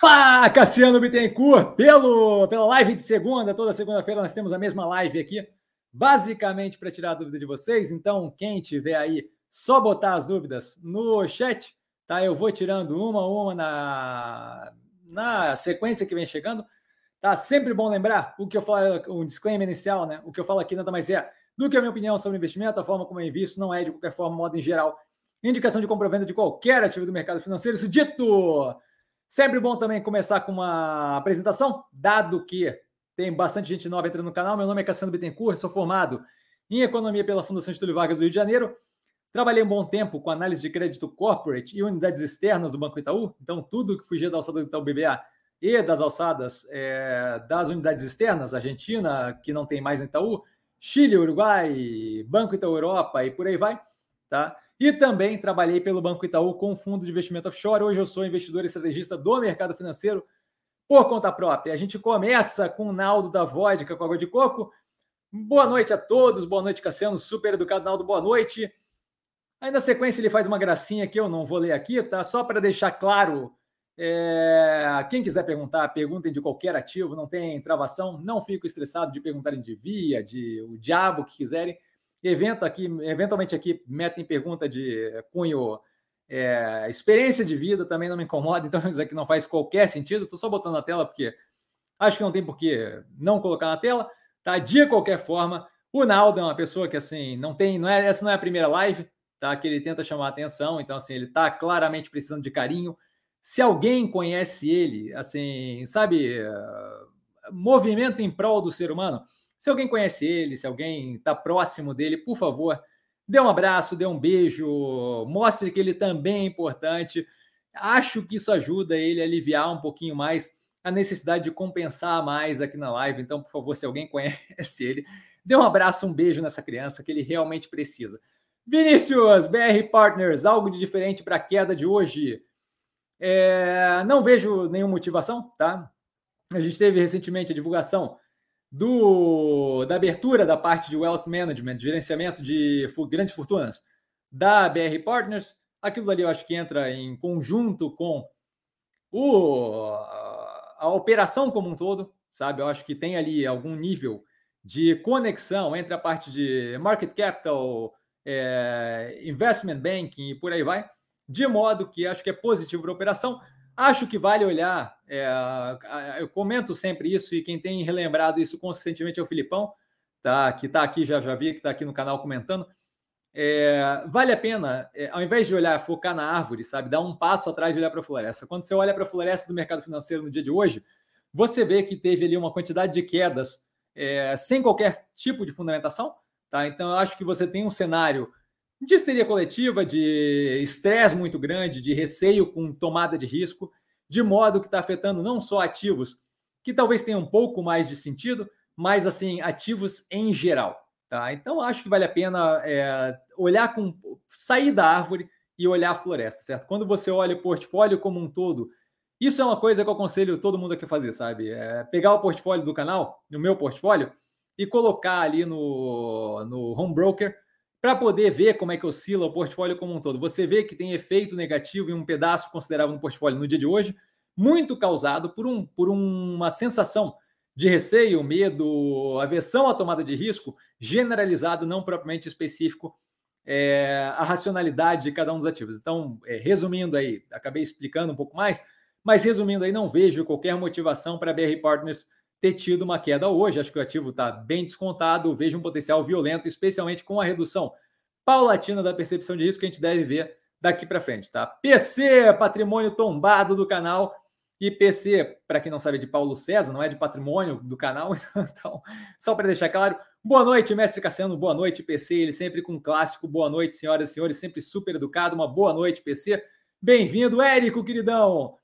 Fala, Cassiano Bittencourt, pelo, pela live de segunda, toda segunda-feira nós temos a mesma live aqui, basicamente para tirar a dúvida de vocês. Então, quem tiver aí, só botar as dúvidas no chat, tá? Eu vou tirando uma a uma na, na sequência que vem chegando. Tá sempre bom lembrar o que eu falo, um disclaimer inicial, né? O que eu falo aqui nada mais é do que a minha opinião sobre investimento, a forma como eu invisto, não é de qualquer forma, modo em geral, indicação de compra venda de qualquer ativo do mercado financeiro. Isso dito, sempre bom também começar com uma apresentação, dado que tem bastante gente nova entrando no canal. Meu nome é Cassiano Bittencourt, sou formado em economia pela Fundação Getúlio Vargas do Rio de Janeiro. Trabalhei um bom tempo com análise de crédito corporate e unidades externas do Banco Itaú, então tudo que fugia da alçada do Itaú BBA e das alçadas é, das unidades externas, Argentina, que não tem mais no Itaú, Chile, Uruguai, Banco Itaú Europa e por aí vai, tá? E também trabalhei pelo Banco Itaú com fundo de investimento offshore. Hoje eu sou investidor e estrategista do mercado financeiro por conta própria. A gente começa com o Naldo da Vodka com água de coco. Boa noite a todos, boa noite, Cassiano, super educado, Naldo, boa noite. Aí na sequência ele faz uma gracinha que eu não vou ler aqui, tá? Só para deixar claro, é... quem quiser perguntar, perguntem de qualquer ativo, não tem travação, não fico estressado de perguntarem de via, de o diabo que quiserem. Evento aqui, eventualmente aqui metem pergunta de cunho é, experiência de vida também não me incomoda, então isso aqui não faz qualquer sentido. Estou só botando na tela porque acho que não tem por que não colocar na tela. Tá? De qualquer forma, o Naldo é uma pessoa que assim não tem, não é essa não é a primeira live, tá? Que ele tenta chamar atenção, então assim ele está claramente precisando de carinho. Se alguém conhece ele, assim, sabe, movimento em prol do ser humano, se alguém conhece ele, se alguém está próximo dele, por favor, dê um abraço, dê um beijo, mostre que ele também é importante. Acho que isso ajuda ele a aliviar um pouquinho mais a necessidade de compensar mais aqui na live. Então, por favor, se alguém conhece ele, dê um abraço, um beijo nessa criança que ele realmente precisa. Vinícius, BR Partners, algo de diferente para a queda de hoje. É, não vejo nenhuma motivação, tá? A gente teve recentemente a divulgação do, da abertura da parte de wealth management, gerenciamento de grandes fortunas da BR Partners. Aquilo ali eu acho que entra em conjunto com o, a operação como um todo, sabe? Eu acho que tem ali algum nível de conexão entre a parte de market capital, é, investment banking e por aí vai, de modo que acho que é positivo para a operação. Acho que vale olhar, é, eu comento sempre isso, e quem tem relembrado isso consistentemente é o Filipão, tá, que está aqui, já, já vi, que está aqui no canal comentando. É, vale a pena, é, ao invés de olhar, focar na árvore, sabe, dar um passo atrás de olhar para a floresta. Quando você olha para a floresta do mercado financeiro no dia de hoje, você vê que teve ali uma quantidade de quedas é, sem qualquer tipo de fundamentação. Tá? Então, eu acho que você tem um cenário de histeria coletiva, de estresse muito grande, de receio com tomada de risco, de modo que está afetando não só ativos que talvez tenham um pouco mais de sentido, mas assim ativos em geral. Tá? Então acho que vale a pena é, olhar com sair da árvore e olhar a floresta, certo? Quando você olha o portfólio como um todo, isso é uma coisa que eu aconselho todo mundo aqui a fazer, sabe? É pegar o portfólio do canal, no meu portfólio, e colocar ali no, no home broker para poder ver como é que oscila o portfólio como um todo. Você vê que tem efeito negativo em um pedaço considerável no portfólio no dia de hoje, muito causado por, um, por uma sensação de receio, medo, aversão à tomada de risco generalizado, não propriamente específico, é, a racionalidade de cada um dos ativos. Então, é, resumindo aí, acabei explicando um pouco mais, mas resumindo aí, não vejo qualquer motivação para a BR Partners ter tido uma queda hoje. Acho que o ativo está bem descontado, vejo um potencial violento, especialmente com a redução paulatina da percepção de risco que a gente deve ver daqui para frente, tá? PC, patrimônio tombado do canal. E PC, para quem não sabe, é de Paulo César, não é de patrimônio do canal. Então, só para deixar claro, boa noite, mestre Cassiano, boa noite, PC. Ele sempre com um clássico, boa noite, senhoras e senhores, sempre super educado. Uma boa noite, PC. Bem-vindo, Érico, queridão.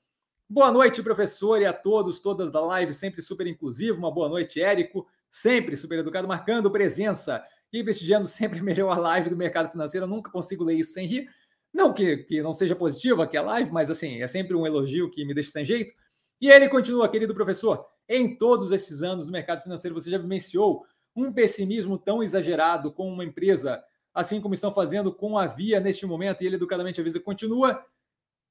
Boa noite, professor, e a todos, todas da live, sempre super inclusivo. Uma boa noite, Érico, sempre super educado, marcando presença e prestigiando sempre a melhor live do mercado financeiro. Eu nunca consigo ler isso sem rir. Não que, que não seja positiva aqui a live, mas assim, é sempre um elogio que me deixa sem jeito. E ele continua, querido professor, em todos esses anos do mercado financeiro, você já vivenciou um pessimismo tão exagerado com uma empresa, assim como estão fazendo com a Via neste momento, e ele educadamente avisa, continua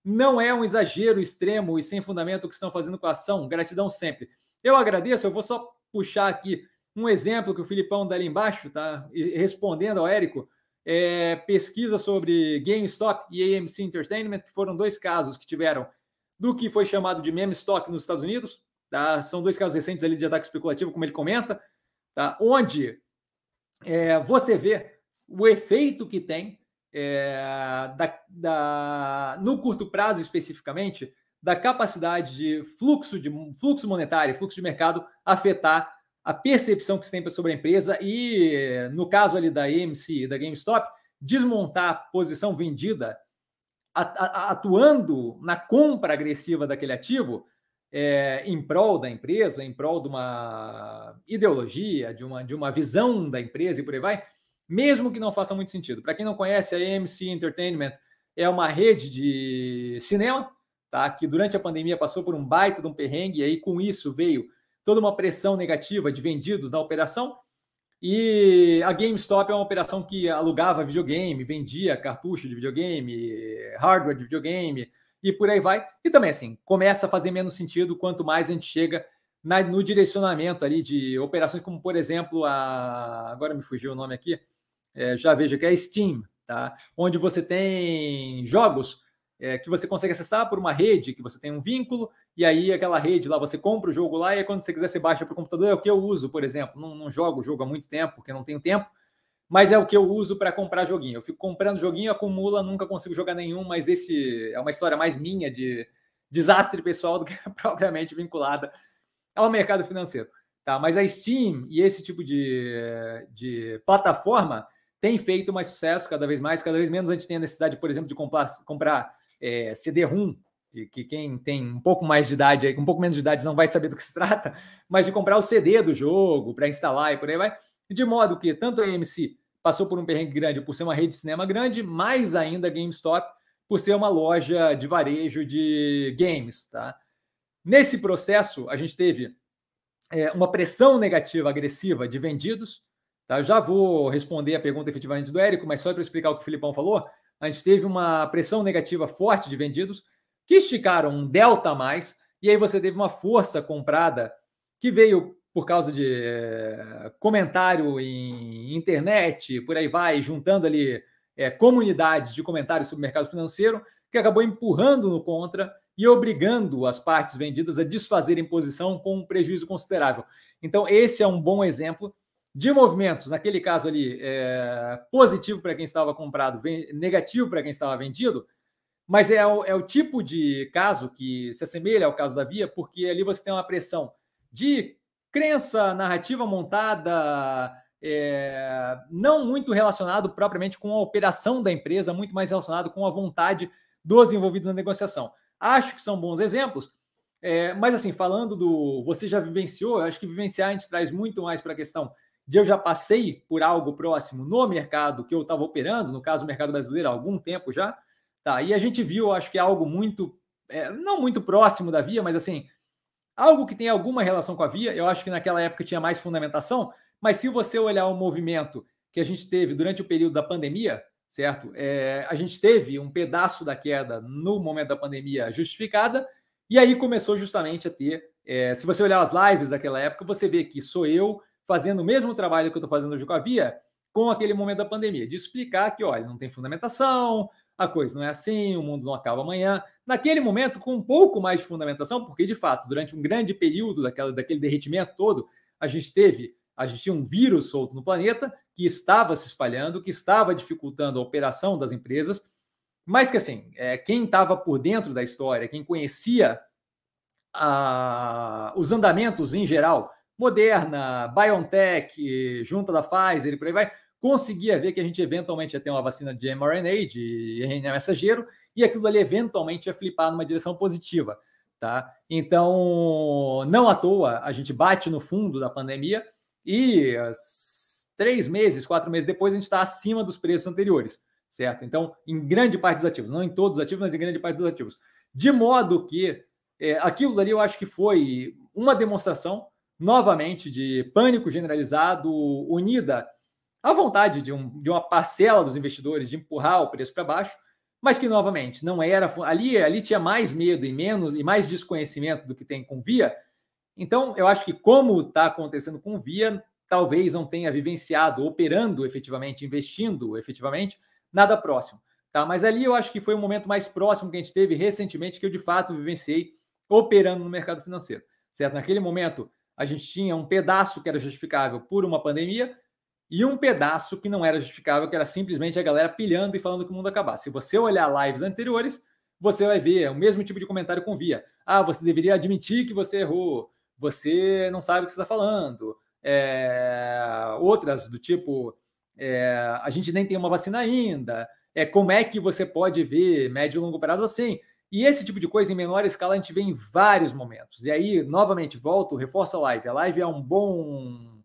Não é um exagero extremo e sem fundamento o que estão fazendo com a ação. Gratidão sempre. Eu agradeço, eu vou só puxar aqui um exemplo que o Filipão dá ali embaixo, tá? respondendo ao Érico, é, pesquisa sobre GameStop e AMC Entertainment, que foram dois casos que tiveram do que foi chamado de meme stock nos Estados Unidos, tá? São dois casos recentes ali de ataque especulativo, como ele comenta, tá? Onde é, você vê o efeito que tem é, da, da, no curto prazo especificamente da capacidade de fluxo de fluxo monetário, fluxo de mercado afetar a percepção que se tem sobre a empresa e, no caso ali da AMC e da GameStop, desmontar a posição vendida atuando na compra agressiva daquele ativo é, em prol da empresa, em prol de uma ideologia, de uma, de uma visão da empresa e por aí vai, mesmo que não faça muito sentido. Para quem não conhece, a AMC Entertainment é uma rede de cinema, tá? que durante a pandemia passou por um baita de um perrengue, e aí com isso veio toda uma pressão negativa de vendidos na operação. E a GameStop é uma operação que alugava videogame, vendia cartucho de videogame, hardware de videogame e por aí vai. E também, assim, começa a fazer menos sentido quanto mais a gente chega na, no direcionamento ali de operações como, por exemplo, a. Agora me fugiu o nome aqui, é, já vejo que é Steam, tá? Onde você tem jogos é, que você consegue acessar por uma rede, que você tem um vínculo, e aí aquela rede lá, você compra o jogo lá, e quando você quiser, você baixa para o computador, é o que eu uso, por exemplo. Não, não jogo o jogo há muito tempo, porque não tenho tempo, mas é o que eu uso para comprar joguinho. Eu fico comprando joguinho, acumula, nunca consigo jogar nenhum, mas esse é uma história mais minha de desastre pessoal do que propriamente vinculada ao mercado financeiro. Tá? Mas a Steam e esse tipo de, de plataforma tem feito mais sucesso cada vez mais, cada vez menos a gente tem a necessidade, por exemplo, de comprar, comprar é, CD-ROM, que, que, quem tem um pouco mais de idade, um pouco menos de idade, não vai saber do que se trata, mas de comprar o CD do jogo para instalar e por aí vai. De modo que tanto a AMC passou por um perrengue grande por ser uma rede de cinema grande, mais ainda a GameStop por ser uma loja de varejo de games. Tá? Nesse processo, a gente teve é, uma pressão negativa agressiva de vendidos. Tá? Já vou responder a pergunta efetivamente do Érico, mas só para explicar o que o Filipão falou a gente teve uma pressão negativa forte de vendidos que esticaram um delta a mais, e aí você teve uma força comprada que veio por causa de é, comentário em internet, por aí vai, juntando ali é, comunidades de comentários sobre o mercado financeiro, que acabou empurrando no contra e obrigando as partes vendidas a desfazerem posição com um prejuízo considerável. Então, esse é um bom exemplo de movimentos, naquele caso ali, é, positivo para quem estava comprado, negativo para quem estava vendido, mas é o, é o tipo de caso que se assemelha ao caso da Via, porque ali você tem uma pressão de crença narrativa montada, é, não muito relacionado propriamente com a operação da empresa, muito mais relacionado com a vontade dos envolvidos na negociação. Acho que são bons exemplos, é, mas assim, falando do você já vivenciou, acho que vivenciar a gente traz muito mais para a questão de eu já passei por algo próximo no mercado que eu estava operando, no caso o mercado brasileiro, há algum tempo já, tá? E a gente viu, acho que é algo muito, é, não muito próximo da Via, mas assim, algo que tem alguma relação com a Via. Eu acho que naquela época tinha mais fundamentação, mas se você olhar o movimento que a gente teve durante o período da pandemia, certo? É, a gente teve um pedaço da queda no momento da pandemia justificada, e aí começou justamente a ter. É, se você olhar as lives daquela época, você vê que sou eu fazendo o mesmo trabalho que eu estou fazendo hoje com a Via, com aquele momento da pandemia, de explicar que, olha, não tem fundamentação, a coisa não é assim, o mundo não acaba amanhã. Naquele momento, com um pouco mais de fundamentação, porque de fato, durante um grande período daquela, daquele derretimento todo, a gente teve, a gente tinha um vírus solto no planeta que estava se espalhando, que estava dificultando a operação das empresas, mas que assim, é, quem estava por dentro da história, quem conhecia a, os andamentos em geral Moderna, BioNTech, junta da Pfizer e por aí vai, conseguia ver que a gente eventualmente ia ter uma vacina de mRNA, de RNA mensageiro, e aquilo ali eventualmente ia flipar numa direção positiva. Tá? Então, não à toa, a gente bate no fundo da pandemia e três meses, quatro meses depois, a gente está acima dos preços anteriores, certo? Então, em grande parte dos ativos, não em todos os ativos, mas em grande parte dos ativos. De modo que é, aquilo ali eu acho que foi uma demonstração novamente de pânico generalizado, unida à vontade de, um, de uma parcela dos investidores de empurrar o preço para baixo, mas que novamente não era ali, ali tinha mais medo e menos e mais desconhecimento do que tem com Via. Então, eu acho que como está acontecendo com Via, talvez não tenha vivenciado, operando efetivamente, investindo efetivamente, nada próximo. Tá? Mas ali eu acho que foi o momento mais próximo que a gente teve recentemente que eu de fato vivenciei operando no mercado financeiro. Certo? Naquele momento, a gente tinha um pedaço que era justificável por uma pandemia, e um pedaço que não era justificável, que era simplesmente a galera pilhando e falando que o mundo acabar. Se você olhar lives anteriores, você vai ver o mesmo tipo de comentário com via. Ah, você deveria admitir que você errou, você não sabe o que você está falando. É... Outras do tipo, é... a gente nem tem uma vacina ainda. É, como é que você pode ver médio e longo prazo assim? E esse tipo de coisa em menor escala a gente vê em vários momentos. E aí, novamente, volto, reforço a live. A live é um bom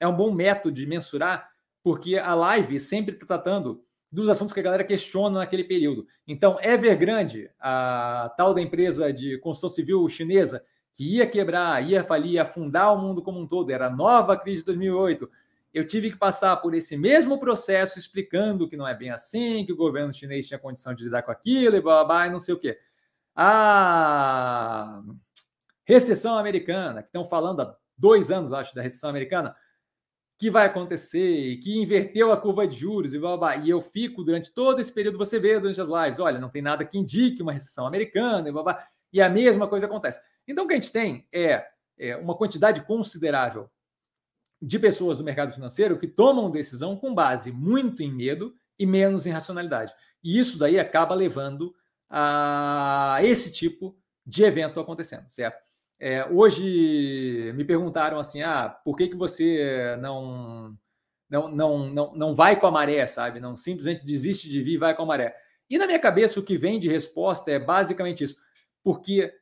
é um bom método de mensurar, porque a live sempre está tratando dos assuntos que a galera questiona naquele período. Então, Evergrande, a tal da empresa de construção civil chinesa, que ia quebrar, ia falir, ia afundar o mundo como um todo, era a nova crise de 2008. Eu tive que passar por esse mesmo processo explicando que não é bem assim, que o governo chinês tinha condição de lidar com aquilo e blá, blá, blá e não sei o quê. A recessão americana, que estão falando há dois anos, acho, da recessão americana, que vai acontecer, que inverteu a curva de juros e blá, blá, blá. E eu fico durante todo esse período, você vê durante as lives, olha, não tem nada que indique uma recessão americana e blá, blá. E a mesma coisa acontece. Então, o que a gente tem é, é uma quantidade considerável de pessoas do mercado financeiro que tomam decisão com base muito em medo e menos em racionalidade. E isso daí acaba levando a esse tipo de evento acontecendo, certo? É, hoje me perguntaram assim: ah, por que, que você não, não, não, não, não vai com a maré, sabe? Não simplesmente desiste de vir e vai com a maré. E na minha cabeça, o que vem de resposta é basicamente isso. Porque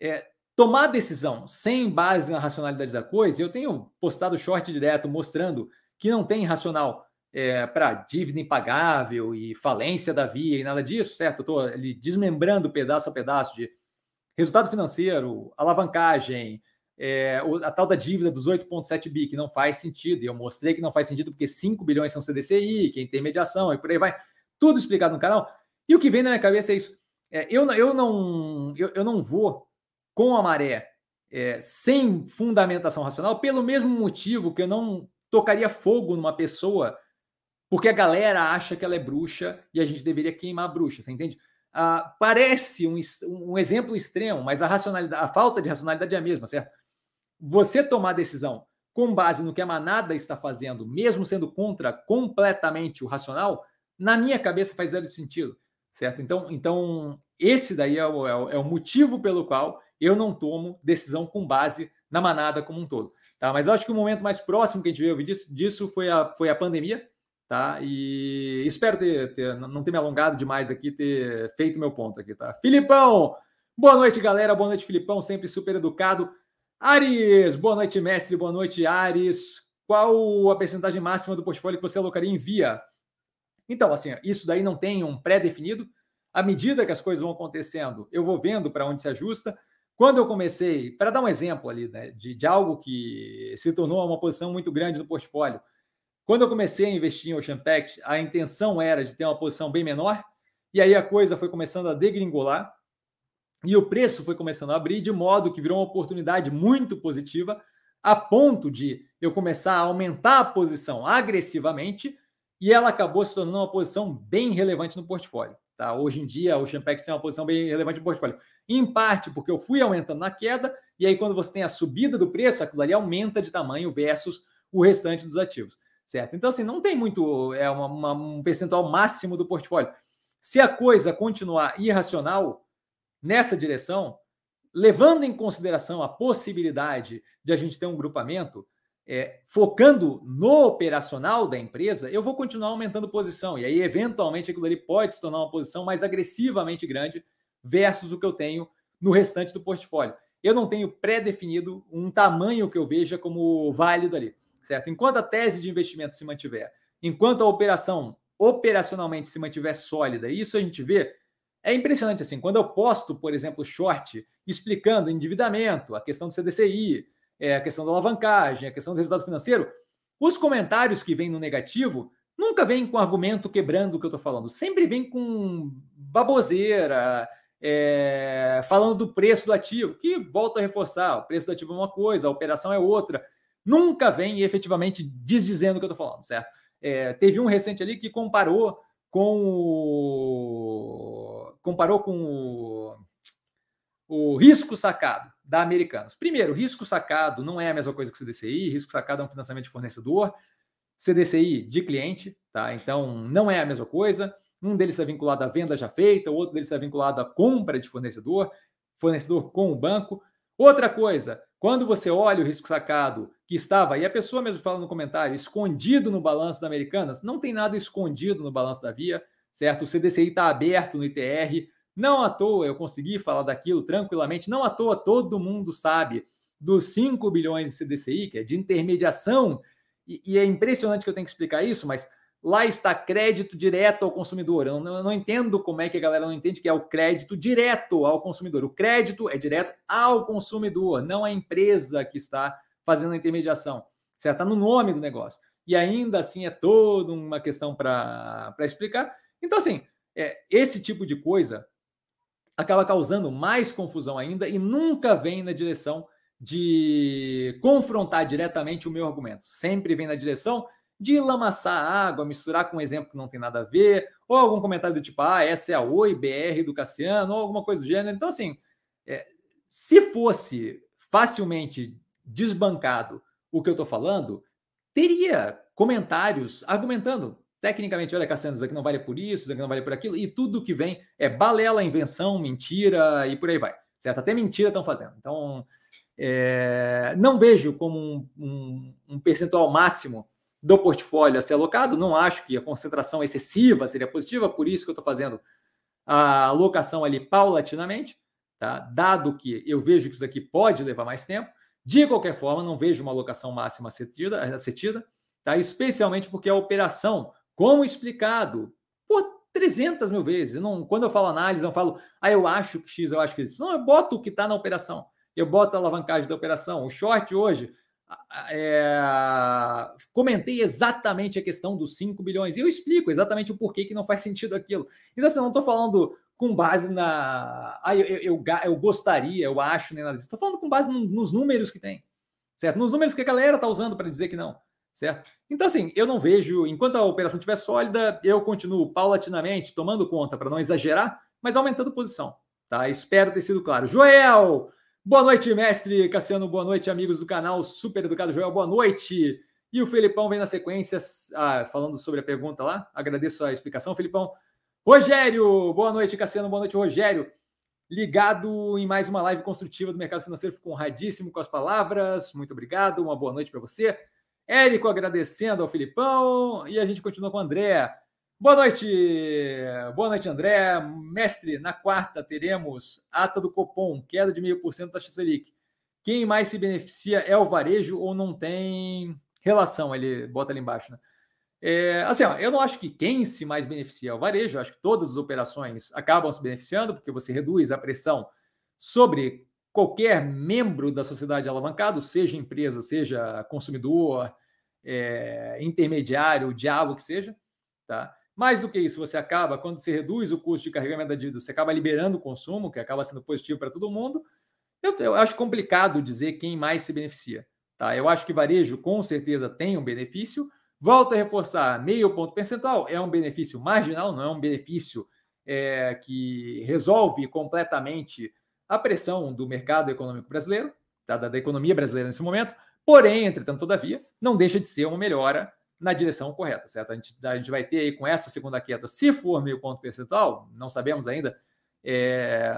é, tomar decisão sem base na racionalidade da coisa, eu tenho postado short direto mostrando que não tem racional é, para dívida impagável e falência da via e nada disso, certo? Estou ali desmembrando pedaço a pedaço de Resultado financeiro, alavancagem, é, a tal da dívida dos 8,7 bi, que não faz sentido. E eu mostrei que não faz sentido porque 5 bilhões são CDCI, que é intermediação, e por aí vai. Tudo explicado no canal. E o que vem na minha cabeça é isso. É, eu, eu, não, eu, eu não vou com a maré é, sem fundamentação racional, pelo mesmo motivo que eu não tocaria fogo numa pessoa porque a galera acha que ela é bruxa e a gente deveria queimar a bruxa, você entende? ah, parece um, um exemplo extremo, mas a racionalidade, a falta de racionalidade é a mesma, certo? Você tomar decisão com base no que a manada está fazendo, mesmo sendo contra completamente o racional, na minha cabeça faz zero sentido, certo? Então, então esse daí é o, é o, é o motivo pelo qual eu não tomo decisão com base na manada como um todo. Tá? Mas eu acho que o momento mais próximo que a gente veio disso, disso foi, a, foi a pandemia, tá? E espero ter, ter, não ter me alongado demais aqui, ter feito meu ponto aqui, tá? Filipão, boa noite, galera, boa noite, Filipão, sempre super educado. Ares, boa noite, mestre, boa noite, Ares. Qual a percentagem máxima do portfólio que você alocaria em via? Então, assim, isso daí não tem um pré-definido. À medida que as coisas vão acontecendo, eu vou vendo para onde se ajusta. Quando eu comecei, para dar um exemplo ali, né, de, de algo que se tornou uma posição muito grande no portfólio, quando eu comecei a investir em Ocean Pact, a intenção era de ter uma posição bem menor, e aí a coisa foi começando a degringolar, e o preço foi começando a abrir, de modo que virou uma oportunidade muito positiva, a ponto de eu começar a aumentar a posição agressivamente, e ela acabou se tornando uma posição bem relevante no portfólio. Tá? Hoje em dia, o Ocean Pact tem uma posição bem relevante no portfólio. Em parte porque eu fui aumentando na queda, e aí quando você tem a subida do preço, aquilo ali aumenta de tamanho versus o restante dos ativos certo? Então, assim, não tem muito, é uma, uma, um percentual máximo do portfólio. Se a coisa continuar irracional nessa direção, levando em consideração a possibilidade de a gente ter um grupamento, é, focando no operacional da empresa, eu vou continuar aumentando posição. E aí, eventualmente, aquilo ali pode se tornar uma posição mais agressivamente grande versus o que eu tenho no restante do portfólio. Eu não tenho pré-definido um tamanho que eu veja como válido ali certo? Enquanto a tese de investimento se mantiver, enquanto a operação operacionalmente se mantiver sólida, isso a gente vê, é impressionante assim, quando eu posto, por exemplo, short explicando endividamento, a questão do CDCI, é, a questão da alavancagem, a questão do resultado financeiro, os comentários que vêm no negativo nunca vem com argumento quebrando o que eu estou falando, sempre vem com baboseira, é, falando do preço do ativo, que volto a reforçar, o preço do ativo é uma coisa, a operação é outra, nunca vem efetivamente desdizendo o que eu estou falando, certo? É, teve um recente ali que comparou com o, comparou com o, o risco sacado da Americanas. Primeiro, risco sacado não é a mesma coisa que CDCI, risco sacado é um financiamento de fornecedor, CDCI de cliente, tá? Então não é a mesma coisa. Um deles está vinculado à venda já feita, o outro deles está vinculado à compra de fornecedor, fornecedor com o banco. Outra coisa, quando você olha o risco sacado que estava, e a pessoa mesmo fala no comentário, escondido no balanço da Americanas, não tem nada escondido no balanço da Via, certo? O CDCI está aberto no ITR, não à toa eu consegui falar daquilo tranquilamente, não à toa todo mundo sabe dos 5 bilhões de CDCI, que é de intermediação, e, e é impressionante que eu tenho que explicar isso, mas Lá está crédito direto ao consumidor. Eu não, eu não, entendo como é que a galera não entende que é o crédito direto ao consumidor. O crédito é direto ao consumidor, não a empresa que está fazendo a intermediação. Certo? Está no nome do negócio. E ainda assim é toda uma questão para explicar. Então, assim, é, esse tipo de coisa acaba causando mais confusão ainda e nunca vem na direção de confrontar diretamente o meu argumento. Sempre vem na direção de lamaçar água, misturar com um exemplo que não tem nada a ver, ou algum comentário do tipo, ah, essa é a Oi BR do Cassiano, ou alguma coisa do gênero. Então, assim, é, se fosse facilmente desbancado o que eu estou falando, teria comentários argumentando tecnicamente, olha, Cassiano, isso aqui não vale por isso, isso aqui não vale por aquilo, e tudo que vem é balela, invenção, mentira e por aí vai. Certo? Até mentira estão fazendo. Então, é, não vejo como um, um, um percentual máximo do portfólio a ser alocado. Não acho que a concentração excessiva seria positiva, por isso que eu estou fazendo a alocação ali paulatinamente, tá? dado que eu vejo que isso daqui pode levar mais tempo. De qualquer forma, não vejo uma alocação máxima acetida, tá? especialmente porque a operação, como explicado por 300 mil vezes, não, quando eu falo análise, não falo, ah, eu acho que X, eu acho que Y. Não, eu boto o que está na operação, eu boto a alavancagem da operação. O short hoje, é, comentei exatamente a questão dos 5 bilhões e eu explico exatamente o porquê que não faz sentido aquilo. Então, assim, eu não estou falando com base na. Ah, eu, eu, eu, gostaria, eu acho, disso. Estou falando com base no, nos números que tem, certo? Nos números que a galera está usando para dizer que não, certo? Então, assim, eu não vejo, enquanto a operação estiver sólida, eu continuo paulatinamente tomando conta para não exagerar, mas aumentando posição, tá? Espero ter sido claro. Joel! Boa noite, mestre Cassiano. Boa noite, amigos do canal Super Educado Joel. Boa noite. E o Felipão vem na sequência, ah, falando sobre a pergunta lá. Agradeço a explicação, Felipão. Rogério, boa noite, Cassiano. Boa noite, Rogério. Ligado em mais uma live construtiva do mercado financeiro. Fico honradíssimo com as palavras. Muito obrigado. Uma boa noite para você. Érico agradecendo ao Filipão. E a gente continua com o André. Boa noite, boa noite, André. Mestre, na quarta teremos ata do Copom, queda de meio por cento da taxa Selic. Quem mais se beneficia é o varejo ou não tem relação? Ele bota ali embaixo, né? É, assim, ó, eu não acho que quem se mais beneficia é o varejo, eu acho que todas as operações acabam se beneficiando, porque você reduz a pressão sobre qualquer membro da sociedade alavancado, seja empresa, seja consumidor, é, intermediário, o diabo que seja, tá? Mais do que isso, você acaba, quando você reduz o custo de carregamento da dívida, você acaba liberando o consumo, que acaba sendo positivo para todo mundo. Eu, eu, acho complicado dizer quem mais se beneficia. Tá? Eu acho que varejo, com certeza, tem um benefício. Volto a reforçar, meio ponto percentual é um benefício marginal, não é um benefício é, que resolve completamente a pressão do mercado econômico brasileiro, tá? da, da economia brasileira nesse momento. Porém, entretanto, todavia, não deixa de ser uma melhora na direção correta, certo? A gente, a gente vai ter aí com essa segunda queda, se for meio ponto percentual, não sabemos ainda, é,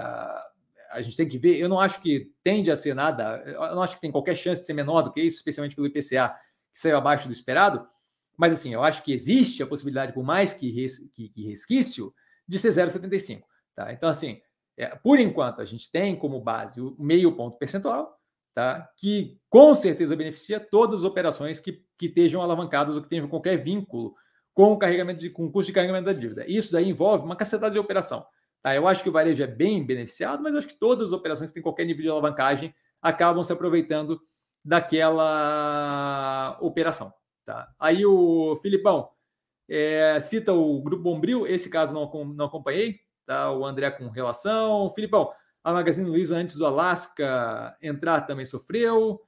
a gente tem que ver. Eu não acho que tende a ser nada, eu não acho que tem qualquer chance de ser menor do que isso, especialmente pelo IPCA, que saiu abaixo do esperado. Mas assim, eu acho que existe a possibilidade, por mais que, res, que, que resquício, de ser 0,75. Tá? Então, assim, é, por enquanto, a gente tem como base o meio ponto percentual, tá? que com certeza beneficia todas as operações que, que estejam alavancadas ou que tenham qualquer vínculo com o carregamento de, com o custo de carregamento da dívida. Isso daí envolve uma cacetada de operação. Tá? Eu acho que o varejo é bem beneficiado, mas acho que todas as operações que têm qualquer nível de alavancagem acabam se aproveitando daquela operação. Tá? Aí o Filipão, É, cita o Grupo Bombril, esse caso não, não acompanhei, tá? O André com relação. Filipão, a Magazine Luiza antes do Alasca entrar também sofreu.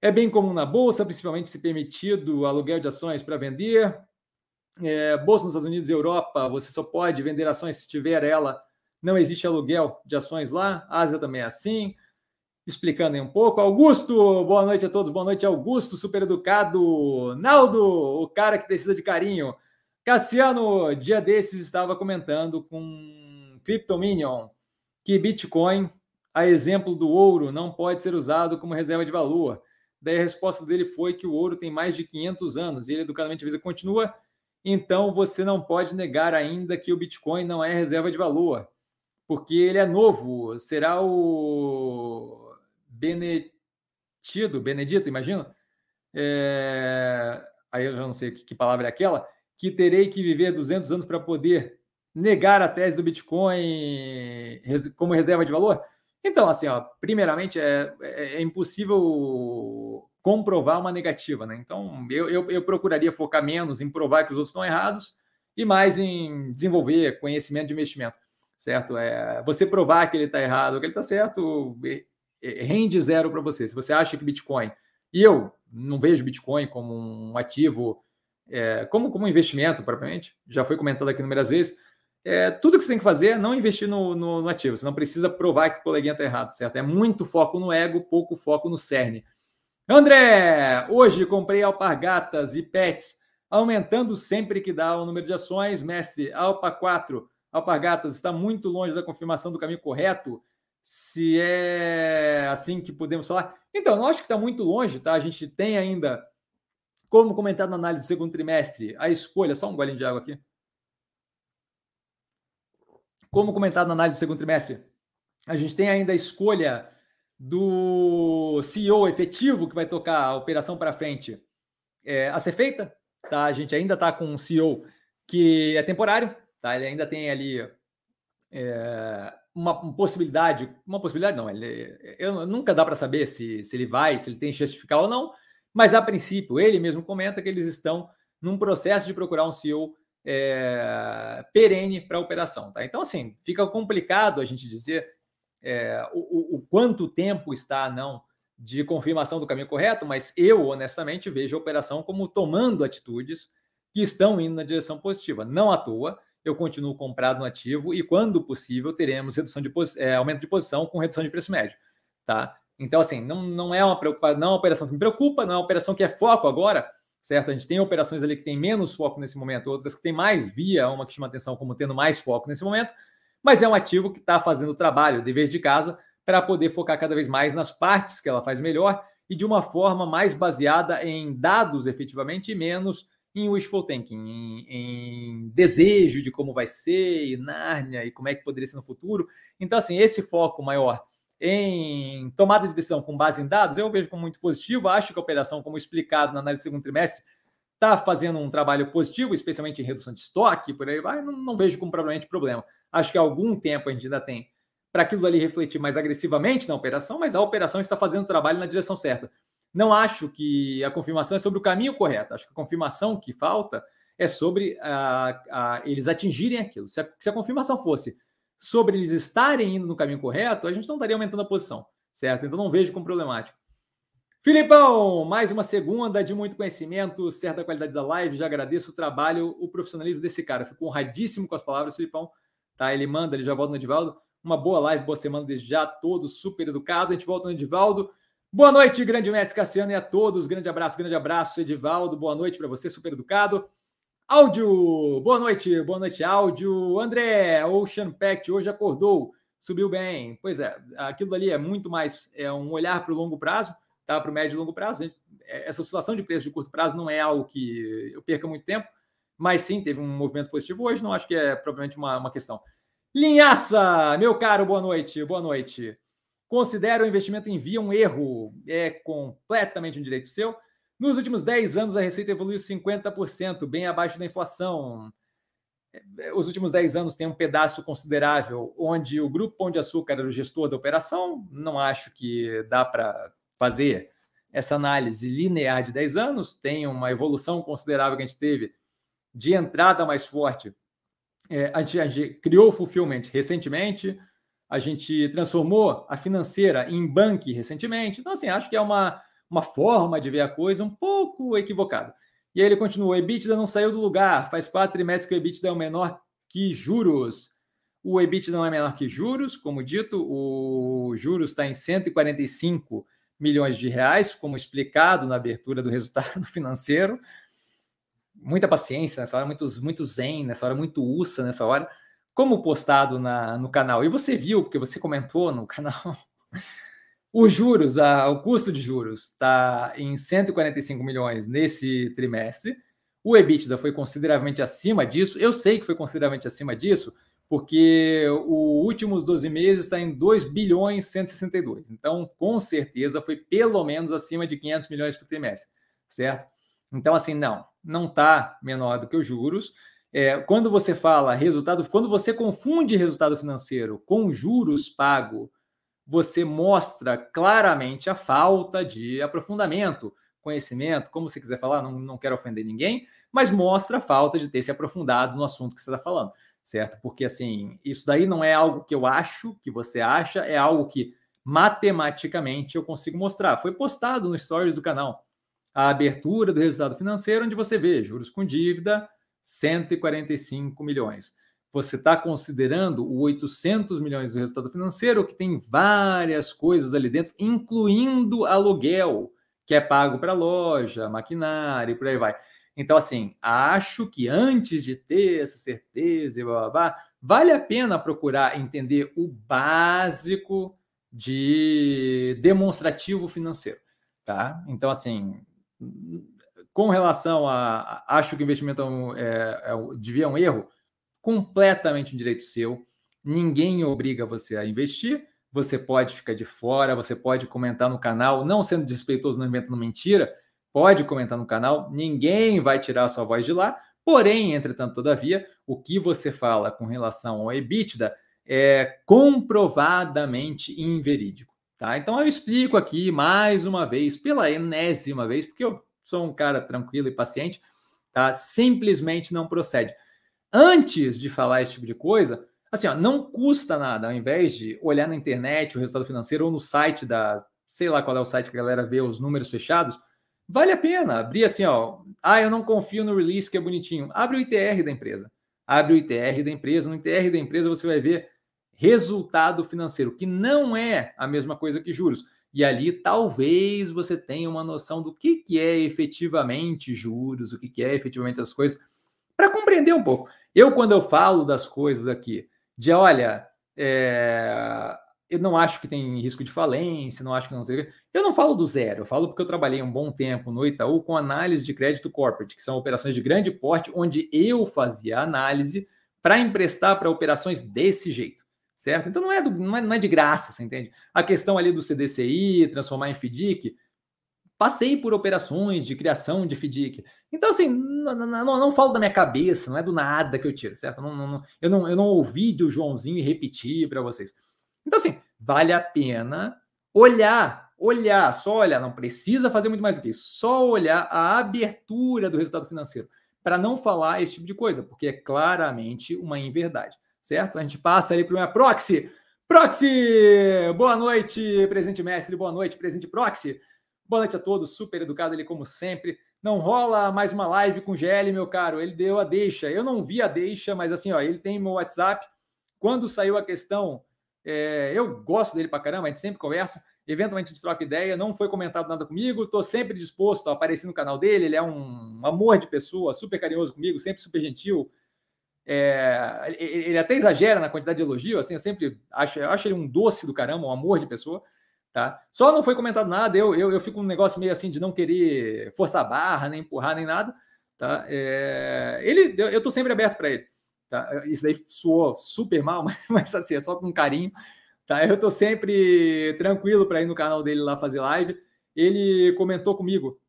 É bem comum na bolsa, principalmente se permitido aluguel de ações para vender. É, bolsa nos Estados Unidos e Europa, você só pode vender ações se tiver ela. Não existe aluguel de ações lá. Ásia também é assim. Explicando aí um pouco. Augusto, boa noite a todos. Boa noite, Augusto, super educado. Naldo, o cara que precisa de carinho. Cassiano, dia desses estava comentando com Cryptominion que Bitcoin, a exemplo do ouro, não pode ser usado como reserva de valor. Daí a resposta dele foi que o ouro tem mais de 500 anos. E ele educadamente avisa, continua, então você não pode negar ainda que o Bitcoin não é reserva de valor, porque ele é novo. Será o Benedito, Benedito, imagino? É... Aí eu já não sei que palavra é aquela, que terei que viver 200 anos para poder negar a tese do Bitcoin como reserva de valor? Então, assim, ó, primeiramente, é, é, é impossível comprovar uma negativa, né? Então, eu, eu, eu, procuraria focar menos em provar que os outros estão errados e mais em desenvolver conhecimento de investimento, certo? É, você provar que ele está errado que ele está certo, rende zero para você. Se você acha que Bitcoin, e eu não vejo Bitcoin como um ativo, é, como, como um investimento propriamente, já foi comentado aqui inúmeras vezes, é, tudo que você tem que fazer é não investir no, no, no, ativo. Você não precisa provar que o coleguinha está errado, certo? É muito foco no ego, pouco foco no cerne. André, hoje comprei alpargatas e pets, aumentando sempre que dá o número de ações. Mestre, Alpa 4, alpargatas, está muito longe da confirmação do caminho correto. Se é assim que podemos falar. Então, não acho que está muito longe, tá? A gente tem ainda, como comentado na análise do segundo trimestre, a escolha. Só um golinho de água aqui. Como comentado na análise do segundo trimestre, a gente tem ainda a escolha do CEO efetivo que vai tocar a operação para frente é, a ser feita. Tá? A gente ainda está com um CEO que é temporário, tá? ele ainda tem ali é, uma, possibilidade, uma possibilidade não, ele, eu, nunca dá para saber se, se ele vai, se ele tem chance de ficar ou não, mas a princípio ele mesmo comenta que eles estão num processo de procurar um CEO é, perene para a operação. Tá? Então, assim, fica complicado a gente dizer é, o, o, quanto tempo está não de confirmação do caminho correto, mas eu, honestamente, vejo a operação como tomando atitudes que estão indo na direção positiva. Não à toa, eu continuo comprado no ativo e, quando possível, teremos redução de é, aumento de posição com redução de preço médio. Tá? Então, assim, não, não é uma preocupação, não é uma operação que me preocupa, não é uma operação que é foco agora, certo? A gente tem operações ali que tem menos foco nesse momento, outras que tem mais, via uma que chama atenção como tendo mais foco nesse momento, mas é um ativo que está fazendo o trabalho, o dever de casa, para poder focar cada vez mais nas partes que ela faz melhor e de uma forma mais baseada em dados efetivamente e menos em wishful thinking, em, em desejo de como vai ser, e Nárnia, e como é que poderia ser no futuro. Então, assim, esse foco maior em tomada de decisão com base em dados, eu vejo como muito positivo. Acho que a operação, como explicado na análise do segundo trimestre, está fazendo um trabalho positivo, especialmente em redução de estoque, por aí vai. Não, não vejo como provavelmente problema. Acho que há algum tempo a gente ainda tem para aquilo ali refletir mais agressivamente na operação, mas a operação está fazendo o trabalho na direção certa. Não acho que a confirmação é sobre o caminho correto. Acho que a confirmação que falta é sobre a, a, eles atingirem aquilo. Se a, se a confirmação fosse sobre eles estarem indo no caminho correto, a gente não estaria aumentando a posição, certo? Então não vejo como problemático. Filipão, mais uma segunda de muito conhecimento, certa qualidade da live. Já agradeço o trabalho, o profissionalismo desse cara. Fico honradíssimo com as palavras, Filipão. Tá, ele manda, ele já volta no Edivaldo. Uma boa live, boa semana desde já, todos super educados. A gente volta no Edivaldo. Boa noite, grande mestre Cassiano, e a todos. Grande abraço, grande abraço, Edivaldo. Boa noite para você, super educado. Áudio, boa noite, boa noite, áudio. André, Ocean Pact hoje acordou, subiu bem. Pois é, aquilo ali é muito mais é um olhar para o longo prazo, tá? Para o médio e longo prazo. É, essa oscilação de preço de curto prazo não é algo que eu perca muito tempo, mas sim, teve um movimento positivo hoje, não acho que é propriamente uma, uma questão. Linhaça, meu caro, boa noite, boa noite. Considero o investimento em via um erro, é completamente um direito seu. Nos últimos 10 anos, a receita evoluiu 50%, bem abaixo da inflação. Os últimos 10 anos tem um pedaço considerável onde o Grupo Pão de Açúcar era o gestor da operação. Não acho que dá para fazer essa análise linear de 10 anos. Tem uma evolução considerável que a gente teve de entrada mais forte. É, a, gente, a gente criou o Fulfillment recentemente, a gente transformou a financeira em banque recentemente. Então, assim, acho que é uma, uma forma de ver a coisa um pouco equivocada. E aí ele continua: o EBITDA não saiu do lugar, faz quatro trimestres que o EBITDA é o menor que juros. O EBITDA não é menor que juros, como dito, o juros está em 145 milhões de reais, como explicado na abertura do resultado financeiro. Muita paciência nessa hora, muito, muito zen nessa hora, muito ussa nessa hora, como postado na, no canal. E você viu, porque você comentou no canal, os juros, a, o custo de juros está em 145 milhões nesse trimestre. O EBITDA foi consideravelmente acima disso. Eu sei que foi consideravelmente acima disso, porque o últimos 12 meses está em 2 bilhões 162. Então, com certeza, foi pelo menos acima de 500 milhões por trimestre, certo? Então, assim, não, não está menor do que os juros. É, quando você fala resultado, quando você confunde resultado financeiro com juros pago você mostra claramente a falta de aprofundamento, conhecimento, como você quiser falar, não, não quero ofender ninguém, mas mostra a falta de ter se aprofundado no assunto que você está falando, certo? Porque assim, isso daí não é algo que eu acho, que você acha, é algo que matematicamente eu consigo mostrar. Foi postado no stories do canal a abertura do resultado financeiro, onde você vê juros com dívida, 145 milhões você está considerando o 800 milhões do resultado financeiro, que tem várias coisas ali dentro, incluindo aluguel, que é pago para loja, maquinário e por aí vai. Então, assim, acho que antes de ter essa certeza e blá, blá, blá, vale a pena procurar entender o básico de demonstrativo financeiro, tá? Então, assim, com relação a, acho que o investimento é, é, é, devia um erro, completamente um direito seu. Ninguém obriga você a investir. Você pode ficar de fora, você pode comentar no canal, não sendo despeitoso, não inventando mentira. Pode comentar no canal, ninguém vai tirar a sua voz de lá. Porém, entretanto, todavia, o que você fala com relação ao EBITDA é comprovadamente inverídico. Tá? Então eu explico aqui mais uma vez, pela enésima vez, porque eu sou um cara tranquilo e paciente, tá? Simplesmente não procede antes de falar esse tipo de coisa, assim, ó, não custa nada, ao invés de olhar na internet o resultado financeiro ou no site da, sei lá qual é o site que a galera vê os números fechados, vale a pena abrir assim, ó, ah, eu não confio no release que é bonitinho. Abre o ITR da empresa. Abre o ITR da empresa, no ITR da empresa você vai ver resultado financeiro, que não é a mesma coisa que juros. E ali talvez você tenha uma noção do que, que é efetivamente juros, o que, que é efetivamente as coisas, para compreender um pouco. Eu, quando eu falo das coisas aqui, de olha, é, eu não acho que tem risco de falência, não acho que não sei. Eu não falo do zero, eu falo porque eu trabalhei um bom tempo no Itaú com análise de crédito corporate, que são operações de grande porte, onde eu fazia análise para emprestar para operações desse jeito, certo? Então não é, do, não é, não é de graça, você entende? A questão ali do CDCI, transformar em FDIC, passei por operações de criação de FDIC. Então, assim, não, não, não, falo da minha cabeça, não é do nada que eu tiro, certo? Não, não, eu, não, eu não ouvi do Joãozinho e repeti para vocês. Então, assim, vale a pena olhar, olhar, só olhar, não precisa fazer muito mais do que isso, só olhar a abertura do resultado financeiro, para não falar esse tipo de coisa, porque é claramente uma inverdade, certo? A gente passa ali para uma proxy. Proxy! Boa noite, presente mestre, boa noite, presente proxy. Boa noite a todos, super educado ele como sempre. Não rola mais uma live com o GL, meu caro. Ele deu a deixa. Eu não vi a deixa, mas assim, ó, ele tem meu WhatsApp. Quando saiu a questão, é, eu gosto dele pra caramba, a gente sempre conversa. Eventualmente a gente troca ideia. Não foi comentado nada comigo. Estou sempre disposto a aparecer no canal dele. Ele é um amor de pessoa, super carinhoso comigo, sempre super gentil. É, ele até exagera na quantidade de elogio, assim, eu sempre acho, eu acho ele um doce do caramba, um amor de pessoa. Tá? Só não foi comentado nada, eu, eu, eu fico um negócio meio assim de não querer forçar a barra, nem empurrar, nem nada. Tá? É, ele, eu, eu tô sempre aberto para ele. Tá? Isso daí soou super mal, mas, mas assim, é só com carinho. Tá? Eu tô sempre tranquilo para ir no canal dele lá fazer live. Ele comentou comigo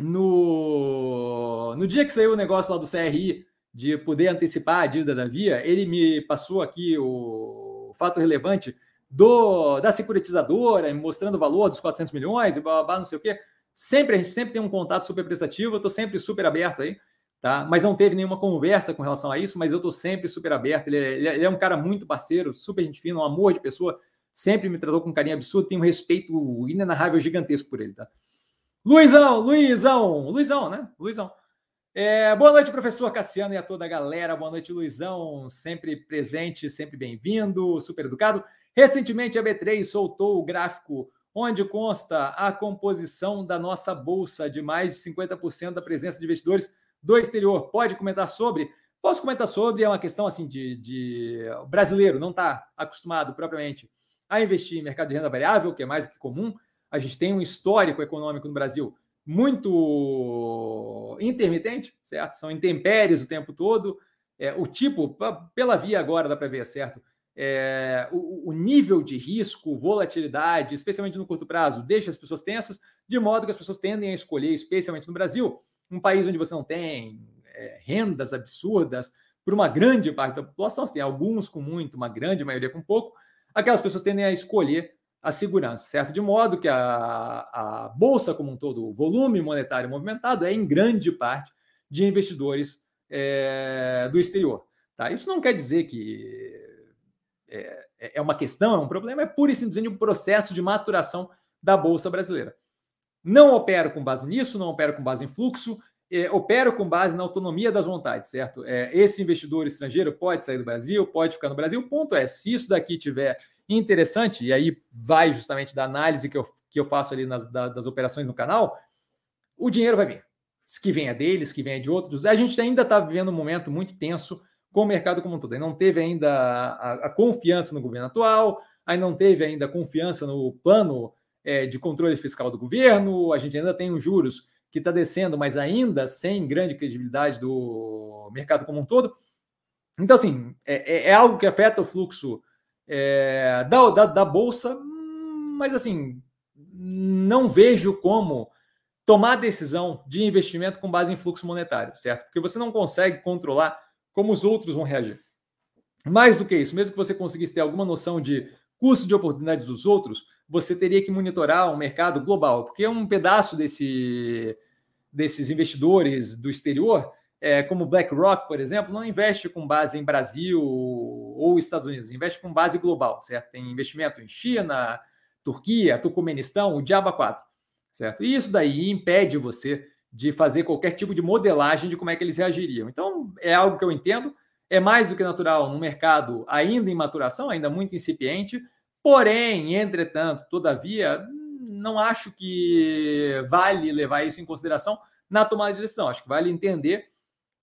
no, no dia que saiu o negócio lá do CRI de poder antecipar a dívida da Via, ele me passou aqui o fato relevante do da securitizadora, mostrando o valor dos 400 milhões e blá, blá, blá, não sei o quê. Sempre, a gente sempre tem um contato super prestativo, eu estou sempre super aberto aí tá? Mas não teve nenhuma conversa com relação a isso, mas eu estou sempre super aberto. Ele é, ele é, um cara muito parceiro, super gente fina, um amor de pessoa, sempre me tratou com um carinho absurdo, tenho um respeito inenarrável gigantesco por ele, tá? Luizão, Luizão, Luizão, né? Luizão. É, boa noite, professor Cassiano e a toda a galera. Boa noite, Luizão. Sempre presente, sempre bem-vindo, super educado. Recentemente, a B3 soltou o gráfico onde consta a composição da nossa bolsa de mais de 50% da presença de investidores do exterior. Pode comentar sobre? Posso comentar sobre, é uma questão assim de, de... brasileiro, não está acostumado propriamente a investir em mercado de renda variável, que é mais do que comum. A gente tem um histórico econômico no Brasil muito intermitente, certo? São intempéries o tempo todo. É, o tipo, pela via agora dá para ver, certo? É, o, o, nível de risco, volatilidade, especialmente no curto prazo, deixa as pessoas tensas, de modo que as pessoas tendem a escolher, especialmente no Brasil, um país onde você não tem é, rendas absurdas para uma grande parte da população, você tem alguns com muito, uma grande maioria com pouco, aquelas pessoas tendem a escolher a segurança, certo? De modo que a, a bolsa como um todo, o volume monetário movimentado é em grande parte de investidores é, do exterior. Tá? Isso não quer dizer que é, é uma questão, é um problema, é pura e simplesmente um processo de maturação da bolsa brasileira. Não opero com base nisso, não opero com base em fluxo, é, com base na autonomia das vontades, certo? É, esse investidor estrangeiro pode sair do Brasil, pode ficar no Brasil. O ponto é, se isso daqui tiver interessante, e aí vai justamente da análise que eu, que eu faço ali nas, da, das operações no canal, o dinheiro vai vir. Que venha deles, que venha de outros. A gente ainda está vivendo um momento muito tenso com o mercado como um todo. Aí não teve ainda a, a, confiança no governo atual, aí não teve ainda a confiança no plano é, de controle fiscal do governo, a gente ainda tem os juros que está descendo, mas ainda sem grande credibilidade do mercado como um todo. Então, assim, é, é, é algo que afeta o fluxo é, da, da, da, bolsa, mas assim, não vejo como tomar decisão de investimento com base em fluxo monetário, certo? Porque você não consegue controlar como os outros vão reagir. Mais do que isso, mesmo que você conseguisse ter alguma noção de custo de oportunidades dos outros, você teria que monitorar um mercado global, porque um pedaço desse, desses investidores do exterior é, como BlackRock, por exemplo, não investe com base em Brasil ou Estados Unidos, investe com base global, certo? Tem investimento em China, Turquia, Turcomenistão, o Diaba 4, certo? E isso daí impede você de fazer qualquer tipo de modelagem de como é que eles reagiriam. Então, é algo que eu entendo, é mais do que natural no mercado ainda em maturação, ainda muito incipiente, porém, entretanto, todavia, não acho que vale levar isso em consideração na tomada de decisão. Acho que vale entender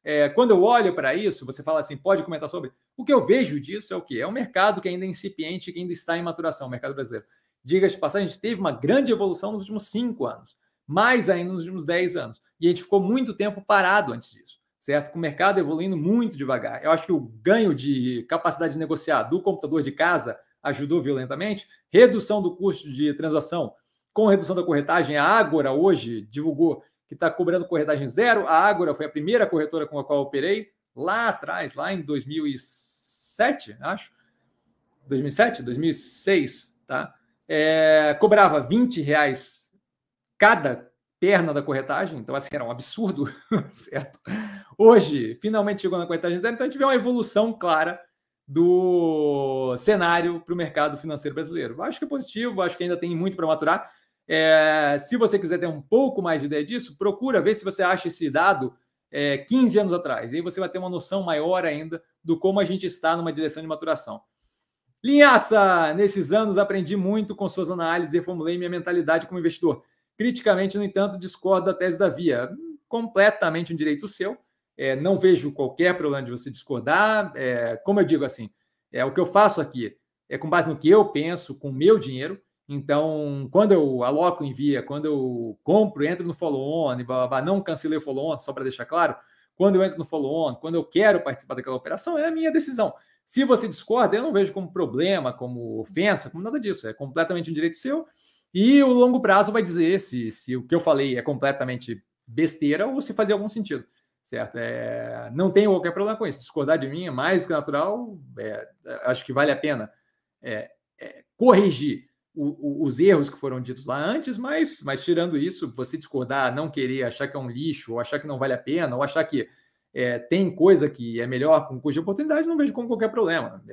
é, quando eu olho para isso, você fala assim, pode comentar sobre. O que eu vejo disso é o que? É um mercado que ainda é incipiente, que ainda está em maturação, o mercado brasileiro. Diga-se de passagem, a gente teve uma grande evolução nos últimos cinco anos, mais ainda nos últimos dez anos. E a gente ficou muito tempo parado antes disso, certo? Com o mercado evoluindo muito devagar. Eu acho que o ganho de capacidade de negociar do computador de casa ajudou violentamente. Redução do custo de transação com redução da corretagem. A Ágora hoje divulgou que está cobrando corretagem zero. A Ágora foi a primeira corretora com a qual operei lá atrás, lá em 2007, acho. 2007, 2006, tá? É, cobrava 20 reais cada perna da corretagem, então assim era um absurdo, certo? Hoje, finalmente chegou na corretagem zero, então a gente vê uma evolução clara do cenário para o mercado financeiro brasileiro. Acho que é positivo, acho que ainda tem muito para maturar. É, se você quiser ter um pouco mais de ideia disso, procura ver se você acha esse dado é, 15 anos atrás. Aí você vai ter uma noção maior ainda do como a gente está numa direção de maturação. Linhaça, nesses anos aprendi muito com suas análises e reformulei minha mentalidade como investidor. Criticamente, no entanto, discordo da tese da Via. Completamente um direito seu. É, não vejo qualquer problema de você discordar. É, como eu digo assim, é o que eu faço aqui é com base no que eu penso, com o meu dinheiro. Então, quando eu aloco em via, quando eu compro, entro no follow-on, não cancelei o follow-on, só para deixar claro, quando eu entro no follow-on, quando eu quero participar daquela operação, é a minha decisão. Se você discorda, eu não vejo como problema, como ofensa, como nada disso. É completamente um direito seu. E o longo prazo vai dizer se, se o que eu falei é completamente besteira ou se fazia algum sentido, certo? É, não tenho qualquer problema com isso. Discordar de mim é mais do que natural. É, acho que vale a pena é, é corrigir o, o, os erros que foram ditos lá antes, mas, mas tirando isso, você discordar, não querer, achar que é um lixo, ou achar que não vale a pena, ou achar que é, tem coisa que é melhor com de oportunidade, não vejo como qualquer problema.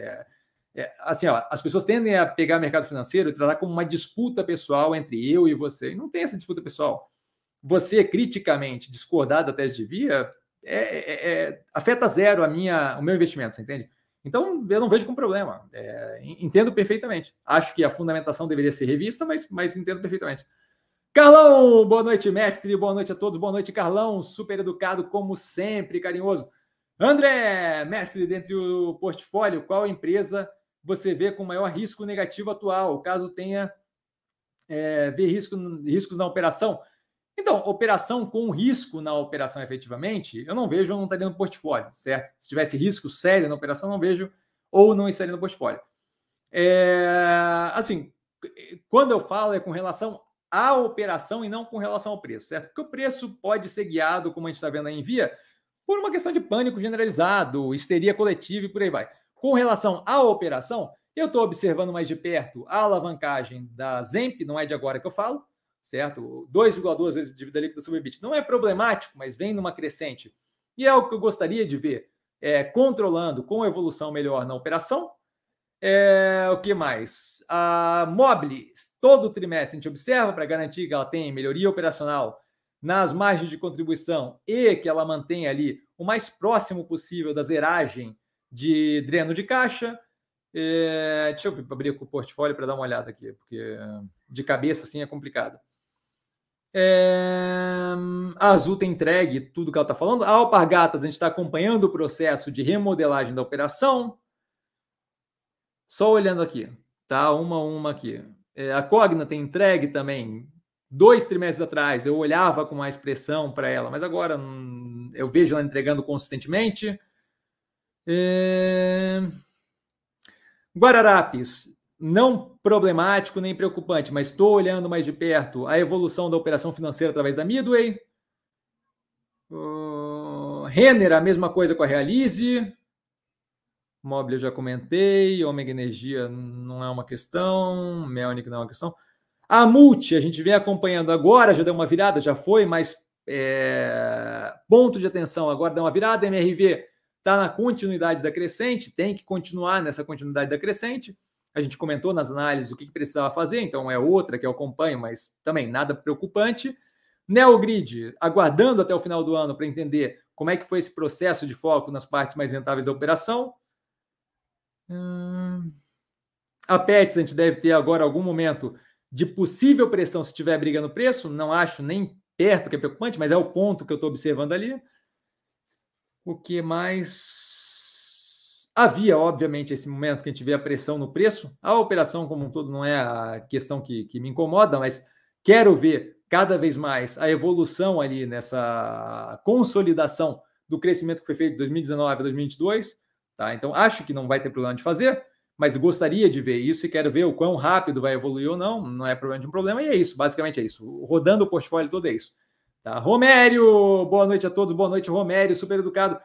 É, assim, ó, as pessoas tendem a pegar mercado financeiro e tratar como uma disputa pessoal entre eu e você. E não tem essa disputa pessoal. Você criticamente discordar da tese de via é, é, é, afeta zero a minha, o meu investimento, você entende? Então, eu não vejo como problema. É, entendo perfeitamente. Acho que a fundamentação deveria ser revista, mas, mas entendo perfeitamente. Carlão, boa noite, mestre. Boa noite a todos. Boa noite, Carlão. Super educado, como sempre, carinhoso. André, mestre, dentre o portfólio, qual empresa você vê com maior risco negativo atual, caso tenha é, ver risco, riscos na operação? Então, operação com risco na operação efetivamente, eu não vejo, não estaria no portfólio, certo? Se tivesse risco sério na operação, não vejo ou não estaria no portfólio. É, assim, quando eu falo é com relação à operação e não com relação ao preço, certo? Porque o preço pode ser guiado, como a gente está vendo aí em via, por uma questão de pânico generalizado, histeria coletiva e por aí vai. Com relação à operação, eu estou observando mais de perto a alavancagem da Zemp, não é de agora que eu falo, certo? 2,2 vezes dívida líquida sobre EBITDA. Não é problemático, mas vem numa crescente. E é o que eu gostaria de ver, é, controlando com evolução melhor na operação. É, o que mais? A Mobile, todo trimestre a gente observa para garantir que ela tem melhoria operacional nas margens de contribuição e que ela mantenha ali o mais próximo possível da zeragem de dreno de caixa. É, deixa eu abrir o portfólio para dar uma olhada aqui, porque de cabeça assim é complicado. É... A Azul tem entregue tudo que ela está falando. A Alpargatas, a gente está acompanhando o processo de remodelagem da operação. Só olhando aqui, tá? Uma a uma aqui. É, a Cogna tem entregue também. Dois trimestres atrás eu olhava com mais pressão para ela, mas agora hum, eu vejo ela entregando consistentemente. É... Guararapes, não problemático nem preocupante, mas estou olhando mais de perto a evolução da operação financeira através da Midway. Uh, Renner, a mesma coisa com a Realize. Mobile eu já comentei. Omega Energia não é uma questão. Melnick não é uma questão. A Multi, a gente vem acompanhando agora, já deu uma virada, já foi, mas é, ponto de atenção agora deu uma virada. MRV está na continuidade da crescente, tem que continuar nessa continuidade da crescente. A gente comentou nas análises o que, que precisava fazer, então é outra que eu acompanho, mas também nada preocupante. Neogrid, aguardando até o final do ano para entender como é que foi esse processo de foco nas partes mais rentáveis da operação. Hum... A Pets, a gente deve ter agora algum momento de possível pressão se tiver briga no preço. Não acho nem perto que é preocupante, mas é o ponto que eu estou observando ali. O que mais? Havia, obviamente, esse momento que a gente vê a pressão no preço. A operação como um todo não é a questão que, que me incomoda, mas quero ver cada vez mais a evolução ali nessa consolidação do crescimento que foi feito de 2019 a 2022. Tá? Então, acho que não vai ter problema de fazer, mas gostaria de ver isso e quero ver o quão rápido vai evoluir ou não. Não é problema de um problema, e é isso, basicamente é isso. Rodando o portfólio todo é isso. Tá? Romério, boa noite a todos, boa noite, Romério, super educado.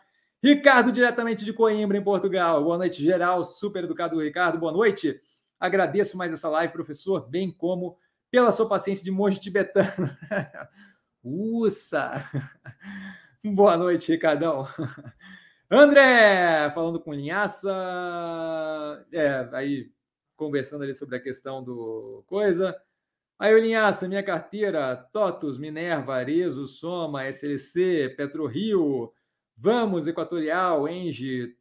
Ricardo, diretamente de Coimbra, em Portugal. Boa noite, geral. Super educado, Ricardo. Boa noite. Agradeço mais essa live, professor, bem como pela sua paciência de monge tibetano. Ussa! Boa noite, Ricardão. André, falando com linhaça. É, aí conversando ali sobre a questão do coisa. Aí, o Linhaça, minha carteira, TOTUS, Minerva, Arezo, Soma, SLC, PetroRio, Vamos, Equatorial, Engie,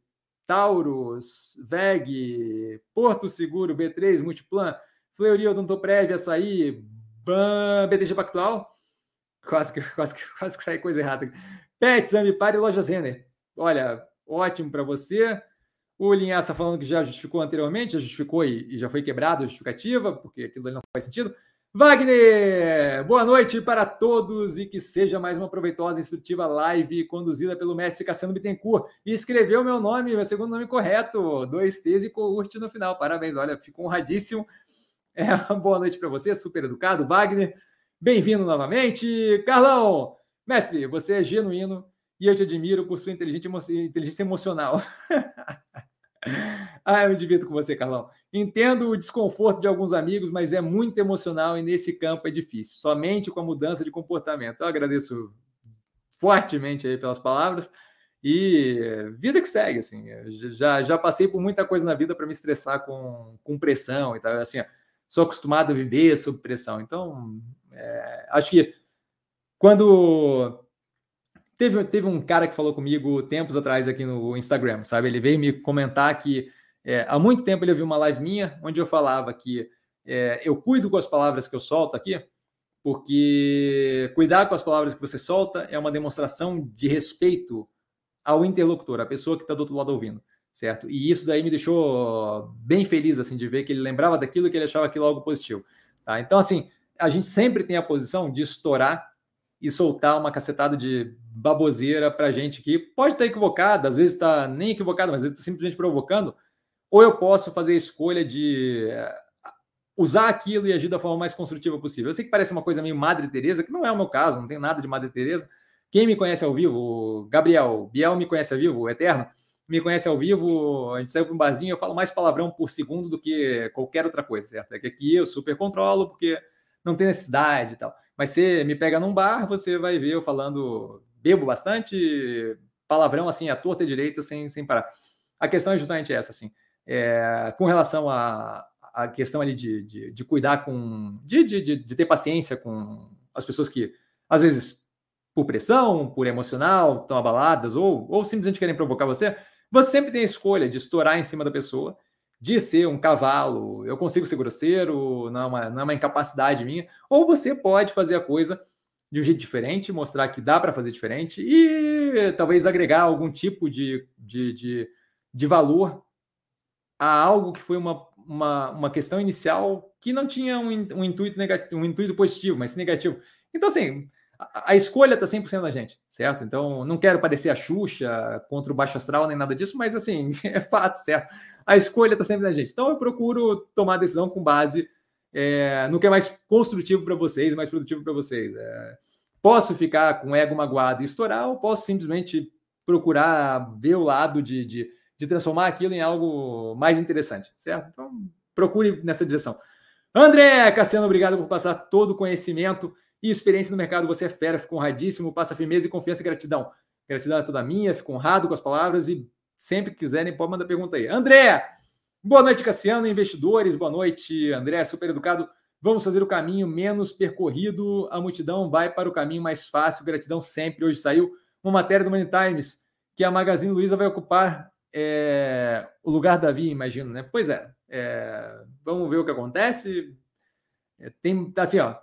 Taurus, VEG, Porto Seguro, B3, Multiplan, Fleury, Odontoprev, Açaí, BAM, BTG Pactual. Quase que, quase, que, quase que sai coisa errada. Pets, Ambipar e Lojas Renner. Olha, ótimo para você. O Linhaça falando que já justificou anteriormente, já justificou e, e já foi quebrado a justificativa, porque aquilo ali não faz sentido. Wagner, boa noite para todos e que seja mais uma proveitosa e instrutiva live conduzida pelo mestre Cassiano Bittencourt. E escreveu meu nome, meu segundo nome correto, dois T's e curte no final. Parabéns, olha, ficou honradíssimo. É, boa noite para você, super educado, Wagner. Bem-vindo novamente. Carlão, mestre, você é genuíno e eu te admiro por sua inteligência emocional. ah, eu me divido com você, Carlão. Entendo o desconforto de alguns amigos, mas é muito emocional e nesse campo é difícil, somente com a mudança de comportamento. Eu agradeço fortemente aí pelas palavras. E vida que segue, assim. Já, já passei por muita coisa na vida para me estressar com, com pressão e tal. Assim, sou acostumado a viver sob pressão. Então, é, acho que quando teve, teve um cara que falou comigo tempos atrás aqui no Instagram, sabe? Ele veio me comentar que é, há muito tempo ele viu uma live minha onde eu falava que é, eu cuido com as palavras que eu solto aqui, porque cuidar com as palavras que você solta é uma demonstração de respeito ao interlocutor, a pessoa que está do outro lado ouvindo, certo? E isso daí me deixou bem feliz, assim, de ver que ele lembrava daquilo que ele achava aquilo algo positivo, tá? Então, assim, a gente sempre tem a posição de estourar e soltar uma cacetada de baboseira para gente que pode estar equivocada, às vezes está nem equivocada, mas às vezes está simplesmente provocando, ou eu posso fazer a escolha de eh, usar aquilo e agir da forma mais construtiva possível. Eu sei que parece uma coisa meio Madre Teresa, que não é o meu caso, não tem nada de Madre Teresa, quem me conhece ao vivo, Gabriel, Biel me conhece ao vivo, Eterno, me conhece ao vivo, a gente saiu para um barzinho, eu falo mais palavrão por segundo do que qualquer outra coisa, certo? É que aqui eu super controlo, porque não tem necessidade e tal. Mas você me pega num bar, você vai ver eu falando, bebo bastante, palavrão assim, à torta e direita, sem, sem parar. A questão é justamente essa, assim. É, com relação à a, a, questão ali de, de, de cuidar com. De, de, de, ter paciência com as pessoas que, às vezes, por pressão, por emocional, estão abaladas, ou, ou simplesmente querem provocar você, você sempre tem a escolha de estourar em cima da pessoa, de ser um cavalo, eu consigo ser grosseiro, não é uma, não é uma incapacidade minha, ou você pode fazer a coisa de um jeito diferente, mostrar que dá para fazer diferente e talvez agregar algum tipo de, de, de, de valor a algo que foi uma, uma, uma questão inicial que não tinha um, um, intuito negativo, um intuito positivo, mas negativo. Então, assim, a, escolha está 100% da gente, certo? Então, não quero parecer a Xuxa contra o Baixo Astral nem nada disso, mas assim, é fato, certo? A escolha está sempre da gente. Então, eu procuro tomar a decisão com base é, no que é mais construtivo para vocês, mais produtivo para vocês. É, posso ficar com o ego magoado e estourar, ou posso simplesmente procurar ver o lado de, de, de transformar aquilo em algo mais interessante, certo? Então, procure nessa direção. André Cassiano, obrigado por passar todo o conhecimento e experiência no mercado. Você é fera, fico honradíssimo, passa firmeza e confiança e gratidão. Gratidão é toda minha, fico honrado com as palavras e sempre que quiserem, pode mandar pergunta aí. André, boa noite, Cassiano, investidores, boa noite, André, super educado. Vamos fazer o caminho menos percorrido, a multidão vai para o caminho mais fácil. Gratidão sempre. Hoje saiu uma matéria do Money Times que a Magazine Luiza vai ocupar é, o lugar da Via, imagino, né? Pois é, é, vamos ver o que acontece. É, tem, assim, ó,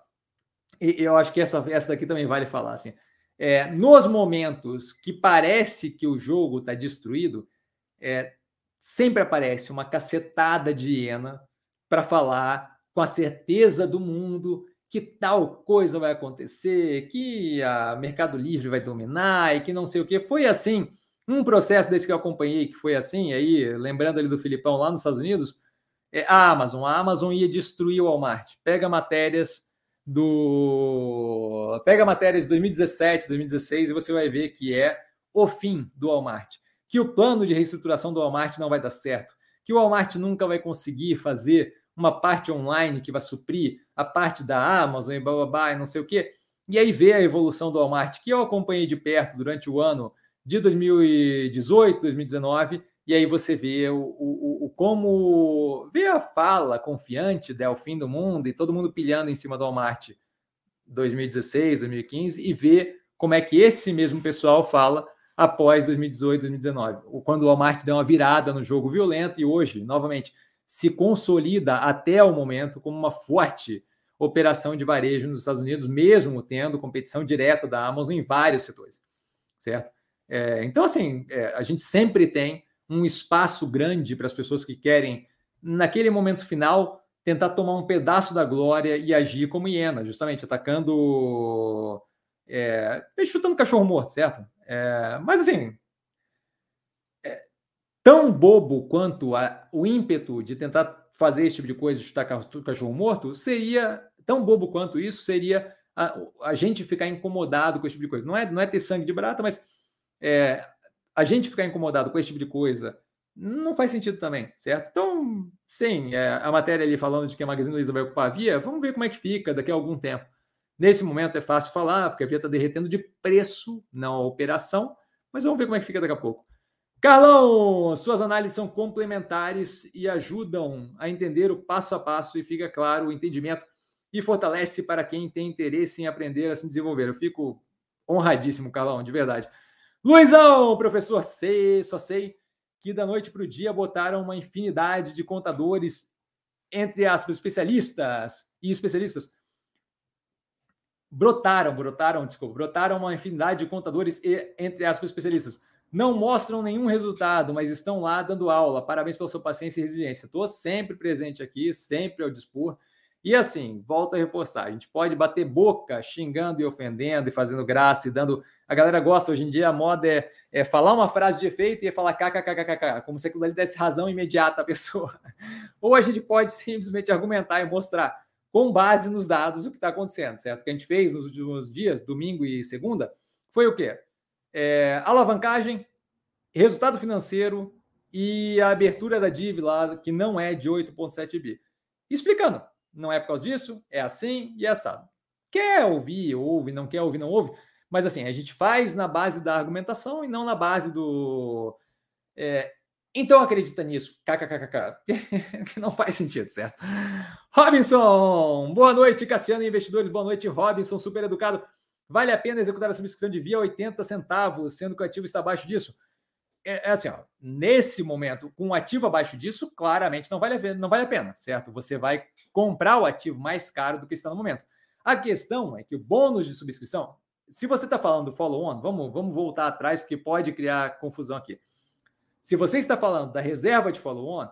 eu acho que essa, essa daqui também vale falar assim. É, nos momentos que parece que o jogo está destruído, é, sempre aparece uma cacetada de hiena para falar com a certeza do mundo que tal coisa vai acontecer, que a Mercado Livre vai dominar e que não sei o que. Foi assim, um processo desse que eu acompanhei, que foi assim, aí, lembrando ali do Filipão lá nos Estados Unidos, é a Amazon. A Amazon ia destruir o Walmart. Pega matérias do. Pega matérias de 2017, 2016 e você vai ver que é o fim do Walmart. Que o plano de reestruturação do Walmart não vai dar certo. Que o Walmart nunca vai conseguir fazer uma parte online que vai suprir a parte da Amazon e blá, blá, blá e não sei o quê. E aí ver a evolução do Walmart, que eu acompanhei de perto durante o ano de 2018, 2019, e aí você vê o, o, o como vê a fala confiante del fim do mundo e todo mundo pilhando em cima do Walmart 2016, 2015 e vê como é que esse mesmo pessoal fala após 2018, 2019, quando o Walmart deu uma virada no jogo violento e hoje, novamente, se consolida até o momento como uma forte operação de varejo nos Estados Unidos, mesmo tendo competição direta da Amazon em vários setores, certo? É, então, assim, é, a gente sempre tem um espaço grande para as pessoas que querem, naquele momento final, tentar tomar um pedaço da glória e agir como hiena, justamente atacando. É, chutando cachorro morto, certo? É, mas assim. É, tão bobo quanto a, o ímpeto de tentar fazer esse tipo de coisa, chutar cachorro morto, seria. Tão bobo quanto isso seria a, a gente ficar incomodado com esse tipo de coisa. Não é, não é ter sangue de barata, mas é, a gente ficar incomodado com esse tipo de coisa não faz sentido também, certo? Então, sim, é, a matéria ali falando de que a Magazine Luiza vai ocupar a via, vamos ver como é que fica daqui a algum tempo. Nesse momento é fácil falar, porque a via está derretendo de preço, não a operação, Mas vamos ver como é que fica daqui a pouco. Carlão, suas análises são complementares e ajudam a entender o passo a passo e fica claro o entendimento e fortalece para quem tem interesse em aprender a se desenvolver. Eu fico honradíssimo, Carlão, de verdade. Luizão, professor, sei, só sei que da noite para o dia botaram uma infinidade de contadores, entre aspas, especialistas e especialistas. Brotaram, brotaram, desculpa, brotaram uma infinidade de contadores e, entre aspas, especialistas. Não mostram nenhum resultado, mas estão lá dando aula. Parabéns pela sua paciência e resiliência. Estou sempre presente aqui, sempre ao dispor. E assim, volto a reforçar, a gente pode bater boca xingando e ofendendo e fazendo graça e dando. A galera gosta hoje em dia, a moda é, é falar uma frase de efeito e falar kkkk, como se aquilo ali desse razão imediata à pessoa. Ou a gente pode simplesmente argumentar e mostrar, com base nos dados, o que está acontecendo, certo? O que a gente fez nos últimos dias, domingo e segunda, foi o quê? É, alavancagem, resultado financeiro e a abertura da dívida que não é de 8,7 bi. Explicando não é por causa disso, é assim e é assado. Quer ouvir, ouve, não quer ouvir, não ouve. Mas assim, a gente faz na base da argumentação e não na base do. É, então acredita nisso. KKKK. não faz sentido, certo? Robinson, boa noite, Cassiano Investidores. Boa noite, Robinson, super educado. Vale a pena executar a subscrição de via 80 centavos, sendo que o ativo está abaixo disso? É, é assim, ó, nesse momento, com um ativo abaixo disso, claramente não vale, a, não vale a pena, certo? Você vai comprar o ativo mais caro do que está no momento. A questão é que o bônus de subscrição, se você está falando do follow-on, vamos, vamos voltar atrás, porque pode criar confusão aqui. Se você está falando da reserva de follow-on,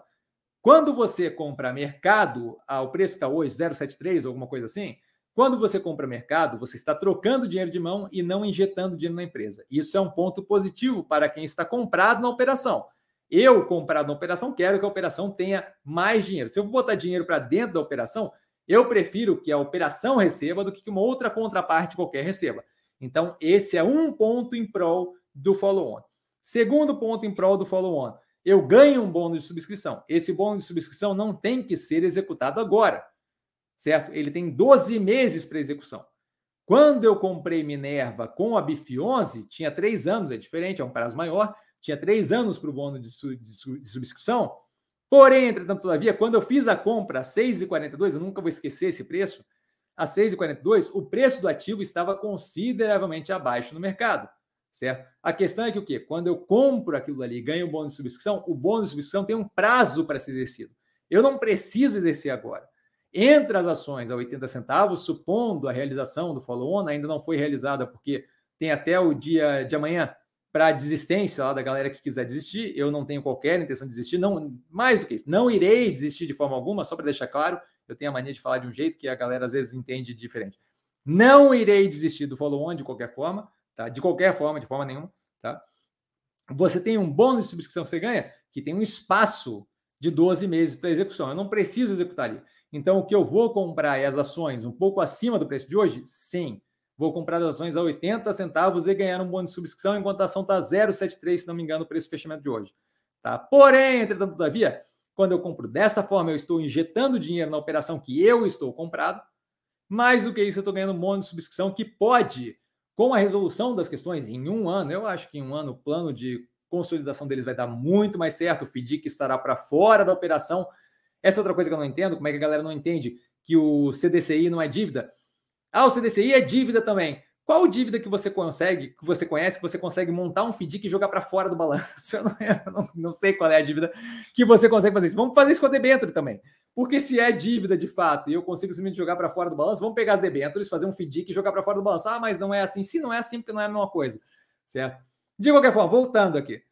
quando você compra mercado ao preço que está hoje, 0,73 ou alguma coisa assim, quando você compra mercado, você está trocando dinheiro de mão e não injetando dinheiro na empresa. Isso é um ponto positivo para quem está comprado na operação. Eu, comprado na operação, quero que a operação tenha mais dinheiro. Se eu vou botar dinheiro para dentro da operação, eu prefiro que a operação receba do que uma outra contraparte qualquer receba. Então, esse é um ponto em prol do follow-on. Segundo ponto em prol do follow-on, eu ganho um bônus de subscrição. Esse bônus de subscrição não tem que ser executado agora certo? Ele tem 12 meses para execução. Quando eu comprei Minerva com a BIF 11, tinha três anos, é diferente, é um prazo maior, tinha três anos para o bônus de, su, de, de, subscrição. Porém, entretanto, todavia, quando eu fiz a compra a 6,42, eu nunca vou esquecer esse preço, a 6,42, o preço do ativo estava consideravelmente abaixo no mercado, certo? A questão é que o quê? Quando eu compro aquilo ali e ganho o bônus de subscrição, o bônus de subscrição tem um prazo para ser exercido. Eu não preciso exercer agora. Entre as ações a 80 centavos, supondo a realização do follow-on, ainda não foi realizada, porque tem até o dia de amanhã para desistência lá da galera que quiser desistir. Eu não tenho qualquer intenção de desistir, não, mais do que isso, não irei desistir de forma alguma, só para deixar claro. Eu tenho a mania de falar de um jeito que a galera às vezes entende diferente. Não irei desistir do follow-on de qualquer forma, tá? De qualquer forma, de forma nenhuma, tá? Você tem um bônus de subscrição que você ganha, que tem um espaço de 12 meses para execução. Eu não preciso executar ali. Então, o que eu vou comprar é as ações um pouco acima do preço de hoje? Sim. Vou comprar as ações a 80 centavos e ganhar um bônus de subscrição, enquanto a ação está 0,73, se não me engano, o preço de fechamento de hoje. Tá? Porém, entretanto, todavia, quando eu compro dessa forma, eu estou injetando dinheiro na operação que eu estou comprado. Mais do que isso, eu estou ganhando um bônus de subscrição que pode, com a resolução das questões em um ano, eu acho que em um ano o plano de consolidação deles vai dar muito mais certo, o FDIC estará para fora da operação, essa é outra coisa que eu não entendo, como é que a galera não entende que o CDCI não é dívida. Ah, o CDCI é dívida também. Qual dívida que você consegue, que você conhece, que você consegue montar um FDIC e jogar para fora do balanço? Eu, não, eu não, não, sei qual é a dívida que você consegue fazer isso. Vamos fazer isso com a debênture também. Porque se é dívida de fato e eu consigo simplesmente jogar para fora do balanço, vamos pegar as debêntures, fazer um FDIC e jogar para fora do balanço. Ah, mas não é assim. Se não é assim, porque não é a mesma coisa. Certo? De qualquer forma, voltando aqui.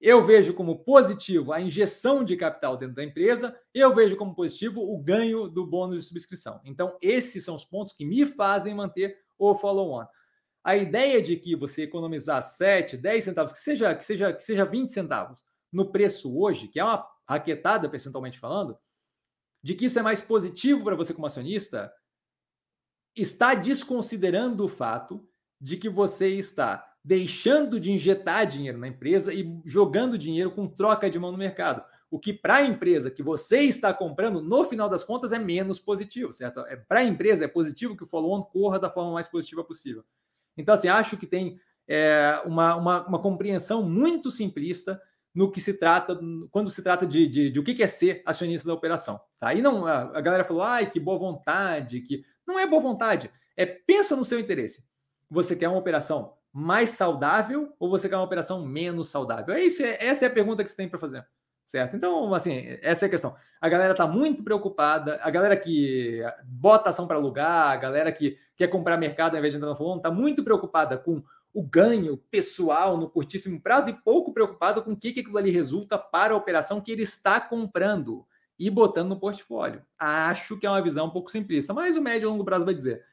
Eu vejo como positivo a injeção de capital dentro da empresa, eu vejo como positivo o ganho do bônus de subscrição. Então, esses são os pontos que me fazem manter o follow-on. A ideia de que você economizar 7, 10 centavos, que seja, que seja, que seja 20 centavos no preço hoje, que é uma raquetada percentualmente falando, de que isso é mais positivo para você como acionista, está desconsiderando o fato de que você está deixando de injetar dinheiro na empresa e jogando dinheiro com troca de mão no mercado. O que para a empresa que você está comprando, no final das contas, é menos positivo, certo? É, para a empresa é positivo que o follow-on corra da forma mais positiva possível. Então, assim, acho que tem é, uma, uma, uma, compreensão muito simplista no que se trata, quando se trata de, de, de o que é ser acionista da operação. Tá? E não, a, a galera falou, ai, que boa vontade, que. Não é boa vontade, é pensa no seu interesse. Você quer uma operação mais saudável ou você quer uma operação menos saudável? É isso, é, essa é a pergunta que você tem para fazer. Certo? Então, assim, essa é a questão. A galera está muito preocupada, a galera que bota ação para alugar, a galera que quer comprar mercado ao invés de entrar no fundo, está muito preocupada com o ganho pessoal no curtíssimo prazo e pouco preocupado com o que, que aquilo ali resulta para a operação que ele está comprando e botando no portfólio. Acho que é uma visão um pouco simplista, mas o médio e longo prazo vai dizer.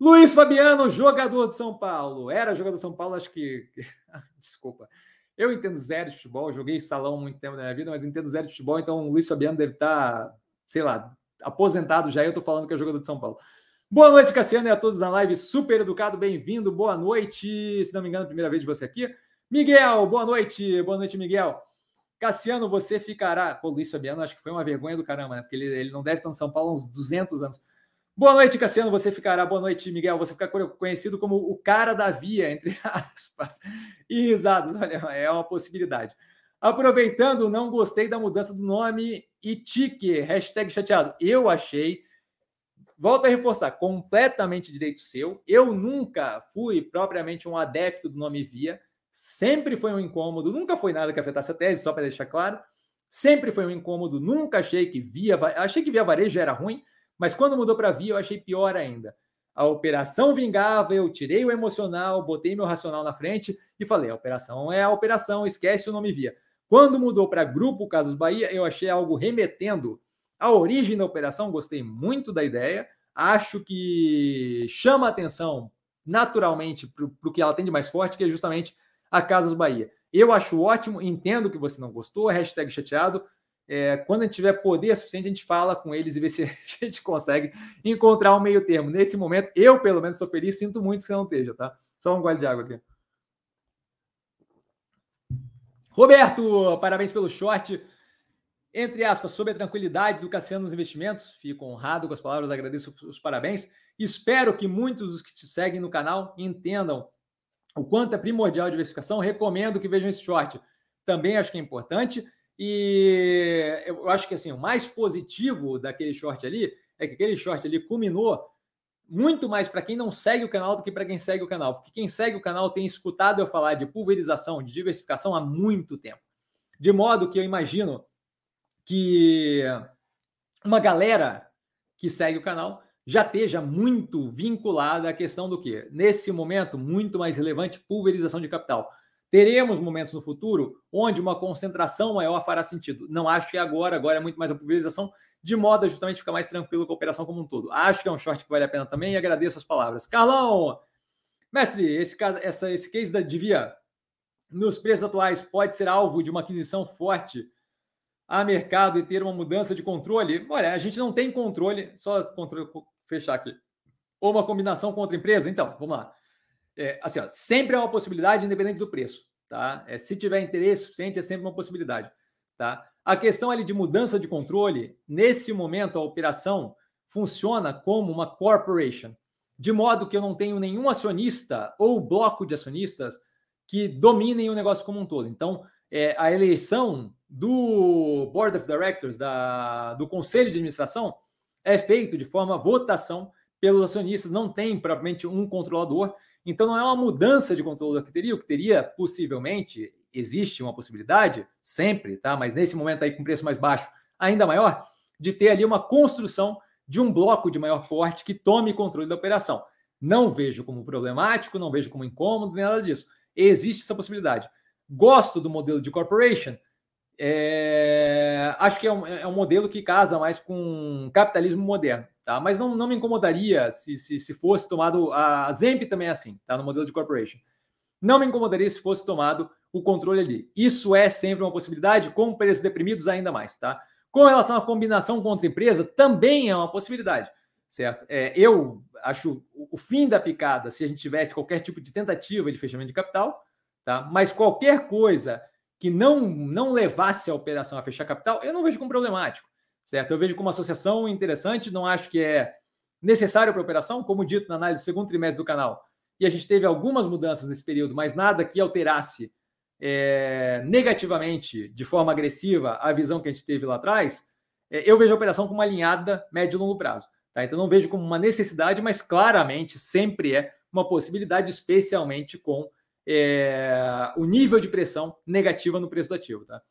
Luiz Fabiano, jogador de São Paulo. Era jogador de São Paulo, acho que. Desculpa. Eu entendo zero de futebol, joguei salão muito tempo na minha vida, mas entendo zero de futebol, então o Luiz Fabiano deve estar, sei lá, aposentado já. Eu estou falando que é jogador de São Paulo. Boa noite, Cassiano, e a todos na live. Super educado, bem-vindo. Boa noite. Se não me engano, primeira vez de você aqui. Miguel, boa noite. Boa noite, Miguel. Cassiano, você ficará. Pô, Luiz Fabiano, acho que foi uma vergonha do caramba, né? Porque ele, ele não deve estar em São Paulo há uns 200 anos. Boa noite, Cassiano. Você ficará. Boa noite, Miguel. Você fica conhecido como o cara da via, entre aspas. E risadas. Olha, é uma possibilidade. Aproveitando, não gostei da mudança do nome e tique. Hashtag chateado. Eu achei. Volto a reforçar, completamente direito seu. Eu nunca fui propriamente um adepto do nome Via. Sempre foi um incômodo, nunca foi nada que afetasse a tese, só para deixar claro. Sempre foi um incômodo, nunca achei que Via. Achei que Via Varejo era ruim mas quando mudou para via, eu achei pior ainda. A operação vingava, eu tirei o emocional, botei meu racional na frente e falei: a operação é a operação, esquece o nome via. Quando mudou para Grupo Casos Bahia, eu achei algo remetendo à origem da operação, gostei muito da ideia, acho que chama atenção naturalmente para o que ela tem de mais forte, que é justamente a Casas Bahia. Eu acho ótimo, entendo que você não gostou, hashtag chateado, é, quando a gente tiver poder suficiente, a gente fala com eles e vê se a gente consegue encontrar um meio termo. Nesse momento, eu, pelo menos, estou feliz, sinto muito que você não esteja, tá? Só um gole de água aqui. Roberto, parabéns pelo short. Entre aspas, sobre a tranquilidade do Cassiano nos investimentos, fico honrado com as palavras, agradeço os parabéns. Espero que muitos dos que te seguem no canal entendam o quanto é primordial a diversificação. Recomendo que vejam esse short. Também acho que é importante. E eu acho que assim, o mais positivo daquele short ali é que aquele short ali culminou muito mais para quem não segue o canal do que para quem segue o canal, porque quem segue o canal tem escutado eu falar de pulverização, de diversificação há muito tempo. De modo que eu imagino que uma galera que segue o canal já esteja muito vinculada à questão do que, nesse momento, muito mais relevante, pulverização de capital. Teremos momentos no futuro onde uma concentração maior fará sentido. Não acho que é agora, agora é muito mais a pulverização, de modo a justamente ficar mais tranquilo com a operação como um todo. Acho que é um short que vale a pena também e agradeço as palavras. Carlão, mestre, esse, essa, esse case da Divia nos preços atuais pode ser alvo de uma aquisição forte a mercado e ter uma mudança de controle? Olha, a gente não tem controle, só controle, fechar aqui. Ou uma combinação com outra empresa? Então, vamos lá é, assim, ó, sempre é uma possibilidade, independente do preço, tá? É, se tiver interesse suficiente, é sempre uma possibilidade, tá? A questão ali de mudança de controle, nesse momento a operação funciona como uma corporation, de modo que eu não tenho nenhum acionista ou bloco de acionistas que dominem o negócio como um todo. Então, é, a eleição do Board of Directors, da, do Conselho de Administração, é feito de forma votação pelos acionistas, não tem propriamente um controlador, então não é uma mudança de controle que teria, o que teria possivelmente, existe uma possibilidade, sempre, tá? Mas nesse momento aí com preço mais baixo, ainda maior, de ter ali uma construção de um bloco de maior porte que tome controle da operação. Não vejo como problemático, não vejo como incômodo, nem nada disso. Existe essa possibilidade. Gosto do modelo de corporation. É... Acho que é um, é um modelo que casa mais com capitalismo moderno. Tá? Mas não, não me incomodaria se, se, se fosse tomado. A Zemp também é assim, tá? No modelo de corporation. Não me incomodaria se fosse tomado o controle ali. Isso é sempre uma possibilidade, com preços deprimidos ainda mais, tá? Com relação à combinação com outra empresa, também é uma possibilidade, certo? É, eu acho o fim da picada se a gente tivesse qualquer tipo de tentativa de fechamento de capital, tá? Mas qualquer coisa que não, não levasse a operação a fechar capital, eu não vejo como problemático certo? Eu vejo como associação interessante, não acho que é necessário para a operação, como dito na análise do segundo trimestre do canal. e a gente teve algumas mudanças nesse período, mas nada que alterasse é, negativamente, de forma agressiva, a visão que a gente teve lá atrás, é, eu vejo a operação como uma alinhada médio e longo prazo. Tá? Então, não vejo como uma necessidade, mas claramente sempre é uma possibilidade, especialmente com é, o nível de pressão negativa no preço do ativo. Tá?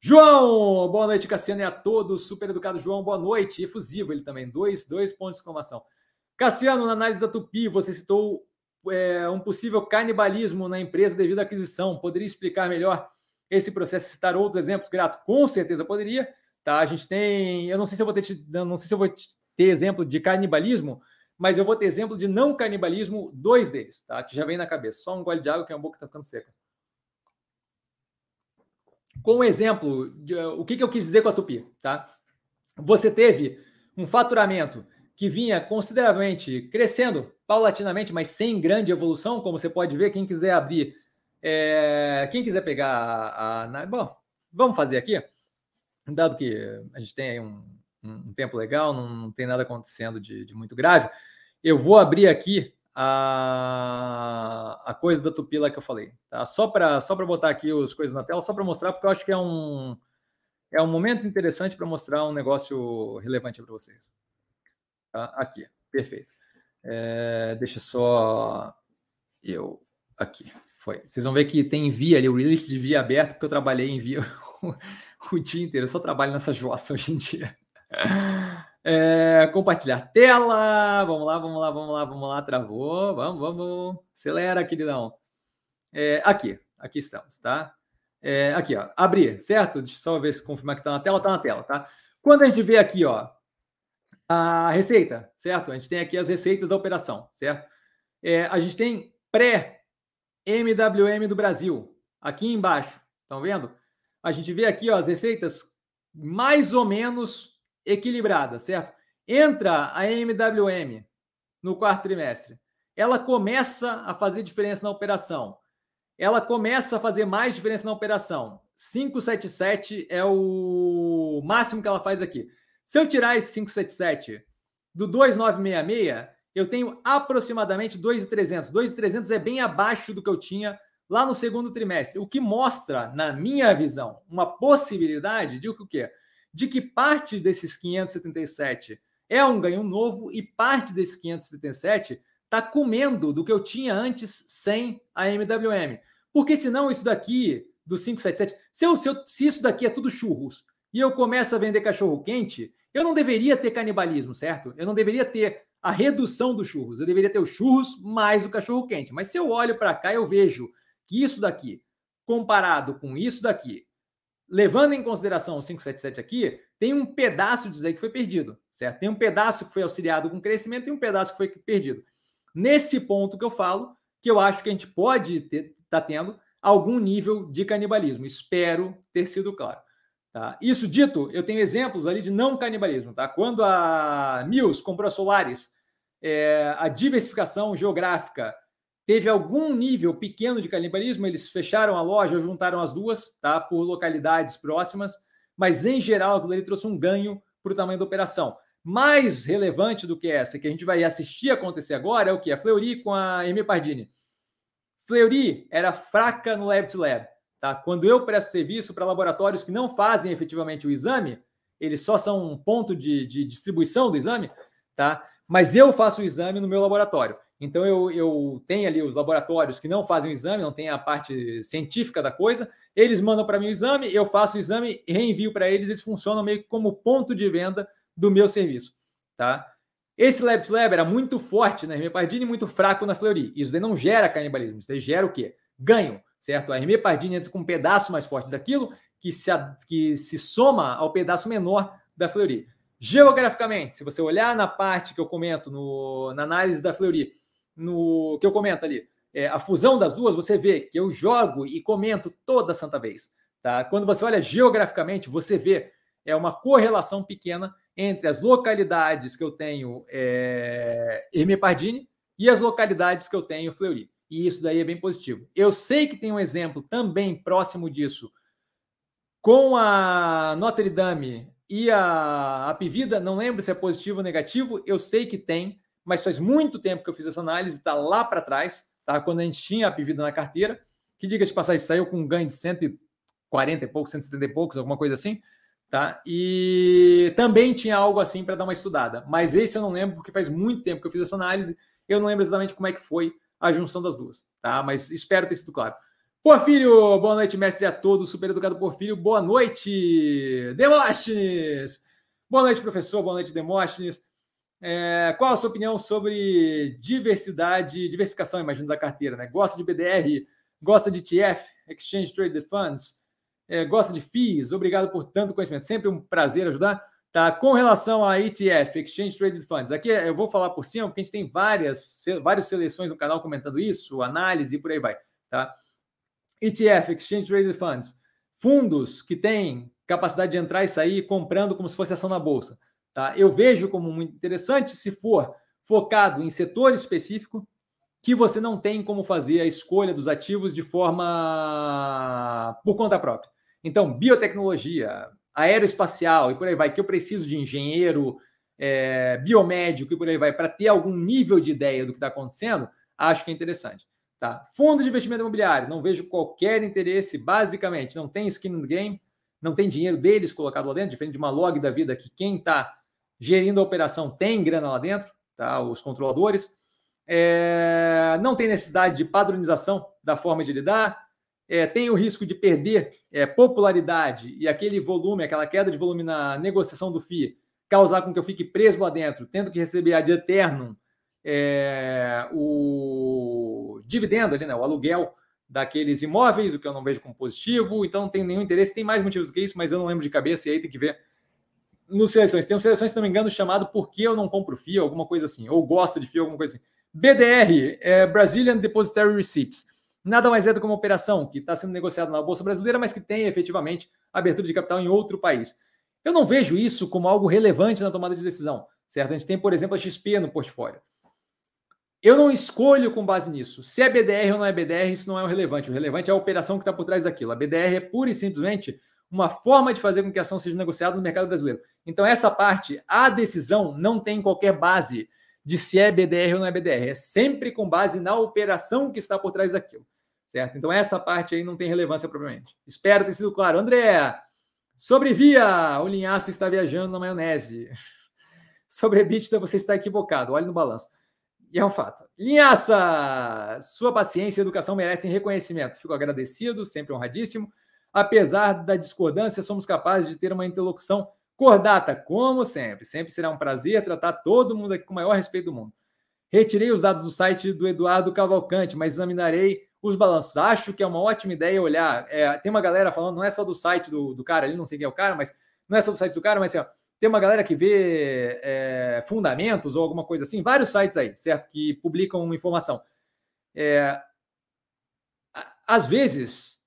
João, boa noite, Cassiano, e a todos. Super educado, João, boa noite. Efusivo ele também, dois, dois pontos de exclamação. Cassiano, na análise da Tupi, você citou é, um possível canibalismo na empresa devido à aquisição. Poderia explicar melhor esse processo, citar outros exemplos, Grato? Com certeza poderia. Tá? A gente tem, eu não sei se eu vou ter, não sei se eu vou ter exemplo de canibalismo, mas eu vou ter exemplo de não canibalismo, dois deles, tá? Que já vem na cabeça. Só um gole de água que a boca está ficando seca. Com um exemplo, de, o que, que eu quis dizer com a Tupi, tá? Você teve um faturamento que vinha consideravelmente crescendo paulatinamente, mas sem grande evolução, como você pode ver. Quem quiser abrir, é, quem quiser pegar a, a, Bom, vamos fazer aqui, dado que a gente tem um, um, tempo legal, não, não, tem nada acontecendo de, de, muito grave. Eu vou abrir aqui a, a coisa da tupila que eu falei, tá? Só para só botar aqui as coisas na tela, só para mostrar, porque eu acho que é um, é um momento interessante para mostrar um negócio relevante para vocês. Tá? Aqui, perfeito. É, deixa só eu aqui. Foi. Vocês vão ver que tem via ali, o release de via aberto, porque eu trabalhei em via o, o dia inteiro. Eu só trabalho nessa jossa hoje em dia. É, compartilhar tela. Vamos lá, vamos lá, vamos lá, vamos lá. Travou. Vamos, vamos. Acelera, queridão. É, aqui, aqui estamos, tá? É, aqui, ó. Abrir, certo? Deixa só ver se confirmar que está na tela. Está na tela, tá? Quando a gente vê aqui, ó, a receita, certo? A gente tem aqui as receitas da operação, certo? É, a gente tem pré-MWM do Brasil, aqui embaixo, estão vendo? A gente vê aqui ó, as receitas mais ou menos equilibradas, certo? Entra a MWM no quarto trimestre, ela começa a fazer diferença na operação. Ela começa a fazer mais diferença na operação. 577 é o máximo que ela faz aqui. Se eu tirar esse 577 do 2966, eu tenho aproximadamente 2,300. 2,300 é bem abaixo do que eu tinha lá no segundo trimestre, o que mostra, na minha visão, uma possibilidade de o quê? De que parte desses 577 é um ganho novo e parte desses 577 está comendo do que eu tinha antes sem a MWM. Porque senão isso daqui, do 577, se, eu, se, eu, se isso daqui é tudo churros e eu começo a vender cachorro quente, eu não deveria ter canibalismo, certo? Eu não deveria ter a redução dos churros. Eu deveria ter os churros mais o cachorro quente. Mas se eu olho para cá, eu vejo que isso daqui, comparado com isso daqui, levando em consideração o 577 aqui, tem um pedaço disso aí que foi perdido, certo? Tem um pedaço que foi auxiliado com crescimento e um pedaço que foi perdido. Nesse ponto que eu falo, que eu acho que a gente pode estar tá tendo algum nível de canibalismo. Espero ter sido claro. Tá? Isso dito, eu tenho exemplos ali de não canibalismo. Tá? Quando a Mills comprou a Solaris, é, a diversificação geográfica teve algum nível pequeno de canibalismo, eles fecharam a loja, juntaram as duas, tá? por localidades próximas, mas em geral aquilo ali trouxe um ganho para o tamanho da operação. Mais relevante do que essa, que a gente vai assistir acontecer agora, é o que? A Fleury com a M. Pardini. Fleury era fraca no Lab to Lab Tá? Quando eu presto serviço para laboratórios que não fazem efetivamente o exame, eles só são um ponto de, de distribuição do exame, tá? mas eu faço o exame no meu laboratório. Então eu, eu tenho ali os laboratórios que não fazem o exame, não tem a parte científica da coisa, eles mandam para mim o exame, eu faço o exame, reenvio para eles, eles funcionam meio que como ponto de venda do meu serviço. Tá? Esse Lab to Lab era muito forte na Hermepardine e muito fraco na Fleury. Isso daí não gera canibalismo, isso daí gera o quê? Ganho certo? A Hermia Pardini entra com um pedaço mais forte daquilo que se, que se soma ao pedaço menor da Fleury. Geograficamente, se você olhar na parte que eu comento no, na análise da Fleury, no que eu comento ali, é, a fusão das duas, você vê que eu jogo e comento toda santa vez. Tá? Quando você olha geograficamente, você vê é uma correlação pequena entre as localidades que eu tenho é, Hermia Pardini e as localidades que eu tenho Fleury e isso daí é bem positivo. Eu sei que tem um exemplo também próximo disso com a Notre Dame e a Apivida, não lembro se é positivo ou negativo, eu sei que tem, mas faz muito tempo que eu fiz essa análise, está lá para trás, tá? Quando a gente tinha a Pivida na carteira, que diga de passagem, saiu com um ganho de 140 e poucos, 170 e poucos, alguma coisa assim, tá? E também tinha algo assim para dar uma estudada, mas esse eu não lembro porque faz muito tempo que eu fiz essa análise, eu não lembro exatamente como é que foi a junção das duas, tá? Mas espero ter sido claro. Porfírio, boa noite, mestre a todos. Super educado Porfírio, boa noite. Demóstenes, boa noite, professor, boa noite, Demóstenes. É, qual a sua opinião sobre diversidade, diversificação, imagino, da carteira? Né? Gosta de BDR, gosta de TF, Exchange Traded Funds, é, gosta de FIIs? Obrigado por tanto conhecimento. Sempre um prazer ajudar. Tá, com relação a ETF, Exchange Traded Funds, aqui eu vou falar por cima, porque a gente tem várias, várias seleções no canal comentando isso, análise e por aí vai. Tá? ETF, Exchange Traded Funds, fundos que têm capacidade de entrar e sair comprando como se fosse ação na bolsa. Tá? Eu vejo como muito interessante se for focado em setor específico que você não tem como fazer a escolha dos ativos de forma por conta própria. Então, biotecnologia, aeroespacial e por aí vai, que eu preciso de engenheiro, é, biomédico e por aí vai, para ter algum nível de ideia do que está acontecendo, acho que é interessante. Tá? Fundo de investimento imobiliário, não vejo qualquer interesse, basicamente, não tem skin in the game, não tem dinheiro deles colocado lá dentro, diferente de uma log da vida que quem está gerindo a operação tem grana lá dentro, tá? os controladores. É, não tem necessidade de padronização da forma de lidar, é, tem o risco de perder é, popularidade e aquele volume, aquela queda de volume na negociação do FII, causar com que eu fique preso lá dentro, tendo que receber ad eterno é, o dividendo ali, né, o aluguel daqueles imóveis, o que eu não vejo como positivo, então não tem nenhum interesse, tem mais motivos que isso, mas eu não lembro de cabeça, e aí tem que ver nos seleções. Tem um seleções, se não me engano, chamado Por que eu não compro FII, alguma coisa assim, ou gosta de FII, alguma coisa assim. BDR, é Brazilian Depositary Receipts. Nada mais é do que uma operação que está sendo negociada na Bolsa Brasileira, mas que tem efetivamente abertura de capital em outro país. Eu não vejo isso como algo relevante na tomada de decisão, certo? A gente tem, por exemplo, a XP no portfólio. Eu não escolho com base nisso. Se é BDR ou não é BDR, isso não é o relevante. O relevante é a operação que está por trás daquilo. A BDR é pura e simplesmente uma forma de fazer com que a ação seja negociada no mercado brasileiro. Então, essa parte, a decisão não tem qualquer base de se é BDR ou não é BDR. É sempre com base na operação que está por trás daquilo. Certo? Então, essa parte aí não tem relevância propriamente. Espero ter sido claro. André, sobre via, o linhaço está viajando na maionese. Sobre EBITDA, você está equivocado. Olhe no balanço. E é um fato. Linhaça, sua paciência e educação merecem reconhecimento. Fico agradecido, sempre honradíssimo. Apesar da discordância, somos capazes de ter uma interlocução cordata, como sempre. Sempre será um prazer tratar todo mundo aqui com o maior respeito do mundo. Retirei os dados do site do Eduardo Cavalcante, mas examinarei os balanços. Acho que é uma ótima ideia olhar. É, tem uma galera falando, não é só do site do, do cara ali, não sei quem é o cara, mas não é só do site do cara, mas assim, ó, tem uma galera que vê é, fundamentos ou alguma coisa assim, vários sites aí, certo? Que publicam informação. É, às vezes,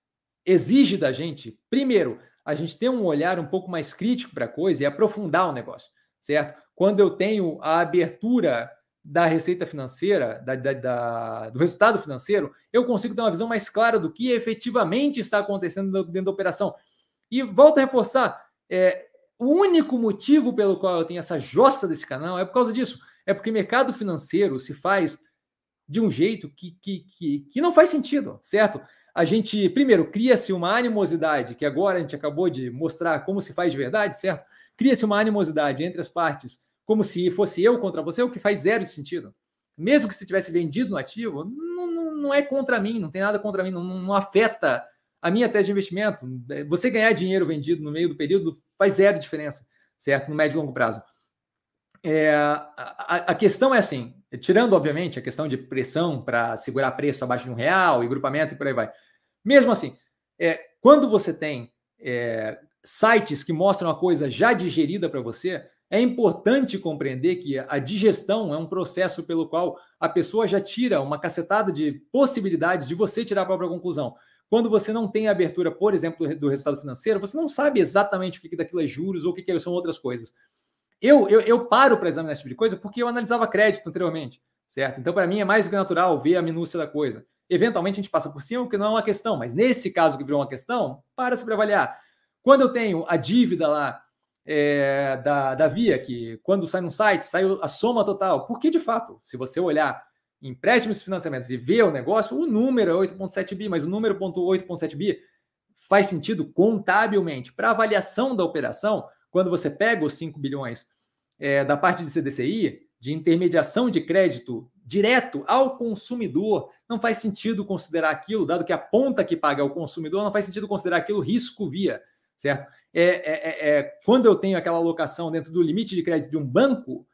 exige da gente, primeiro, a gente ter um olhar um pouco mais crítico para a coisa e aprofundar o negócio, certo? Quando eu tenho a abertura da receita financeira, da, da, da, do resultado financeiro, eu consigo ter uma visão mais clara do que efetivamente está acontecendo dentro da operação. E volto a reforçar, é, o único motivo pelo qual eu tenho essa jossa desse canal é por causa disso. É porque mercado financeiro se faz de um jeito que, que, que, que não faz sentido, certo? A gente, primeiro, cria-se uma animosidade, que agora a gente acabou de mostrar como se faz de verdade, certo? Cria-se uma animosidade entre as partes, como se fosse eu contra você, o que faz zero sentido. Mesmo que você tivesse vendido no ativo, não, não, não é contra mim, não tem nada contra mim, não, não afeta a minha tese de investimento, você ganhar dinheiro vendido no meio do período faz zero diferença, certo? No médio e longo prazo. É, a, a, questão é assim, tirando, obviamente, a questão de pressão para segurar preço abaixo de um real e grupamento e por aí vai. Mesmo assim, é, quando você tem é, sites que mostram a coisa já digerida para você, é importante compreender que a digestão é um processo pelo qual a pessoa já tira uma cacetada de possibilidades de você tirar a própria conclusão. Quando você não tem abertura, por exemplo, do, resultado financeiro, você não sabe exatamente o que, daquilo é juros ou o que são outras coisas. Eu, eu, eu paro para examinar esse tipo de coisa porque eu analisava crédito anteriormente, certo? Então, para mim, é mais do que natural ver a minúcia da coisa. Eventualmente, a gente passa por cima, porque não é uma questão, mas nesse caso que virou uma questão, para se avaliar. Quando eu tenho a dívida lá é, da, da Via, que quando sai no site, sai a soma total. Porque, de fato, se você olhar empréstimos e financiamentos e ver o negócio, o número é 8,7 bi, mas o número 8,7 bi faz sentido contabilmente. Para avaliação da operação, quando você pega os 5 bilhões é, da parte de CDCI, de intermediação de crédito direto ao consumidor, não faz sentido considerar aquilo, dado que a ponta que paga é o consumidor, não faz sentido considerar aquilo risco via, certo? É, é, é, é quando eu tenho aquela alocação dentro do limite de crédito de um banco,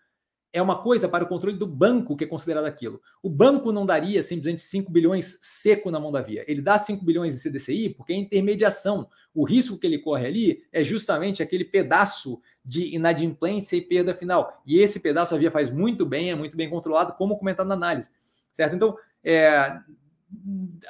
é uma coisa para o controle do banco que é considerado aquilo. O banco não daria simplesmente 5 bilhões seco na mão da via. Ele dá 5 bilhões em CDCI porque é intermediação. O risco que ele corre ali é justamente aquele pedaço de inadimplência e perda final. E esse pedaço a via faz muito bem, é muito bem controlado, como comentado na análise. Certo? Então, é,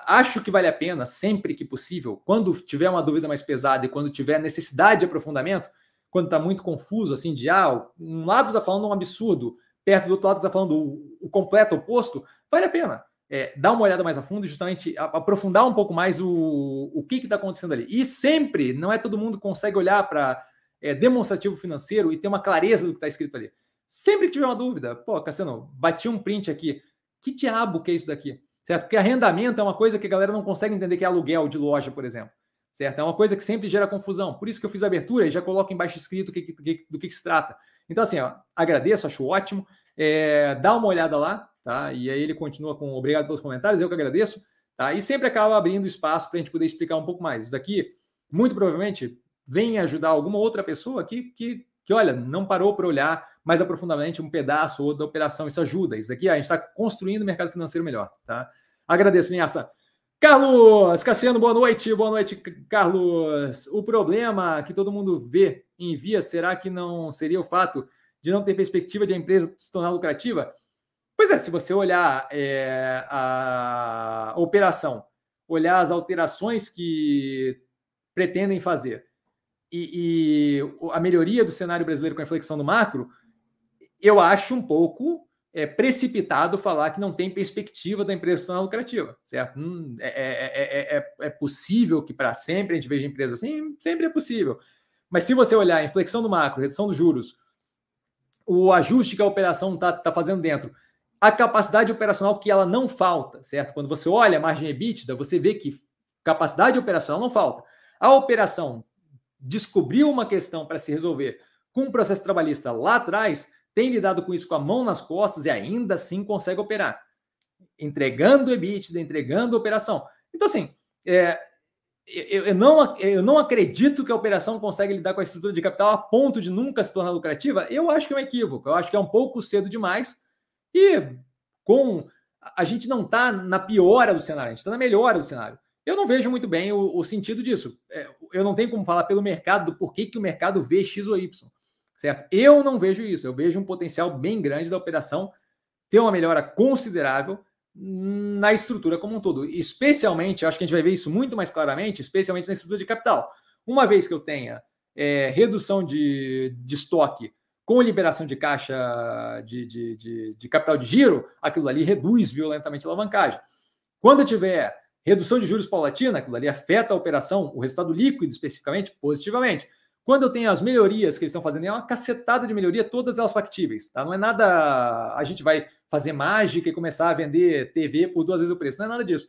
acho que vale a pena, sempre que possível, quando tiver uma dúvida mais pesada e quando tiver necessidade de aprofundamento, quando está muito confuso, assim, de ah, um lado está falando um absurdo, perto do outro lado está falando o, completo oposto, vale a pena é, dar uma olhada mais a fundo e justamente aprofundar um pouco mais o, o que está acontecendo ali. E sempre, não é todo mundo consegue olhar para é, demonstrativo financeiro e ter uma clareza do que está escrito ali. Sempre que tiver uma dúvida, pô, Cassiano, bati um print aqui. Que diabo que é isso daqui? Certo? Porque arrendamento é uma coisa que a galera não consegue entender que é aluguel de loja, por exemplo certo? É uma coisa que sempre gera confusão. Por isso que eu fiz a abertura e já coloco embaixo escrito que, que, do que, que, se trata. Então, assim, ó, agradeço, acho ótimo. É, dá uma olhada lá, tá? E aí ele continua com obrigado pelos comentários, eu que agradeço, tá? E sempre acaba abrindo espaço para a gente poder explicar um pouco mais. Isso daqui, muito provavelmente, vem ajudar alguma outra pessoa aqui que, que olha, não parou para olhar mais aprofundadamente um pedaço ou da operação. Isso ajuda. Isso daqui, a gente está construindo o mercado financeiro melhor, tá? Agradeço, Linhaça. Carlos Cassiano, boa noite. Boa noite, Carlos. O problema que todo mundo vê em via, será que não seria o fato de não ter perspectiva de a empresa se tornar lucrativa? Pois é, se você olhar é, a operação, olhar as alterações que pretendem fazer e, e a melhoria do cenário brasileiro com a inflexão do macro, eu acho um pouco é precipitado falar que não tem perspectiva da empresa tornar lucrativa, certo? É, é, é, é possível que para sempre a gente veja empresa assim? Sempre é possível. Mas se você olhar a inflexão do macro, redução dos juros, o ajuste que a operação está tá fazendo dentro, a capacidade operacional que ela não falta, certo? Quando você olha a margem EBITDA, você vê que capacidade operacional não falta. A operação descobriu uma questão para se resolver com um processo trabalhista lá atrás, tem lidado com isso com a mão nas costas e ainda assim consegue operar, entregando EBITDA, entregando operação. Então, assim, é, eu, eu, não, eu não acredito que a operação consegue lidar com a estrutura de capital a ponto de nunca se tornar lucrativa. Eu acho que é um equívoco, eu acho que é um pouco cedo demais. E com a gente não está na piora do cenário, a gente está na melhora do cenário. Eu não vejo muito bem o, o sentido disso. É, eu não tenho como falar pelo mercado do porquê que o mercado vê X ou Y certo? Eu não vejo isso, eu vejo um potencial bem grande da operação ter uma melhora considerável na estrutura como um todo. Especialmente, acho que a gente vai ver isso muito mais claramente, especialmente na estrutura de capital. Uma vez que eu tenha é, redução de, de estoque com liberação de caixa de, de, de, de, capital de giro, aquilo ali reduz violentamente a alavancagem. Quando eu tiver redução de juros paulatina, aquilo ali afeta a operação, o resultado líquido especificamente, positivamente. Quando eu tenho as melhorias que eles estão fazendo, é uma cacetada de melhoria, todas elas factíveis, tá? Não é nada. A gente vai fazer mágica e começar a vender TV por duas vezes o preço, não é nada disso.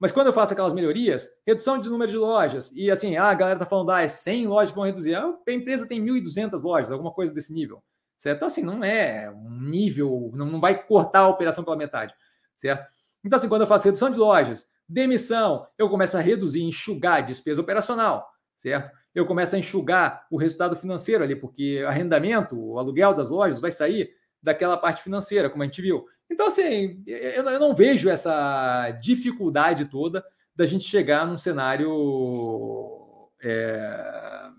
Mas quando eu faço aquelas melhorias, redução de número de lojas, e assim, ah, a galera tá falando, ah, é 100 lojas que vão reduzir. A empresa tem 1.200 lojas, alguma coisa desse nível, certo? Então, assim, não é um nível, não, não vai cortar a operação pela metade, certo? Então, assim, quando eu faço redução de lojas, demissão, eu começo a reduzir, enxugar a despesa operacional, certo? Eu começo a enxugar o resultado financeiro ali, porque arrendamento, o aluguel das lojas vai sair daquela parte financeira, como a gente viu. Então, assim, eu, não vejo essa dificuldade toda da gente chegar num cenário é,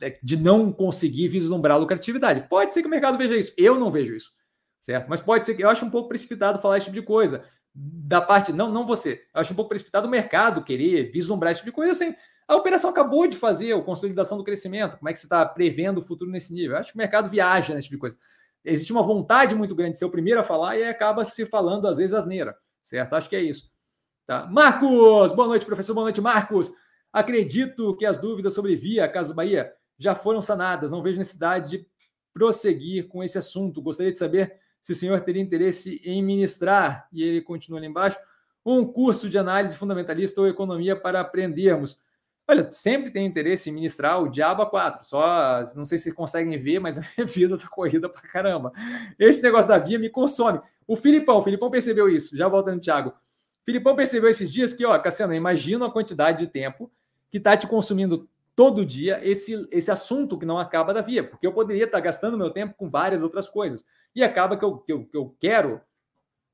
é, de não conseguir vislumbrar lucratividade. Pode ser que o mercado veja isso, eu não vejo isso, certo? Mas pode ser que eu acho um pouco precipitado falar esse tipo de coisa. Da parte, não, não você, eu acho um pouco precipitado o mercado querer vislumbrar esse tipo de coisa assim a operação acabou de fazer a consolidação do crescimento. Como é que você está prevendo o futuro nesse nível? Eu acho que o mercado viaja nesse tipo de coisa. Existe uma vontade muito grande de ser o primeiro a falar e acaba se falando, às vezes, asneira. Certo? Acho que é isso. Tá? Marcos! Boa noite, professor. Boa noite, Marcos. Acredito que as dúvidas sobre Via, Caso Bahia, já foram sanadas. Não vejo necessidade de prosseguir com esse assunto. Gostaria de saber se o senhor teria interesse em ministrar, e ele continua ali embaixo, um curso de análise fundamentalista ou economia para aprendermos. Olha, sempre tem interesse em ministrar o Diabo a 4. Só não sei se conseguem ver, mas a minha vida tá corrida para caramba. Esse negócio da via me consome. O Filipão, o Filipão percebeu isso, já voltando, Thiago. Filipão percebeu esses dias que, ó, Cassiano, imagina a quantidade de tempo que está te consumindo todo dia esse, esse assunto que não acaba da via, porque eu poderia estar tá gastando meu tempo com várias outras coisas. E acaba que eu, que eu, que eu quero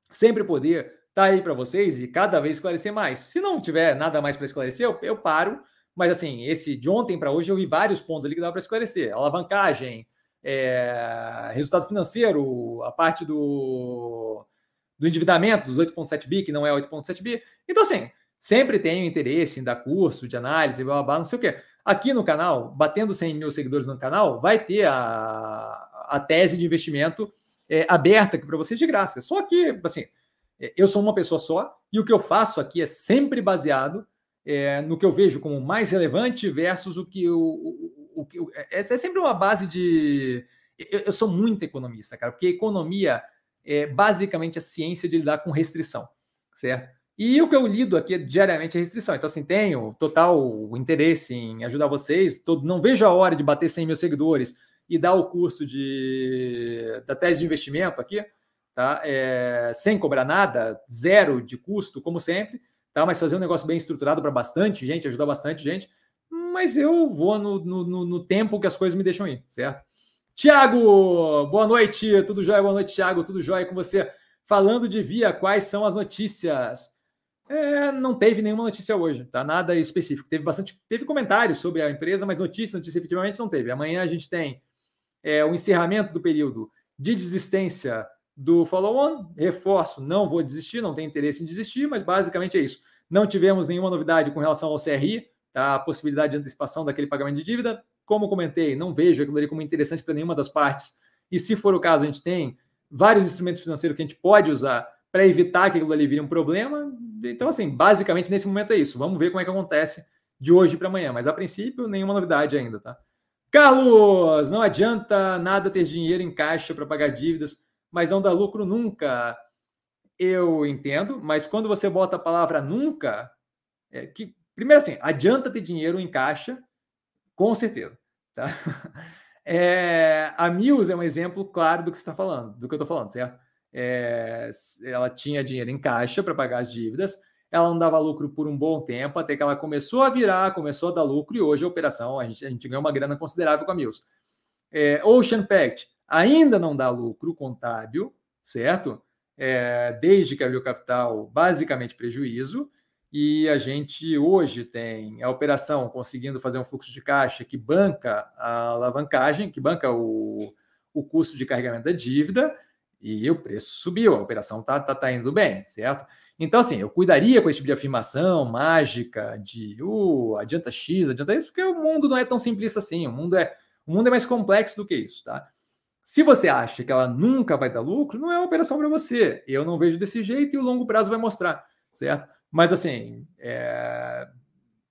sempre poder estar tá aí para vocês e cada vez esclarecer mais. Se não tiver nada mais para esclarecer, eu, eu paro mas assim, esse de ontem para hoje eu vi vários pontos ali que dá para esclarecer. Alavancagem, é, resultado financeiro, a parte do, do endividamento dos 8,7 bi, que não é 8,7 bi. Então, assim, sempre tenho interesse em dar curso de análise, blá, blá, blá, não sei o quê. Aqui no canal, batendo 100 mil seguidores no canal, vai ter a, a tese de investimento é, aberta aqui para vocês de graça. Só que, assim, eu sou uma pessoa só e o que eu faço aqui é sempre baseado é, no que eu vejo como mais relevante versus o que o, o, o, o é, é sempre uma base de eu, eu, sou muito economista, cara, porque economia é basicamente a ciência de lidar com restrição, certo? E o que eu lido aqui é diariamente é restrição. Então, assim, tenho total interesse em ajudar vocês. Todo, não vejo a hora de bater 100 mil seguidores e dar o curso de, da tese de investimento aqui, tá? É, sem cobrar nada, zero de custo, como sempre tá? Mas fazer um negócio bem estruturado para bastante gente, ajudar bastante gente. Mas eu vou no, no, no tempo que as coisas me deixam ir, certo? Tiago, boa noite, tudo jóia? Boa noite, Tiago, tudo jóia com você? Falando de Via, quais são as notícias? É, não teve nenhuma notícia hoje, tá? Nada específico. Teve bastante, teve comentários sobre a empresa, mas notícia, notícia efetivamente não teve. Amanhã a gente tem é, o encerramento do período de desistência do follow-on. Reforço, não vou desistir, não tenho interesse em desistir, mas basicamente é isso. Não tivemos nenhuma novidade com relação ao CRI, tá? a possibilidade de antecipação daquele pagamento de dívida. Como comentei, não vejo aquilo ali como interessante para nenhuma das partes. E se for o caso, a gente tem vários instrumentos financeiros que a gente pode usar para evitar que aquilo ali vire um problema. Então, assim, basicamente nesse momento é isso. Vamos ver como é que acontece de hoje para amanhã. Mas a princípio, nenhuma novidade ainda, tá? Carlos, não adianta nada ter dinheiro em caixa para pagar dívidas mas não dá lucro nunca. Eu entendo, mas quando você bota a palavra nunca, é que primeiro assim, adianta ter dinheiro em caixa, com certeza. Tá? É, a Mills é um exemplo claro do que você está falando, do que eu estou falando, certo? É, ela tinha dinheiro em caixa para pagar as dívidas, ela não dava lucro por um bom tempo, até que ela começou a virar, começou a dar lucro, e hoje a operação, a gente, a gente ganhou uma grana considerável com a Mills. É, Ocean Pact, ainda não dá lucro contábil, certo? É, desde que abriu capital, basicamente prejuízo, e a gente hoje tem a operação conseguindo fazer um fluxo de caixa que banca a alavancagem, que banca o, o custo de carregamento da dívida, e o preço subiu, a operação está tá, tá indo bem, certo? Então, assim, eu cuidaria com esse tipo de afirmação mágica de uh, adianta X, adianta isso, porque o mundo não é tão simplista assim, o mundo é, o mundo é mais complexo do que isso, tá? Se você acha que ela nunca vai dar lucro, não é uma operação para você. Eu não vejo desse jeito e o longo prazo vai mostrar, certo? Mas assim, é,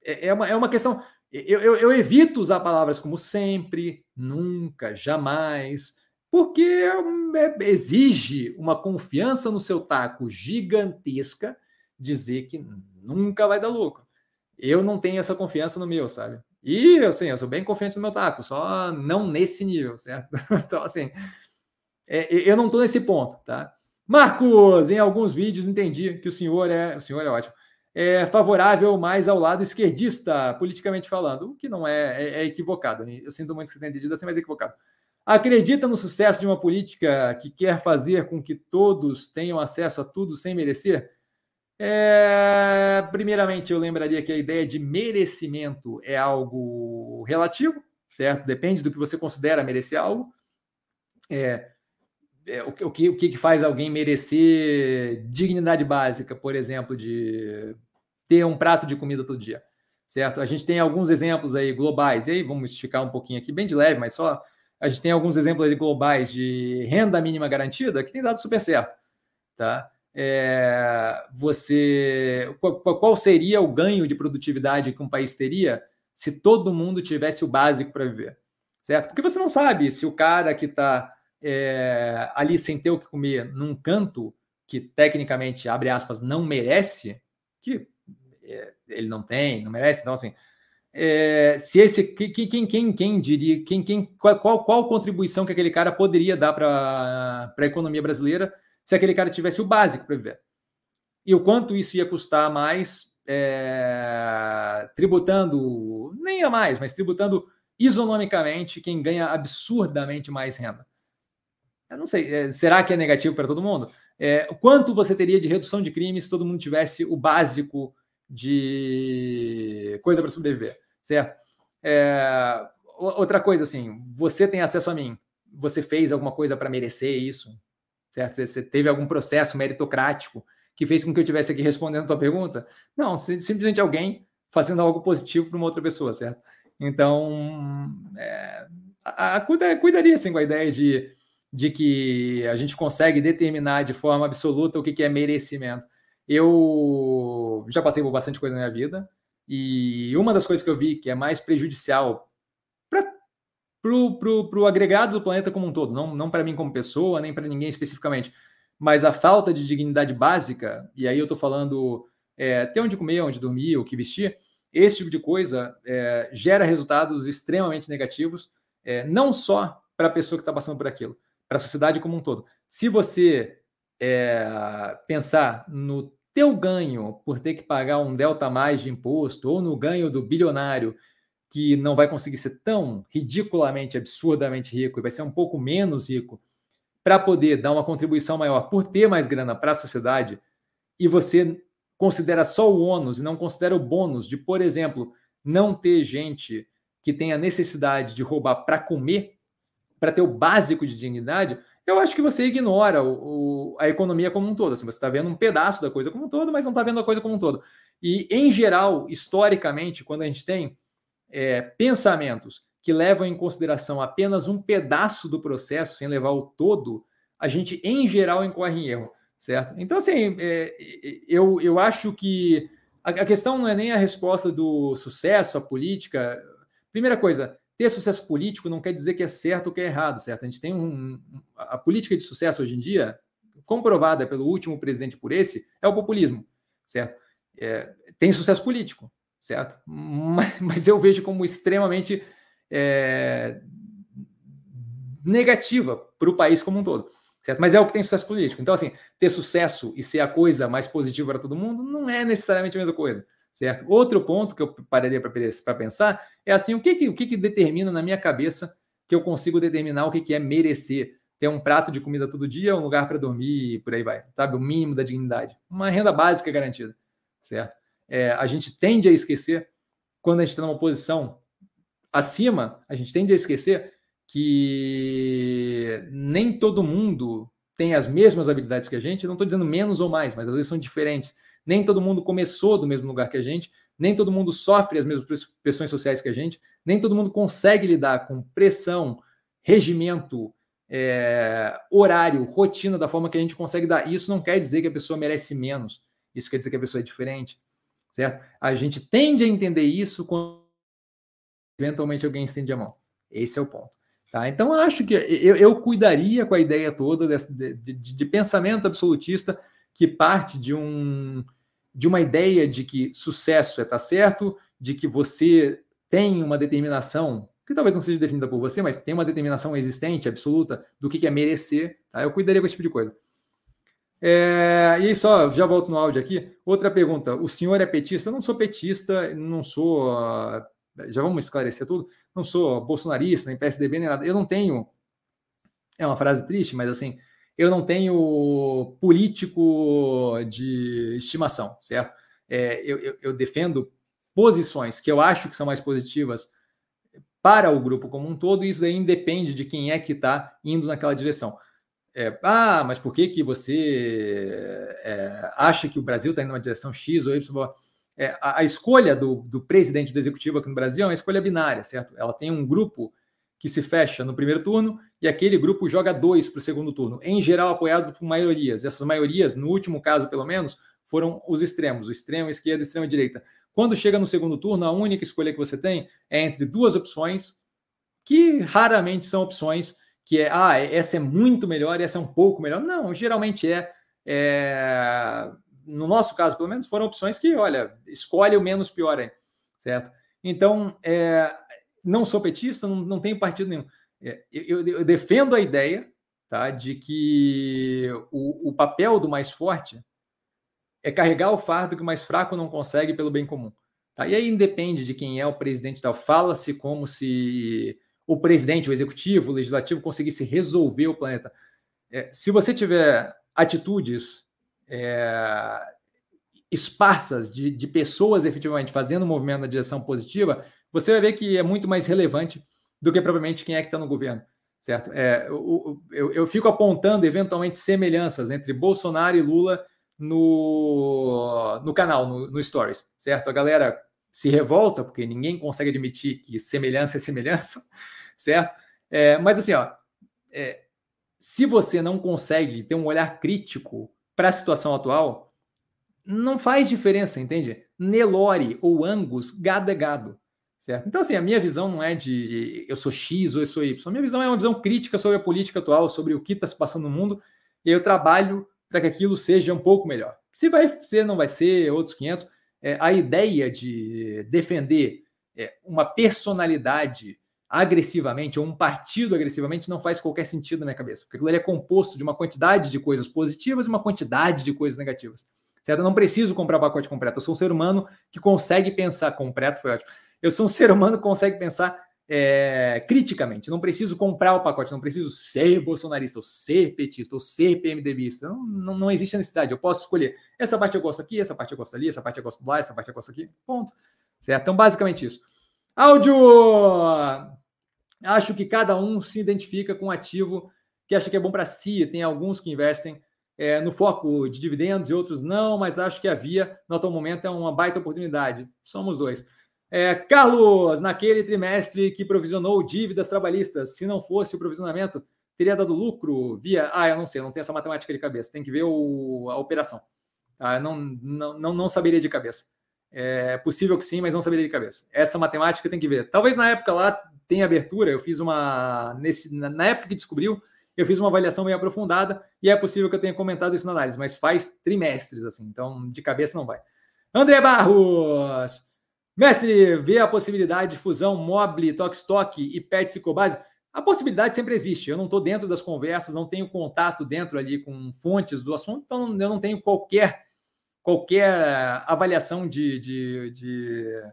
é, é uma, é uma questão. Eu, eu, eu evito usar palavras como sempre, nunca, jamais, porque é, exige uma confiança no seu taco gigantesca dizer que nunca vai dar lucro. Eu não tenho essa confiança no meu, sabe? E, assim, eu sou bem confiante no meu taco, só não nesse nível, certo? então, assim, é, eu não estou nesse ponto, tá? Marcos, em alguns vídeos entendi que o senhor é, o senhor é ótimo, é favorável mais ao lado esquerdista, politicamente falando, o que não é, é, é equivocado. Eu sinto muito que você tenha entendido assim, mas é equivocado. Acredita no sucesso de uma política que quer fazer com que todos tenham acesso a tudo sem merecer? É, primeiramente, eu lembraria que a ideia de merecimento é algo relativo, certo? Depende do que você considera merecer algo. É, é, o, o, que, o que faz alguém merecer dignidade básica, por exemplo, de ter um prato de comida todo dia, certo? A gente tem alguns exemplos aí globais, e aí vamos esticar um pouquinho aqui, bem de leve, mas só a gente tem alguns exemplos aí globais de renda mínima garantida que tem dado super certo, tá? É, você qual, qual, seria o ganho de produtividade que um país teria se todo mundo tivesse o básico para viver, certo? Porque você não sabe se o cara que está é, ali sem ter o que comer num canto que tecnicamente, abre aspas, não merece, que é, ele não tem, não merece, então assim, é, se esse quem, quem, quem, diria quem, quem qual, qual, contribuição que aquele cara poderia dar para a economia brasileira se aquele cara tivesse o básico para viver. E o quanto isso ia custar mais é, tributando nem a mais mas tributando isonomicamente quem ganha absurdamente mais renda. Eu não sei é, será que é negativo para todo mundo? É, quanto você teria de redução de crimes se todo mundo tivesse o básico de coisa para sobreviver, certo? É, outra coisa, assim, você tem acesso a mim, você fez alguma coisa para merecer isso, certo? Você, teve algum processo meritocrático que fez com que eu estivesse aqui respondendo a tua pergunta? Não, simplesmente alguém fazendo algo positivo para uma outra pessoa, certo? Então, é, a, a, cuidaria assim, com a ideia de, de que a gente consegue determinar de forma absoluta o que, que é merecimento. Eu já passei por bastante coisa na minha vida, e uma das coisas que eu vi que é mais prejudicial pro, pro, pro agregado do planeta como um todo, não, não para mim como pessoa, nem para ninguém especificamente, mas a falta de dignidade básica, e aí eu estou falando é, ter onde comer, onde dormir, o que vestir, esse tipo de coisa é, gera resultados extremamente negativos, é, não só para a pessoa que está passando por aquilo, para a sociedade como um todo. Se você é, pensar no teu ganho por ter que pagar um delta mais de imposto ou no ganho do bilionário que não vai conseguir ser tão ridiculamente, absurdamente rico e vai ser um pouco menos rico para poder dar uma contribuição maior por ter mais grana para a sociedade e você considera só o ônus e não considera o bônus de, por exemplo, não ter gente que tenha necessidade de roubar para comer, para ter o básico de dignidade, eu acho que você ignora o, o, a economia como um todo. Assim, você está vendo um pedaço da coisa como um todo, mas não está vendo a coisa como um todo. E, em geral, historicamente, quando a gente tem é, pensamentos que levam em consideração apenas um pedaço do processo, sem levar o todo, a gente, em geral, incorre em erro, certo? Então, assim, é, eu, eu acho que a, a questão não é nem a resposta do sucesso, a política. Primeira coisa, ter sucesso político não quer dizer que é certo ou que é errado, certo? A gente tem um. A política de sucesso hoje em dia, comprovada pelo último presidente por esse, é o populismo, certo? É, tem sucesso político, certo? Mas, mas eu vejo como extremamente é, negativa para o país como um todo, certo? Mas é o que tem sucesso político. Então, assim, ter sucesso e ser a coisa mais positiva para todo mundo não é necessariamente a mesma coisa certo? Outro ponto que eu pararia para pensar é assim, o que, que, o que, que determina na minha cabeça que eu consigo determinar o que, que é merecer ter um prato de comida todo dia, um lugar para dormir e por aí vai, sabe? O mínimo da dignidade. Uma renda básica garantida, certo? É, a gente tende a esquecer, quando a gente está numa posição acima, a gente tende a esquecer que nem todo mundo tem as mesmas habilidades que a gente. não estou dizendo menos ou mais, mas às vezes são diferentes nem todo mundo começou do mesmo lugar que a gente, nem todo mundo sofre as mesmas pressões sociais que a gente, nem todo mundo consegue lidar com pressão, regimento, é, horário, rotina da forma que a gente consegue dar. Isso não quer dizer que a pessoa merece menos, isso quer dizer que a pessoa é diferente, certo? A gente tende a entender isso quando eventualmente alguém estende a mão. Esse é o ponto. Tá? Então, acho que eu, eu cuidaria com a ideia toda de, de, de pensamento absolutista que parte de um de uma ideia de que sucesso é estar tá certo, de que você tem uma determinação, que talvez não seja definida por você, mas tem uma determinação existente, absoluta, do que é merecer, tá? eu cuidaria com esse tipo de coisa. É, e só, já volto no áudio aqui. Outra pergunta: o senhor é petista? Eu não sou petista, não sou. Já vamos esclarecer tudo. Não sou bolsonarista, nem PSDB, nem nada. Eu não tenho. É uma frase triste, mas assim, eu não tenho político de estimação, certo? É, eu, eu, eu, defendo posições que eu acho que são mais positivas para o grupo como um todo, e isso aí independe de quem é que está indo naquela direção. É, ah, mas por que, que você é, acha que o Brasil está indo numa direção X ou Y? É, a, a, escolha do, do presidente do executivo aqui no Brasil é uma escolha binária, certo? Ela tem um grupo que se fecha no primeiro turno e aquele grupo joga dois para o segundo turno, em geral apoiado por maiorias. Essas maiorias, no último caso pelo menos, foram os extremos, o extremo esquerda e extrema direita. Quando chega no segundo turno, a única escolha que você tem é entre duas opções que raramente são opções que é, ah, essa é muito melhor e essa é um pouco melhor. Não, geralmente é, é, no nosso caso, pelo menos, foram opções que, olha, escolhe o menos pior aí, certo? Então, é, não sou petista, não, não tenho partido nenhum. É, eu, eu, defendo a ideia tá, de que o, o papel do mais forte é carregar o fardo que o mais fraco não consegue pelo bem comum. Tá? E aí independe de quem é o presidente tal. Fala-se como se o presidente, o executivo, o legislativo conseguisse resolver o planeta. É, se você tiver atitudes é, esparsas de, de, pessoas efetivamente fazendo um movimento na direção positiva, você vai ver que é muito mais relevante do que propriamente quem é que está no governo, certo? É, eu, eu, eu, fico apontando eventualmente semelhanças entre Bolsonaro e Lula no, no canal, no, no Stories, certo? A galera se revolta porque ninguém consegue admitir que semelhança é semelhança, certo? É, mas assim, ó, é, se você não consegue ter um olhar crítico para a situação atual, não faz diferença, entende? Nelore ou Angus, gado é gado. Certo? Então, assim, a minha visão não é de eu sou X ou eu sou Y. A minha visão é uma visão crítica sobre a política atual, sobre o que está se passando no mundo, e eu trabalho para que aquilo seja um pouco melhor. Se vai ser, não vai ser, outros 500. É, a ideia de defender é, uma personalidade agressivamente ou um partido agressivamente não faz qualquer sentido na minha cabeça, porque aquilo é composto de uma quantidade de coisas positivas e uma quantidade de coisas negativas. Certo? Eu não preciso comprar pacote completo, eu sou um ser humano que consegue pensar completo, foi ótimo. Eu sou um ser humano que consegue pensar é, criticamente. Não preciso comprar o pacote, não preciso ser bolsonarista, ou ser petista, ou ser PMDBista. Não, não, não, existe necessidade. Eu posso escolher. Essa parte eu gosto aqui, essa parte eu gosto ali, essa parte eu gosto lá, essa parte eu gosto aqui. Ponto. Certo? Então, basicamente isso. Áudio! Acho que cada um se identifica com um ativo que acha que é bom para si. Tem alguns que investem é, no foco de dividendos e outros não, mas acho que a Via, no atual momento, é uma baita oportunidade. Somos dois. É, Carlos, naquele trimestre que provisionou dívidas trabalhistas, se não fosse o provisionamento, teria dado lucro via. Ah, eu não sei, não tenho essa matemática de cabeça, tem que ver o, a operação. Tá? Não, não, não, não saberia de cabeça. É possível que sim, mas não saberia de cabeça. Essa matemática tem que ver. Talvez na época lá tenha abertura, eu fiz uma. Nesse, na época que descobriu, eu fiz uma avaliação meio aprofundada e é possível que eu tenha comentado isso na análise, mas faz trimestres, assim, então de cabeça não vai. André Barros! Mestre, vê a possibilidade de fusão Mobile, Tokstok e Pet Cobase? A possibilidade sempre existe. Eu não estou dentro das conversas, não tenho contato dentro ali com fontes do assunto, então eu não tenho qualquer qualquer avaliação de, de, de,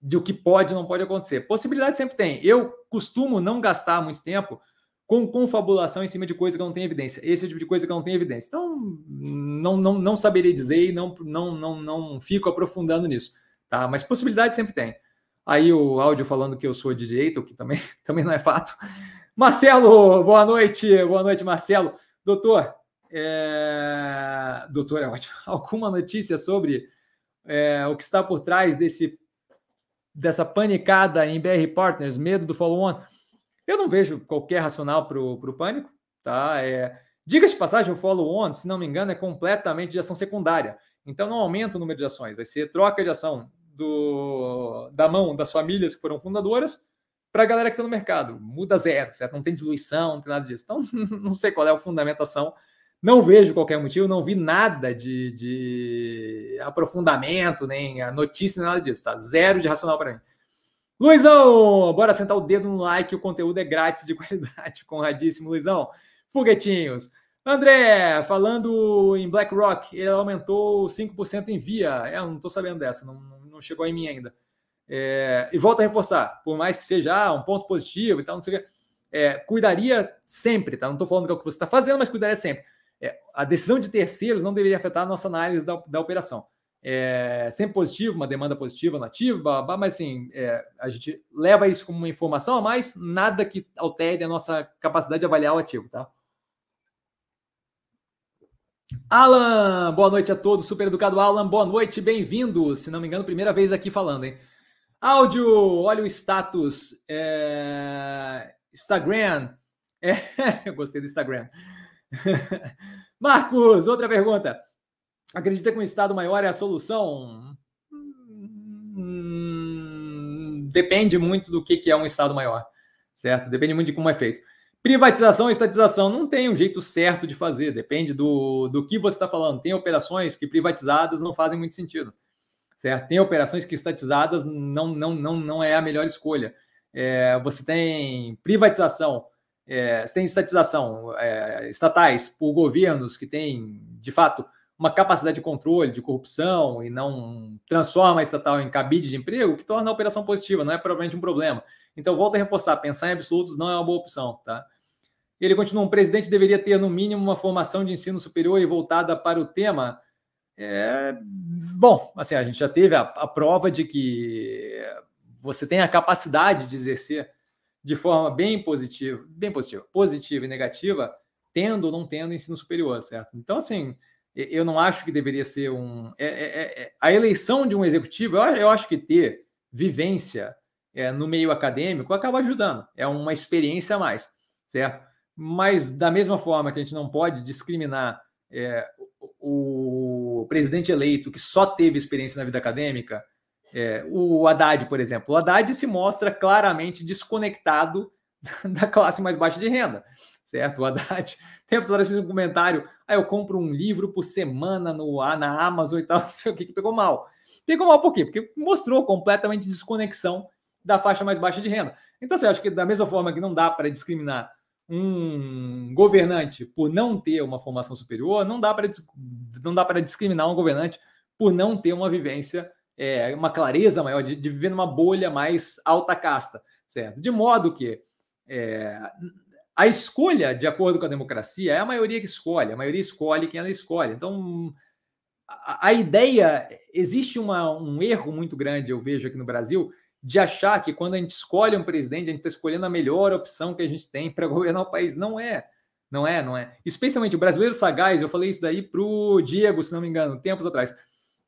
de o que pode ou não pode acontecer. Possibilidade sempre tem. Eu costumo não gastar muito tempo com confabulação em cima de coisa que não tem evidência. Esse é tipo de coisa que não tem evidência. Então, não, não, não saberia dizer e não, não, não, não fico aprofundando nisso tá? Mas possibilidade sempre tem. Aí o áudio falando que eu sou de direita, o que também, também não é fato. Marcelo, boa noite, boa noite, Marcelo. Doutor, é... doutor é ótimo. Alguma notícia sobre é, o que está por trás desse dessa panicada em BR Partners, medo do follow-on? Eu não vejo qualquer racional para o pânico, tá? É, Diga-se de passagem, o follow-on, se não me engano, é completamente de ação secundária. Então não aumenta o número de ações, vai ser troca de ação do, da mão das famílias que foram fundadoras para a galera que está no mercado. Muda zero, certo? Não tem diluição, não tem nada disso. Então, não sei qual é a fundamentação. Não vejo qualquer motivo, não vi nada de, de aprofundamento, nem a notícia, nada disso, tá? Zero de racional para mim. Luizão, bora sentar o dedo no like, o conteúdo é grátis de qualidade, conradíssimo, Luizão. Foguetinhos. André, falando em BlackRock, ele aumentou 5% em via. É, eu não estou sabendo dessa, não, não chegou em mim ainda. É, e volto a reforçar, por mais que seja ah, um ponto positivo e tal, não sei o que, é, cuidaria sempre, tá? Não estou falando que é o que você está fazendo, mas cuidaria sempre. É, a decisão de terceiros não deveria afetar a nossa análise da, da operação. É, sempre positivo, uma demanda positiva nativa, mas assim, é, a gente leva isso como uma informação a mais, nada que altere a nossa capacidade de avaliar o ativo, tá? Alan, boa noite a todos. Super educado Alan, boa noite, bem-vindo. Se não me engano, primeira vez aqui falando, hein? Áudio, olha o status. É... Instagram. É... Gostei do Instagram. Marcos, outra pergunta. Acredita que um estado maior é a solução? hum, depende muito do que, que é um Estado maior, certo? Depende muito de como é feito. Privatização e estatização não tem um jeito certo de fazer, depende do, do que você está falando. Tem operações que privatizadas não fazem muito sentido, certo? Tem operações que estatizadas não, não, não, não é a melhor escolha. É, você tem privatização, é, você tem estatização é, estatais por governos que têm, de fato, uma capacidade de controle, de corrupção e não transforma a estatal em cabide de emprego, que torna a operação positiva, não é provavelmente um problema. Então, volto a reforçar, pensar em absolutos não é uma boa opção, tá? Ele continua, um presidente deveria ter, no mínimo, uma formação de ensino superior e voltada para o tema. É, bom, assim, a gente já teve a, a prova de que você tem a capacidade de exercer de forma bem positiva, bem positiva, positiva e negativa, tendo ou não tendo ensino superior, certo? Então, assim, eu não acho que deveria ser um. É, é, é, é a eleição de um executivo, eu, acho que ter vivência é, no meio acadêmico acaba ajudando, é uma experiência a mais, certo? Mas, da mesma forma que a gente não pode discriminar é, o presidente eleito que só teve experiência na vida acadêmica, é, o Haddad, por exemplo. O Haddad se mostra claramente desconectado da classe mais baixa de renda, certo? O Haddad tempos atrás fez um comentário, ah, eu compro um livro por semana no, na Amazon e tal, não sei o que, que pegou mal. Pegou mal por quê? Porque mostrou completamente desconexão da faixa mais baixa de renda. Então, você assim, acha que da mesma forma que não dá para discriminar um governante por não ter uma formação superior, não dá para não dá para discriminar um governante por não ter uma vivência, é, uma clareza maior de, de, viver numa bolha mais alta casta, certo? De modo que é, a escolha, de acordo com a democracia, é a maioria que escolhe, a maioria escolhe quem ela escolhe. Então, a, a ideia, existe uma, um erro muito grande, eu vejo aqui no Brasil, de achar que quando a gente escolhe um presidente, a gente está escolhendo a melhor opção que a gente tem para governar o país. Não é. Não é, não é. Especialmente o brasileiro sagaz, eu falei isso daí para o Diego, se não me engano, tempos atrás.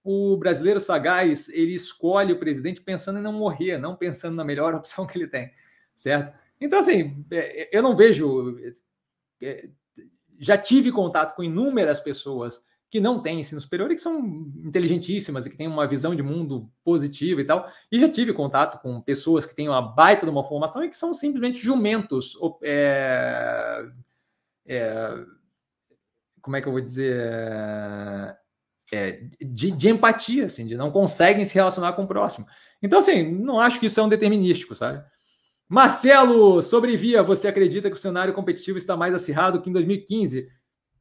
O brasileiro sagaz, ele escolhe o presidente pensando em não morrer, não pensando na melhor opção que ele tem, certo? Então, assim, é, eu não vejo. É, já tive contato com inúmeras pessoas que não têm ensino superior e que são inteligentíssimas e que têm uma visão de mundo positiva e tal. E já tive contato com pessoas que têm uma baita de uma formação e que são simplesmente jumentos. É, é, como é que eu vou dizer? É, de, de, empatia, assim, de não conseguem se relacionar com o próximo. Então, assim, não acho que isso é um determinístico, sabe? Marcelo, sobrevia, você acredita que o cenário competitivo está mais acirrado que em 2015?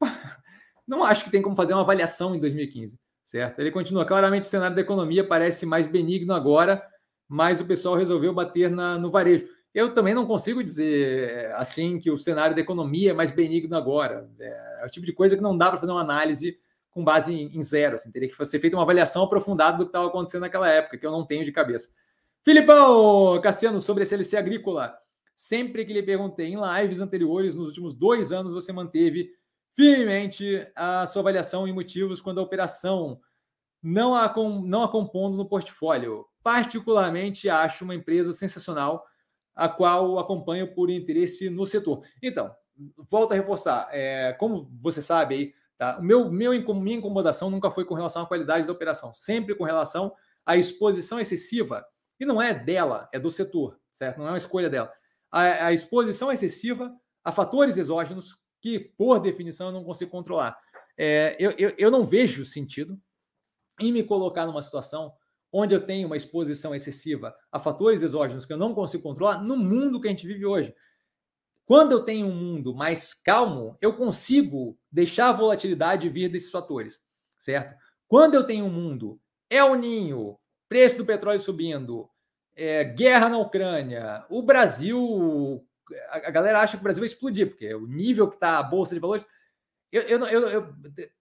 Não acho que tem como fazer uma avaliação em 2015, certo? Ele continua, claramente o cenário da economia parece mais benigno agora, mas o pessoal resolveu bater na, no varejo. Eu também não consigo dizer assim que o cenário da economia é mais benigno agora. É, é o tipo de coisa que não dá para fazer uma análise com base em, em zero. Assim, teria que ser feita uma avaliação aprofundada do que estava acontecendo naquela época, que eu não tenho de cabeça. Filipão Cassiano, sobre a CLC Agrícola. Sempre que lhe perguntei em lives anteriores, nos últimos dois anos, você manteve firmemente a sua avaliação e motivos quando a operação não a, não a compondo no portfólio. Particularmente, acho uma empresa sensacional, a qual acompanho por interesse no setor. Então, volto a reforçar. É, como você sabe aí, tá? O meu, meu, minha incomodação nunca foi com relação à qualidade da operação, sempre com relação à exposição excessiva e não é dela, é do setor, certo? Não é uma escolha dela. A, a exposição excessiva a fatores exógenos que, por definição, eu não consigo controlar. É, eu, eu, eu não vejo sentido em me colocar numa situação onde eu tenho uma exposição excessiva a fatores exógenos que eu não consigo controlar no mundo que a gente vive hoje. Quando eu tenho um mundo mais calmo, eu consigo deixar a volatilidade vir desses fatores, certo? Quando eu tenho um mundo El Ninho, preço do petróleo subindo, é, guerra na Ucrânia, o Brasil, a, galera acha que o Brasil vai explodir, porque o nível que está a Bolsa de Valores, eu, eu, eu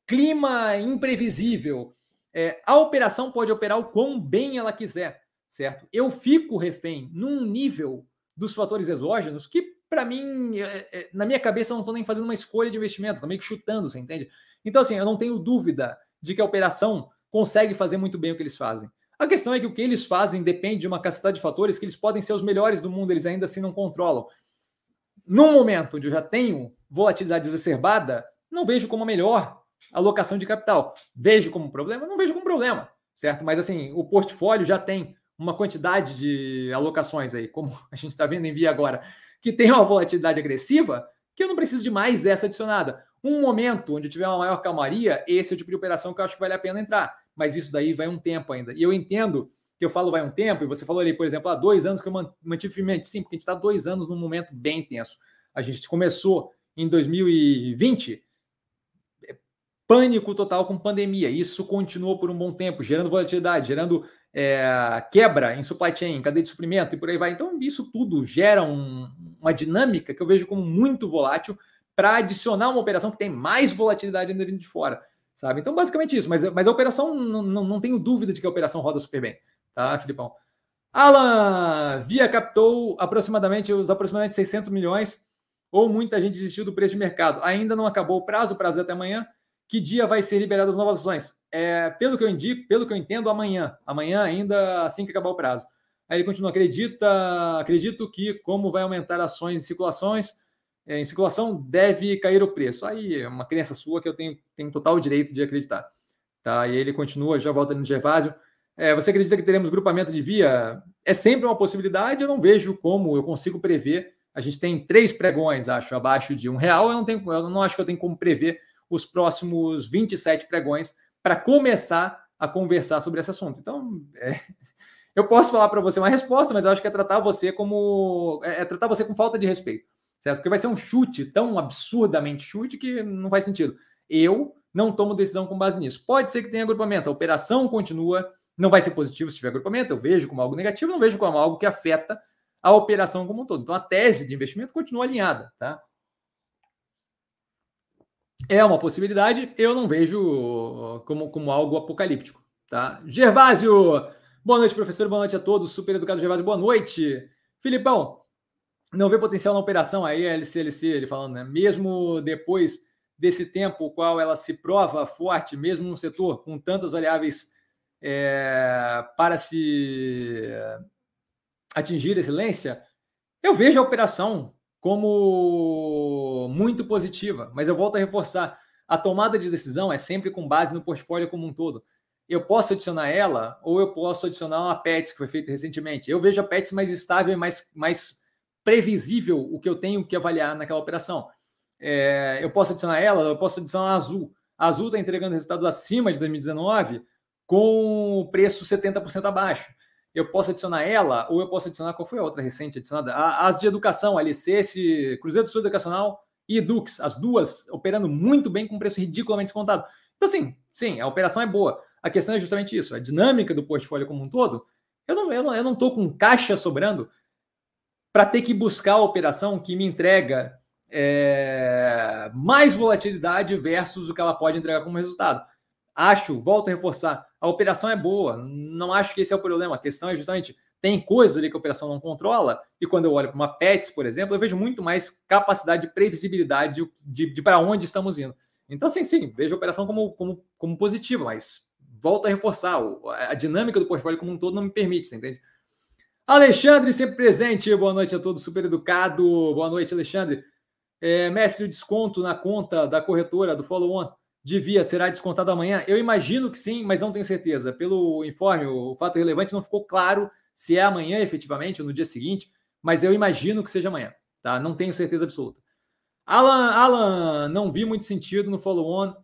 clima imprevisível, é, a operação pode operar o quão bem ela quiser, certo? Eu fico refém num nível dos fatores exógenos que, para mim, é, é, na minha cabeça, eu não estou nem fazendo uma escolha de investimento, estou meio que chutando, você entende? Então, assim, eu não tenho dúvida de que a operação consegue fazer muito bem o que eles fazem. A questão é que o que eles fazem depende de uma cacetada de fatores que eles podem ser os melhores do mundo, eles ainda assim não controlam. Num momento onde eu já tenho volatilidade exacerbada, não vejo como a melhor alocação de capital. Vejo como problema? Não vejo como problema, certo? Mas assim, o portfólio já tem uma quantidade de alocações aí, como a gente está vendo em via agora, que tem uma volatilidade agressiva, que eu não preciso de mais essa adicionada. Um momento onde tiver uma maior calmaria, esse é o tipo de operação que eu acho que vale a pena entrar. Mas isso daí vai um tempo ainda. E eu entendo que eu falo vai um tempo, e você falou ali, por exemplo, há dois anos que eu mantive firmemente. Sim, porque a gente está dois anos num momento bem tenso. A gente começou em 2020 pânico total com pandemia. Isso continuou por um bom tempo, gerando volatilidade, gerando é, quebra em supply chain, cadeia de suprimento e por aí vai. Então, isso tudo gera um, uma dinâmica que eu vejo como muito volátil para adicionar uma operação que tem mais volatilidade ainda vindo de fora, sabe? Então, basicamente isso. Mas, mas a operação, não, não, tenho dúvida de que a operação roda super bem, tá, Filipão? Alan, Via captou aproximadamente os aproximadamente 600 milhões ou muita gente desistiu do preço de mercado. Ainda não acabou o prazo, o prazo é até amanhã. Que dia vai ser liberado as novas ações? É, pelo que eu indico, pelo que eu entendo, amanhã. Amanhã, ainda assim que acabar o prazo. Aí ele continua, acredita, acredito que como vai aumentar ações em circulações, é, em circulação deve cair o preço. Aí é uma crença sua que eu tenho, tenho total direito de acreditar. Tá? E ele continua, já volta no Gervásio. É, você acredita que teremos grupamento de via? É sempre uma possibilidade, eu não vejo como eu consigo prever. A gente tem três pregões, acho, abaixo de um real. Eu não, tenho, eu não acho que eu tenho como prever os próximos 27 pregões para começar a conversar sobre esse assunto. Então, é, eu posso falar para você uma resposta, mas eu acho que é tratar você como é, é, tratar você com falta de respeito, certo? Porque vai ser um chute tão absurdamente chute que não faz sentido. Eu não tomo decisão com base nisso. Pode ser que tenha agrupamento, a operação continua, não vai ser positivo se tiver agrupamento, eu vejo como algo negativo, não vejo como algo que afeta a operação como um todo. Então a tese de investimento continua alinhada, tá? É uma possibilidade, eu não vejo como, como algo apocalíptico. Tá? Gervásio, boa noite, professor, boa noite a todos. Super educado Gervásio, boa noite. Filipão, não vê potencial na operação aí, a LCLC, ele falando, né? Mesmo depois desse tempo, o qual ela se prova forte, mesmo no setor com tantas variáveis é, para se atingir excelência, eu vejo a operação como muito positiva, mas eu volto a reforçar: a tomada de decisão é sempre com base no portfólio como um todo. Eu posso adicionar ela ou eu posso adicionar uma PETS que foi feita recentemente. Eu vejo a PETS mais estável e mais, mais previsível o que eu tenho que avaliar naquela operação. É, eu posso adicionar ela, eu posso adicionar a Azul. A Azul está entregando resultados acima de 2019 com o preço 70% abaixo eu posso adicionar ela, ou eu posso adicionar, qual foi a outra recente adicionada? As de educação, Alicerce, Cruzeiro do Sul Educacional e Dux, as duas operando muito bem com preço ridiculamente descontado. Então, sim, sim, a operação é boa. A questão é justamente isso, a dinâmica do portfólio como um todo. Eu não estou eu não, eu não com caixa sobrando para ter que buscar a operação que me entrega é, mais volatilidade versus o que ela pode entregar como resultado. Acho, volto a reforçar, a operação é boa. Não acho que esse é o problema. A questão é justamente tem coisas ali que a operação não controla, e quando eu olho para uma PETS, por exemplo, eu vejo muito mais capacidade de previsibilidade de, de, de para onde estamos indo. Então, sim, sim, vejo a operação como, como, como positiva, mas volto a reforçar, a dinâmica do portfólio como um todo não me permite, você entende? Alexandre, sempre presente, boa noite a todos, super educado, boa noite, Alexandre. É, mestre, o desconto na conta da corretora do follow-on devia, será descontado amanhã? Eu imagino que sim, mas não tenho certeza. Pelo informe, o fato relevante não ficou claro se é amanhã efetivamente ou no dia seguinte, mas eu imagino que seja amanhã, tá? Não tenho certeza absoluta. Alan, Alan, não vi muito sentido no follow-on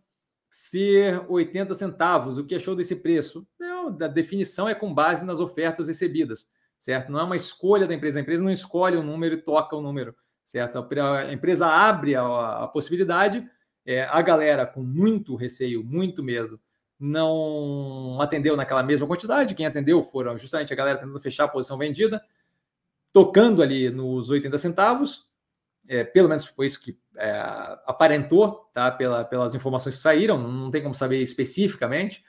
ser 80 centavos. O que achou desse preço? Não, a definição é com base nas ofertas recebidas, certo? Não é uma escolha da empresa. A empresa não escolhe o um número e toca o um número, certo? A empresa abre a, a possibilidade é, a galera com muito receio, muito medo, não atendeu naquela mesma quantidade. Quem atendeu foram justamente a galera tentando fechar a posição vendida, tocando ali nos 80 centavos. É, pelo menos foi isso que é, aparentou, tá? Pela, pelas informações que saíram, não tem como saber especificamente.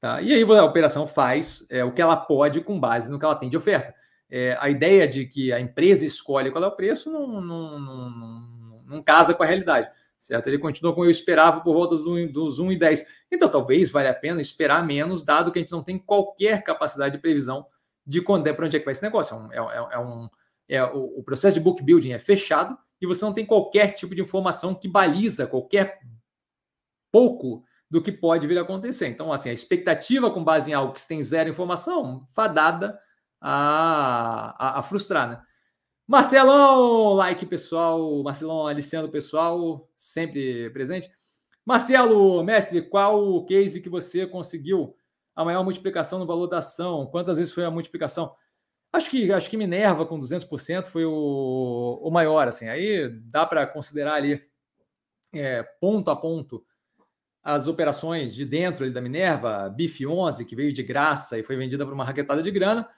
Tá? E aí a operação faz é, o que ela pode com base no que ela tem de oferta. É, a ideia de que a empresa escolhe qual é o preço não, não, não, não, não casa com a realidade certo? Ele continua como eu esperava por volta dos 1 e 10. Então, talvez valha a pena esperar menos, dado que a gente não tem qualquer capacidade de previsão de quando é para onde é que vai esse negócio. É, um, é, é, é um, é, o, o, processo de book building é fechado e você não tem qualquer tipo de informação que baliza qualquer pouco do que pode vir a acontecer. Então, assim, a expectativa com base em algo que tem zero informação, fadada a, a, a frustrar, né? Marcelão, like pessoal, Marcelão aliciando pessoal, sempre presente. Marcelo, mestre, qual o case que você conseguiu a maior multiplicação no valor da ação? Quantas vezes foi a multiplicação? Acho que acho que Minerva com 200% foi o, o maior, assim. Aí dá para considerar ali é, ponto a ponto as operações de dentro ali, da Minerva, BIF 11, que veio de graça e foi vendida por uma raquetada de grana.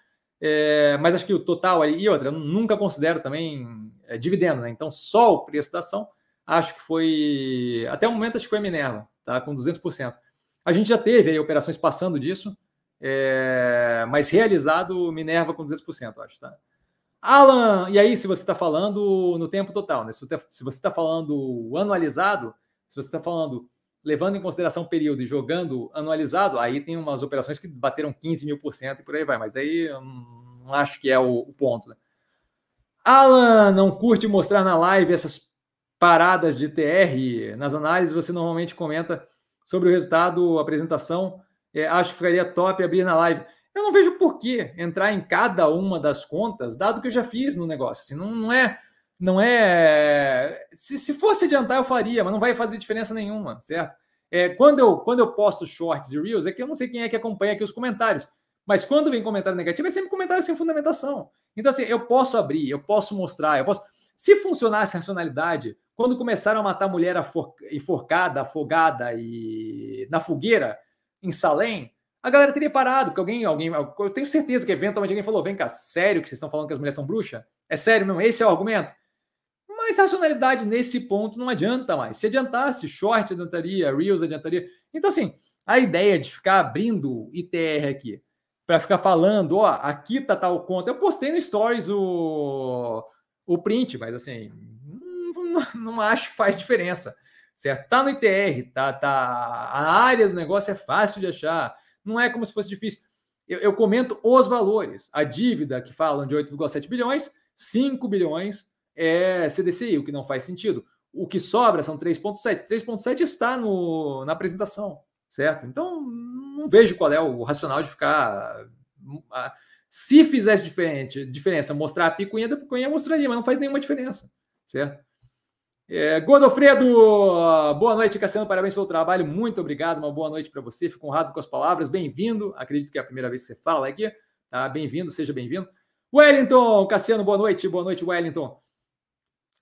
É, mas acho que o total aí, e outra, eu nunca considero também é, dividendo, né? Então, só o preço da ação, acho que foi, até o momento, acho que foi a Minerva, tá? Com 200%. A gente já teve aí operações passando disso, é, mas realizado Minerva com 200%, acho, tá? Alan, e aí, se você está falando no tempo total, né? Se você está falando anualizado, se você está falando levando em consideração o período e jogando anualizado, aí tem umas operações que bateram 15 mil por cento e por aí vai, mas daí não acho que é o, o ponto. Né? Alan, não curte mostrar na live essas paradas de TR? Nas análises você normalmente comenta sobre o resultado, apresentação. É, acho que ficaria top abrir na live. Eu não vejo por que entrar em cada uma das contas, dado que eu já fiz no negócio. Assim, não, não é não é. Se, se fosse adiantar, eu faria, mas não vai fazer diferença nenhuma, certo? É, quando, eu, quando eu posto shorts e reels, é que eu não sei quem é que acompanha aqui os comentários. Mas quando vem comentário negativo, é sempre comentário sem fundamentação. Então, assim, eu posso abrir, eu posso mostrar, eu posso. Se funcionasse a racionalidade, quando começaram a matar mulher enforcada, afogada e na fogueira, em Salém, a galera teria parado, porque alguém, alguém, eu tenho certeza que eventualmente alguém falou: vem cá, sério que vocês estão falando que as mulheres são bruxas? É sério mesmo? Esse é o argumento? Mas racionalidade nesse ponto não adianta mais. Se adiantasse, short adiantaria, Reels adiantaria. Então, assim, a ideia de ficar abrindo ITR aqui, para ficar falando, ó, aqui tá tal conta. Eu postei no Stories o, o print, mas assim, não, não acho que faz diferença. Certo? Tá no ITR, tá, tá. A área do negócio é fácil de achar. Não é como se fosse difícil. Eu, eu comento os valores. A dívida que falam de 8,7 bilhões, 5 bilhões é CDCI, o que não faz sentido. O que sobra são 3,7. 3,7 está no, na apresentação, certo? Então, não vejo qual é o racional de ficar. Se fizesse diferente, diferença mostrar a picuinha da picuinha, mostraria, mas não faz nenhuma diferença, certo? É, Godofredo, boa noite, Cassiano. Parabéns pelo trabalho. Muito obrigado. Uma boa noite para você. Fico honrado com as palavras. Bem-vindo. Acredito que é a primeira vez que você fala aqui. Tá? Bem-vindo, seja bem-vindo. Wellington, Cassiano, boa noite. Boa noite, Wellington.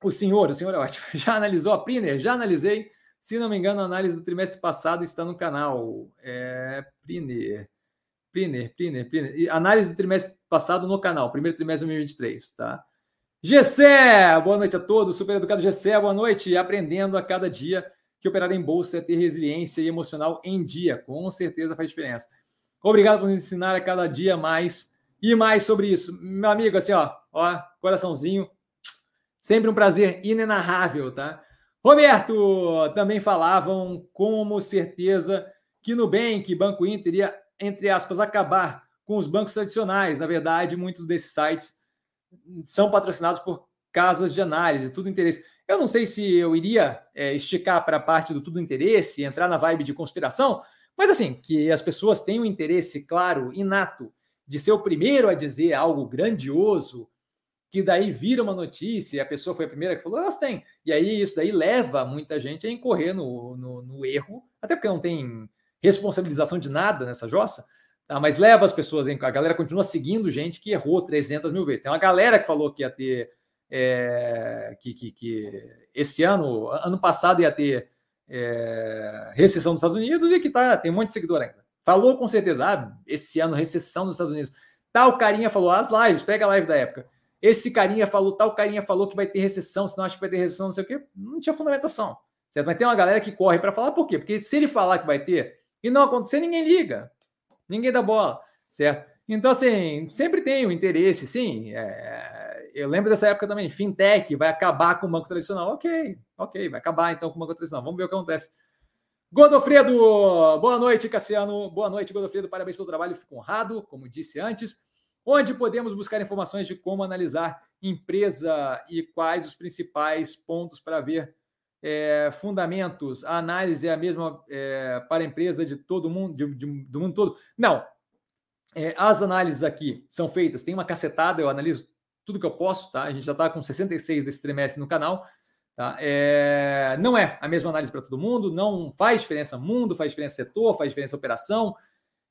O senhor, o senhor é ótimo. Já analisou a Priner? Já analisei. Se não me engano, a análise do trimestre passado está no canal. É, Priner. Priner, Priner, Priner. Análise do trimestre passado no canal, primeiro trimestre de 2023, tá? Gessé, boa noite a todos. Super educado Gessé, boa noite. Aprendendo a cada dia que operar em bolsa é ter resiliência e emocional em dia. Com certeza faz diferença. Obrigado por nos ensinar a cada dia mais e mais sobre isso. Meu amigo, assim, ó, ó, coraçãozinho. Sempre um prazer inenarrável, tá? Roberto, também falavam como certeza que Nubank, Banco Inter, iria, entre aspas, acabar com os bancos tradicionais. Na verdade, muitos desses sites são patrocinados por casas de análise, tudo interesse. Eu não sei se eu iria é, esticar para a parte do tudo interesse, entrar na vibe de conspiração, mas assim, que as pessoas têm um interesse, claro, inato, de ser o primeiro a dizer algo grandioso, que daí vira uma notícia, e a pessoa foi a primeira que falou, elas têm. E aí isso daí leva muita gente a incorrer no, no, no erro, até porque não tem responsabilização de nada nessa jossa, tá? mas leva as pessoas, a galera continua seguindo gente que errou 300 mil vezes. Tem uma galera que falou que ia ter, é, que, que, que, esse ano, ano passado ia ter é, recessão dos Estados Unidos e que tá, tem um monte de seguidor ainda. Falou com certeza, ah, esse ano recessão dos Estados Unidos. Tal carinha falou, as lives, pega a live da época esse carinha falou, tal carinha falou que vai ter recessão, senão acha que vai ter recessão, não sei o quê. Não tinha fundamentação. Certo? Mas tem uma galera que corre para falar, por quê? Porque se ele falar que vai ter e não acontecer, ninguém liga. Ninguém dá bola, certo? Então, assim, sempre tem o interesse, sim. É... eu lembro dessa época também, fintech vai acabar com o banco tradicional. Ok, ok, vai acabar então com o banco tradicional. Vamos ver o que acontece. Godofredo, boa noite, Cassiano. Boa noite, Godofredo. Parabéns pelo trabalho, fico honrado, como disse antes onde podemos buscar informações de como analisar empresa e quais os principais pontos para ver é, fundamentos. A análise é a mesma é, para a empresa de todo mundo, de, de, do mundo todo? Não. É, as análises aqui são feitas, tem uma cacetada, eu analiso tudo que eu posso, tá? A gente já está com 66 desse trimestre no canal. Tá? É, não é a mesma análise para todo mundo, não faz diferença mundo, faz diferença setor, faz diferença operação,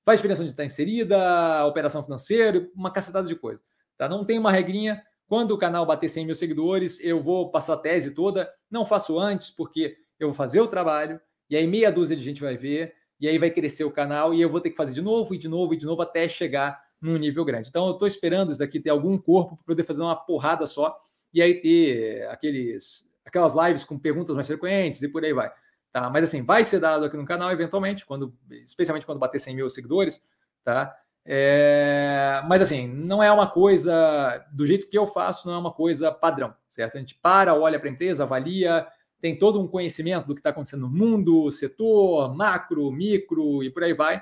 faz diferença onde está inserida, operação financeira, uma cacetada de coisa. Tá? Não tem uma regrinha. Quando o canal bater 100 mil seguidores, eu vou passar a tese toda. Não faço antes, porque eu vou fazer o trabalho, e aí meia dúzia de gente vai ver, e aí vai crescer o canal, e eu vou ter que fazer de novo, e de novo, e de novo, até chegar num nível grande. Então, eu estou esperando isso daqui ter algum corpo para poder fazer uma porrada só, e aí ter aqueles aquelas lives com perguntas mais frequentes e por aí vai. Tá? Mas assim, vai ser dado aqui no canal eventualmente, quando, especialmente quando bater 100 mil seguidores, tá? É, mas assim, não é uma coisa do jeito que eu faço, não é uma coisa padrão, certo? A gente para, olha para a empresa, avalia, tem todo um conhecimento do que está acontecendo no mundo, setor, macro, micro e por aí vai,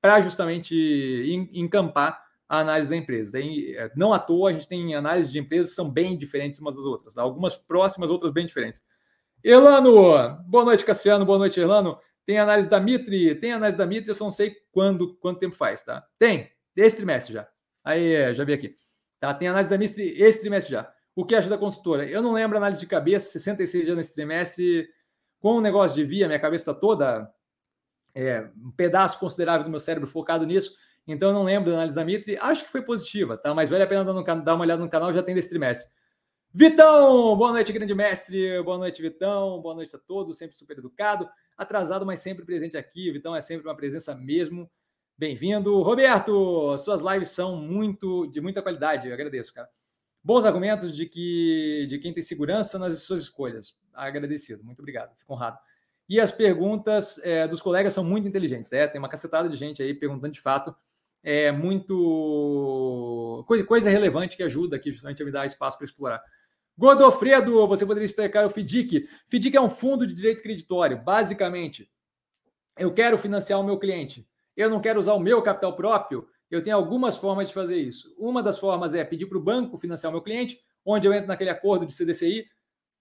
para justamente encampar a análise da empresa. É, não à toa, a gente tem análises de empresas que são bem diferentes umas das outras, tá? algumas próximas, outras bem diferentes. Elano, boa noite, Cassiano, boa noite, Elano. Tem análise da Mitre, tem análise da Mitre, eu só não sei quando, quanto tempo faz, tá? Tem, esse trimestre já. Aí, já vi aqui. Tá, tem análise da Mitre esse trimestre já. O que acha da consultora? Eu não lembro análise de cabeça, 66 dias nesse trimestre. Com o negócio de via, minha cabeça está toda, é, um pedaço considerável do meu cérebro focado nisso então eu não lembro da análise da Mitre. Acho que foi positiva, tá? Mas vale a pena dar, no, dar uma olhada no canal, já tem desse trimestre. Vitão! Boa noite, grande mestre. Boa noite, Vitão. Boa noite a todos. Sempre super educado. Atrasado, mas sempre presente aqui. Vitão é sempre uma presença mesmo. Bem-vindo. Roberto, suas lives são muito de muita qualidade. Eu agradeço, cara. Bons argumentos de que de quem tem segurança nas suas escolhas. Agradecido. Muito obrigado. Fico honrado. E as perguntas é, dos colegas são muito inteligentes. É, tem uma cacetada de gente aí perguntando de fato é muito coisa, coisa relevante que ajuda aqui justamente a me dar espaço para explorar. Godofredo, você poderia explicar o FDIC? FDIC é um fundo de direito creditório. Basicamente, eu quero financiar o meu cliente. Eu não quero usar o meu capital próprio. Eu tenho algumas formas de fazer isso. Uma das formas é pedir para o banco financiar o meu cliente, onde eu entro naquele acordo de CDCI,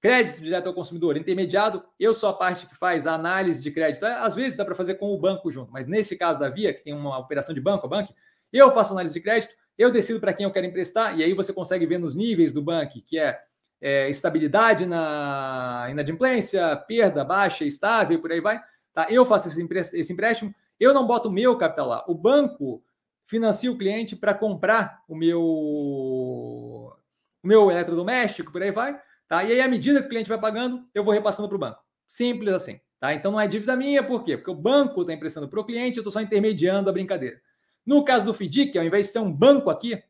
crédito direto ao consumidor, intermediado. Eu sou a parte que faz a análise de crédito. Às vezes dá para fazer com o banco junto, mas nesse caso da Via, que tem uma operação de banco a banco, eu faço análise de crédito, eu decido para quem eu quero emprestar, e aí você consegue ver nos níveis do banco, que é, é estabilidade na inadimplência, perda baixa, estável, por aí vai. Tá? Eu faço esse empréstimo, eu não boto o meu capital lá. O banco financia o cliente para comprar o meu, o meu eletrodoméstico, por aí vai. Tá? E aí, à medida que o cliente vai pagando, eu vou repassando para o banco. Simples assim. Tá? Então não é dívida minha, por quê? Porque o banco está emprestando para o cliente, eu estou só intermediando a brincadeira. No caso do FDIC, ao invés de ser um banco aqui,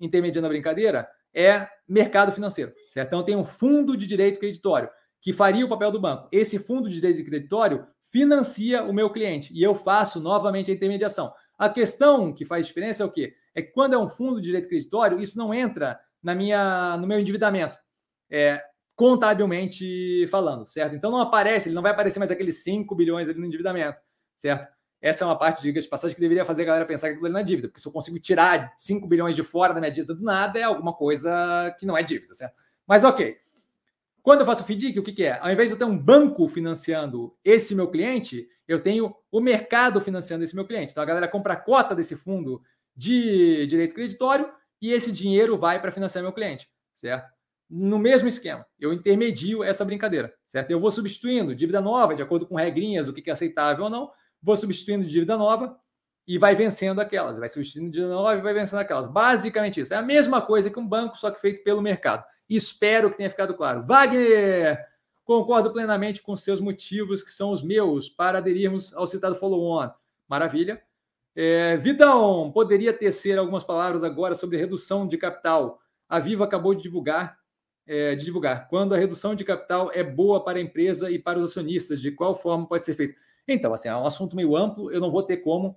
intermediando a brincadeira, é mercado financeiro. Certo? Então tem um fundo de direito creditório que faria o papel do banco. Esse fundo de direito creditório financia o meu cliente e eu faço novamente a intermediação. A questão que faz diferença é o quê? É que quando é um fundo de direito creditório, isso não entra na minha, no meu endividamento é, contabilmente falando, certo? Então não aparece, ele não vai aparecer mais aqueles 5 bilhões ali no endividamento, certo? Essa é uma parte, diga de passagem, que deveria fazer a galera pensar que aquilo ali não é dívida, porque se eu consigo tirar 5 bilhões de fora da minha dívida do nada, é alguma coisa que não é dívida, certo? Mas ok. Quando eu faço FDIC, o que, que é? Ao invés de eu ter um banco financiando esse meu cliente, eu tenho o mercado financiando esse meu cliente. Então a galera compra a cota desse fundo de direito creditório e esse dinheiro vai para financiar meu cliente, certo? no mesmo esquema. Eu intermedio essa brincadeira, certo? Eu vou substituindo dívida nova, de acordo com regrinhas do que é aceitável ou não, vou substituindo dívida nova e vai vencendo aquelas. Vai substituindo dívida nova e vai vencendo aquelas. Basicamente isso. É a mesma coisa que um banco, só que feito pelo mercado. Espero que tenha ficado claro. Wagner! Concordo plenamente com seus motivos, que são os meus, para aderirmos ao citado follow-on. Maravilha. É, Vitão, poderia tecer algumas palavras agora sobre redução de capital. A Viva acabou de divulgar é, de divulgar. Quando a redução de capital é boa para a empresa e para os acionistas, de qual forma pode ser feito? Então, assim, é um assunto meio amplo, eu não vou ter como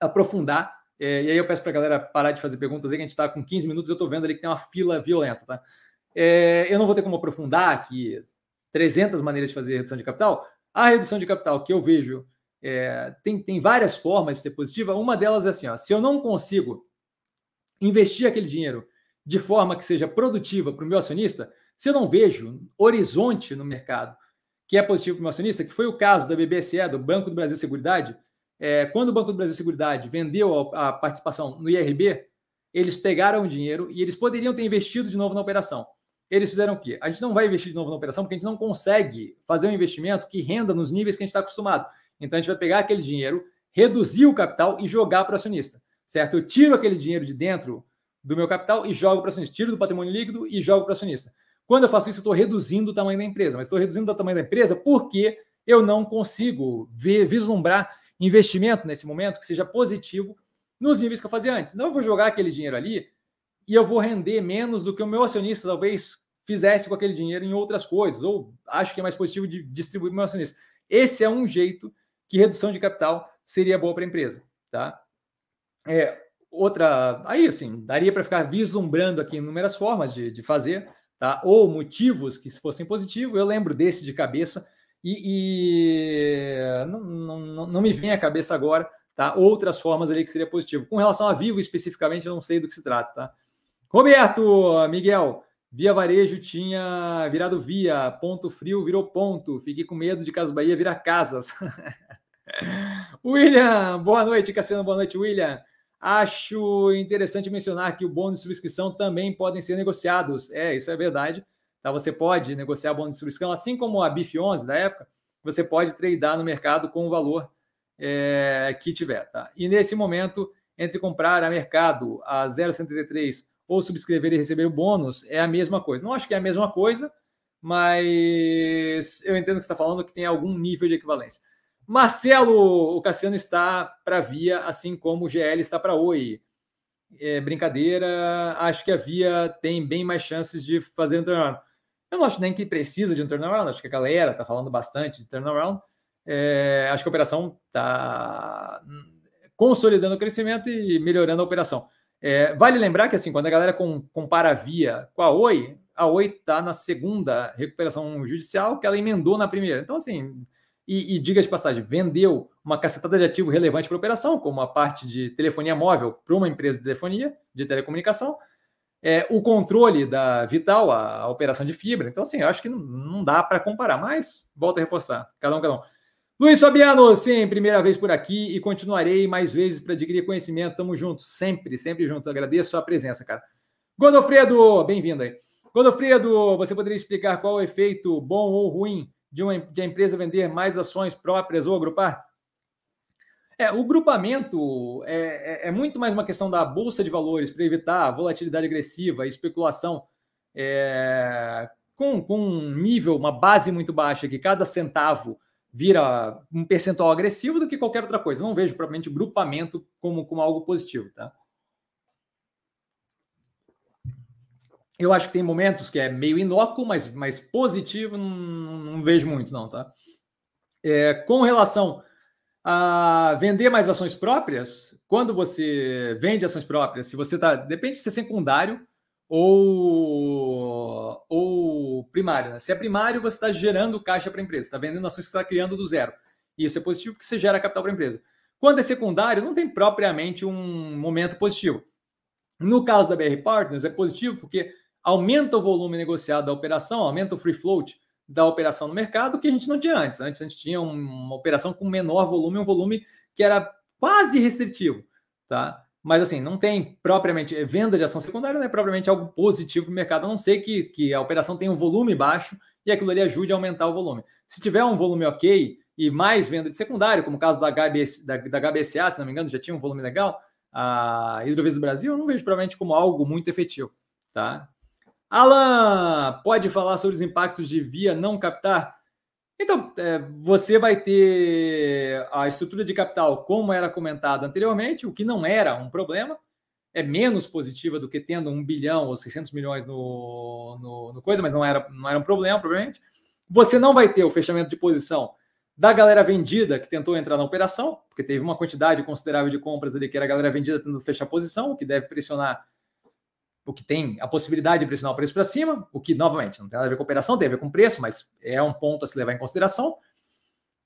aprofundar. É, e aí eu peço para a galera parar de fazer perguntas aí, que a gente está com 15 minutos, eu estou vendo ali que tem uma fila violenta, tá? É, eu não vou ter como aprofundar aqui 300 maneiras de fazer redução de capital. A redução de capital que eu vejo é, tem, tem várias formas de ser positiva. Uma delas é assim: ó, se eu não consigo investir aquele dinheiro de forma que seja produtiva para o meu acionista, se eu não vejo horizonte no mercado que é positivo para o meu acionista, que foi o caso da BBSE, do Banco do Brasil Seguridade, é, quando o Banco do Brasil Seguridade vendeu a, a participação no IRB, eles pegaram o dinheiro e eles poderiam ter investido de novo na operação. Eles fizeram o quê? A gente não vai investir de novo na operação porque a gente não consegue fazer um investimento que renda nos níveis que a gente está acostumado. Então a gente vai pegar aquele dinheiro, reduzir o capital e jogar para o acionista, certo? Eu tiro aquele dinheiro de dentro do meu capital e jogo para o acionista. Tiro do patrimônio líquido e jogo para o acionista. Quando eu faço isso, estou reduzindo o tamanho da empresa. Mas estou reduzindo o tamanho da empresa porque eu não consigo ver, vislumbrar investimento nesse momento que seja positivo nos níveis que eu fazia antes. Então, eu vou jogar aquele dinheiro ali e eu vou render menos do que o meu acionista talvez fizesse com aquele dinheiro em outras coisas, ou acho que é mais positivo de distribuir meu acionista. Esse é um jeito que redução de capital seria boa para a empresa, tá? É, outra, aí assim, daria para ficar vislumbrando aqui inúmeras formas de, de fazer, tá? Ou motivos que se fossem positivos, eu lembro desse de cabeça, e, e não, não, não me vem à cabeça agora, tá? Outras formas ali que seria positivo. Com relação a Vivo especificamente, eu não sei do que se trata, tá? Roberto, Miguel, Via Varejo tinha virado Via, ponto frio virou ponto. Fiquei com medo de Casas Bahia virar casas. William, boa noite, Cassiano, boa noite, William. Acho interessante mencionar que o bônus de subscrição também podem ser negociados. É, isso é verdade. Tá? Você pode negociar bônus de subscrição, assim como a BIF 11 da época, você pode tradear no mercado com o valor é, que tiver. Tá? E nesse momento, entre comprar a mercado a 0,73 ou subscrever e receber o bônus, é a mesma coisa. Não acho que é a mesma coisa, mas eu entendo que você está falando que tem algum nível de equivalência. Marcelo, o Cassiano está para Via, assim como o GL está para Oi. É, brincadeira, acho que a Via tem bem mais chances de fazer um turnaround. Eu não acho nem que precisa de um turnaround, acho que a galera está falando bastante de turnaround. É, acho que a operação está consolidando o crescimento e melhorando a operação. É, vale lembrar que, assim, quando a galera com, compara a Via com a Oi, a Oi está na segunda recuperação judicial que ela emendou na primeira. Então, assim, e, e diga de passagem, vendeu uma cacetada de ativo relevante para a operação, como a parte de telefonia móvel para uma empresa de telefonia, de telecomunicação, é, o controle da Vital, a, a, operação de fibra. Então, assim, eu acho que não, dá para comparar, mas volta a reforçar, cada um, cada um. Luiz Fabiano, sim, primeira vez por aqui e continuarei mais vezes para adquirir conhecimento. Tamo junto, sempre, sempre junto. Agradeço a presença, cara. Godofredo, bem-vindo aí. Godofredo, você poderia explicar qual é o efeito bom ou ruim de, uma, de a empresa vender mais ações próprias ou agrupar? É, o grupamento é, é, é muito mais uma questão da bolsa de valores para evitar volatilidade agressiva, especulação é, com, com um nível, uma base muito baixa, que cada centavo vira um percentual agressivo do que qualquer outra coisa. Não vejo propriamente grupamento como, como algo positivo, tá? Eu acho que tem momentos que é meio inócuo, mas, mas positivo não, não vejo muito, não, tá? É, com relação a vender mais ações próprias, quando você vende ações próprias, se você está. Depende de ser secundário ou, ou primário. Né? Se é primário, você está gerando caixa para a empresa, está vendendo ações que está criando do zero. E isso é positivo porque você gera capital para a empresa. Quando é secundário, não tem propriamente um momento positivo. No caso da BR Partners, é positivo porque aumenta o volume negociado da operação, aumenta o free float da operação no mercado, que a gente não tinha antes. Antes a gente tinha uma operação com menor volume, um volume que era quase restritivo, tá? Mas assim, não tem propriamente é, venda de ação secundária, não é propriamente algo positivo para o mercado, a não ser que, que a operação tenha um volume baixo e aquilo ali ajude a aumentar o volume. Se tiver um volume ok e mais venda de secundário, como o caso da, HBS, da, da HBSA, se não me engano, já tinha um volume legal, a Hidrovis do Brasil, eu não vejo provavelmente como algo muito efetivo, tá? Alan, pode falar sobre os impactos de via não captar? Então, é, você vai ter a estrutura de capital, como era comentado anteriormente, o que não era um problema, é menos positiva do que tendo um bilhão ou 600 milhões no, no, no, coisa, mas não era, não era um problema, provavelmente. Você não vai ter o fechamento de posição da galera vendida que tentou entrar na operação, porque teve uma quantidade considerável de compras ali que era a galera vendida tentando fechar posição, o que deve pressionar o que tem a possibilidade de pressionar o preço para cima, o que, novamente, não tem nada a ver com operação, tem a ver com preço, mas é um ponto a se levar em consideração.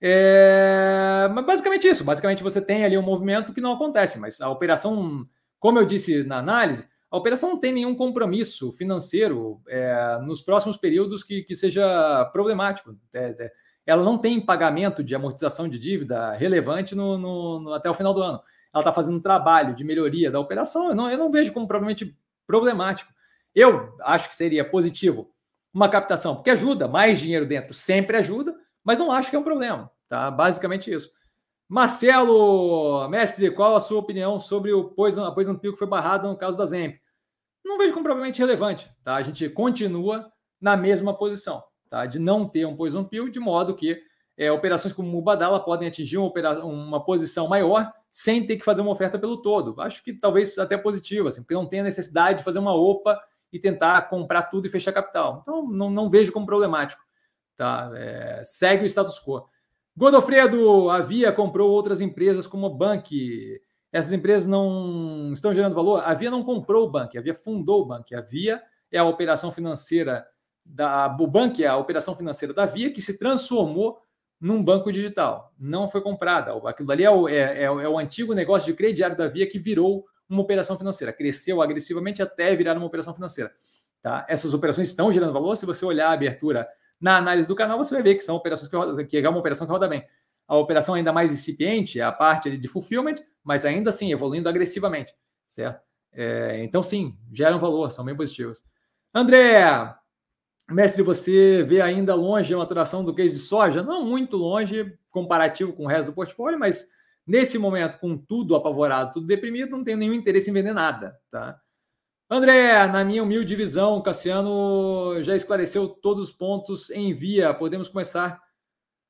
É... Mas basicamente isso. Basicamente você tem ali um movimento que não acontece, mas a operação, como eu disse na análise, a operação não tem nenhum compromisso financeiro é, nos próximos períodos que, que seja problemático. É, é ela não tem pagamento de amortização de dívida relevante no, no, no até o final do ano. Ela está fazendo um trabalho de melhoria da operação. Eu não, eu não vejo como provavelmente problemático. Eu acho que seria positivo uma captação, porque ajuda, mais dinheiro dentro sempre ajuda, mas não acho que é um problema. Tá? Basicamente isso. Marcelo, mestre, qual a sua opinião sobre o Poison, a Poison Pill que foi barrada no caso da Zemp? Não vejo como provavelmente relevante. Tá? A gente continua na mesma posição tá? de não ter um poison pill, de modo que é, operações como Mubadala podem atingir uma, uma, posição maior sem ter que fazer uma oferta pelo todo. Acho que talvez até positivo, assim, porque não tem a necessidade de fazer uma OPA e tentar comprar tudo e fechar capital. Então, não, não vejo como problemático. Tá? É, segue o status quo. Godofredo, a Via comprou outras empresas como o Bank. Essas empresas não estão gerando valor? A Via não comprou o Bank, a Via fundou o Bank. A Via é a operação financeira da Bubank, é a operação financeira da Via, que se transformou num banco digital. Não foi comprada. Aquilo ali é o, é, é, é o antigo negócio de crediário da Via que virou uma operação financeira. Cresceu agressivamente até virar uma operação financeira. Tá? Essas operações estão gerando valor. Se você olhar a abertura na análise do canal, você vai ver que são operações que, roda, que é uma operação que roda bem. A operação ainda mais incipiente é a parte de fulfillment, mas ainda assim evoluindo agressivamente, certo? É, então, sim, geram valor, são bem positivos. André, Mestre, você vê ainda longe a maturação do queijo de soja? Não muito longe, comparativo com o resto do portfólio, mas nesse momento, com tudo apavorado, tudo deprimido, não tenho nenhum interesse em vender nada, tá? André, na minha humilde visão, Cassiano já esclareceu todos os pontos em via. Podemos começar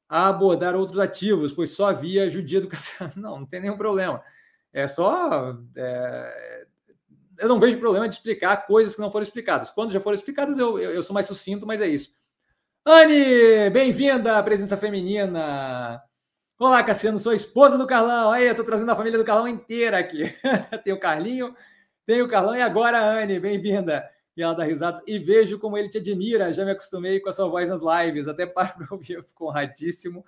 a abordar outros ativos, pois só havia judia do Cassiano. Não, não tem nenhum problema. É só é, eu não vejo problema de explicar coisas que não foram explicadas. Quando já foram explicadas, eu, eu, eu sou mais sucinto, mas é isso. Anne, bem-vinda à presença feminina. Olá, Cassiano, sou a esposa do Carlão. Aí, eu tô trazendo a família do Carlão inteira aqui. tem o Carlinho, tem o Carlão e agora a Anne, bem-vinda. E ela dá risadas. E vejo como ele te admira. Já me acostumei com a sua voz nas lives. Até para ouvir, eu fico honradíssimo.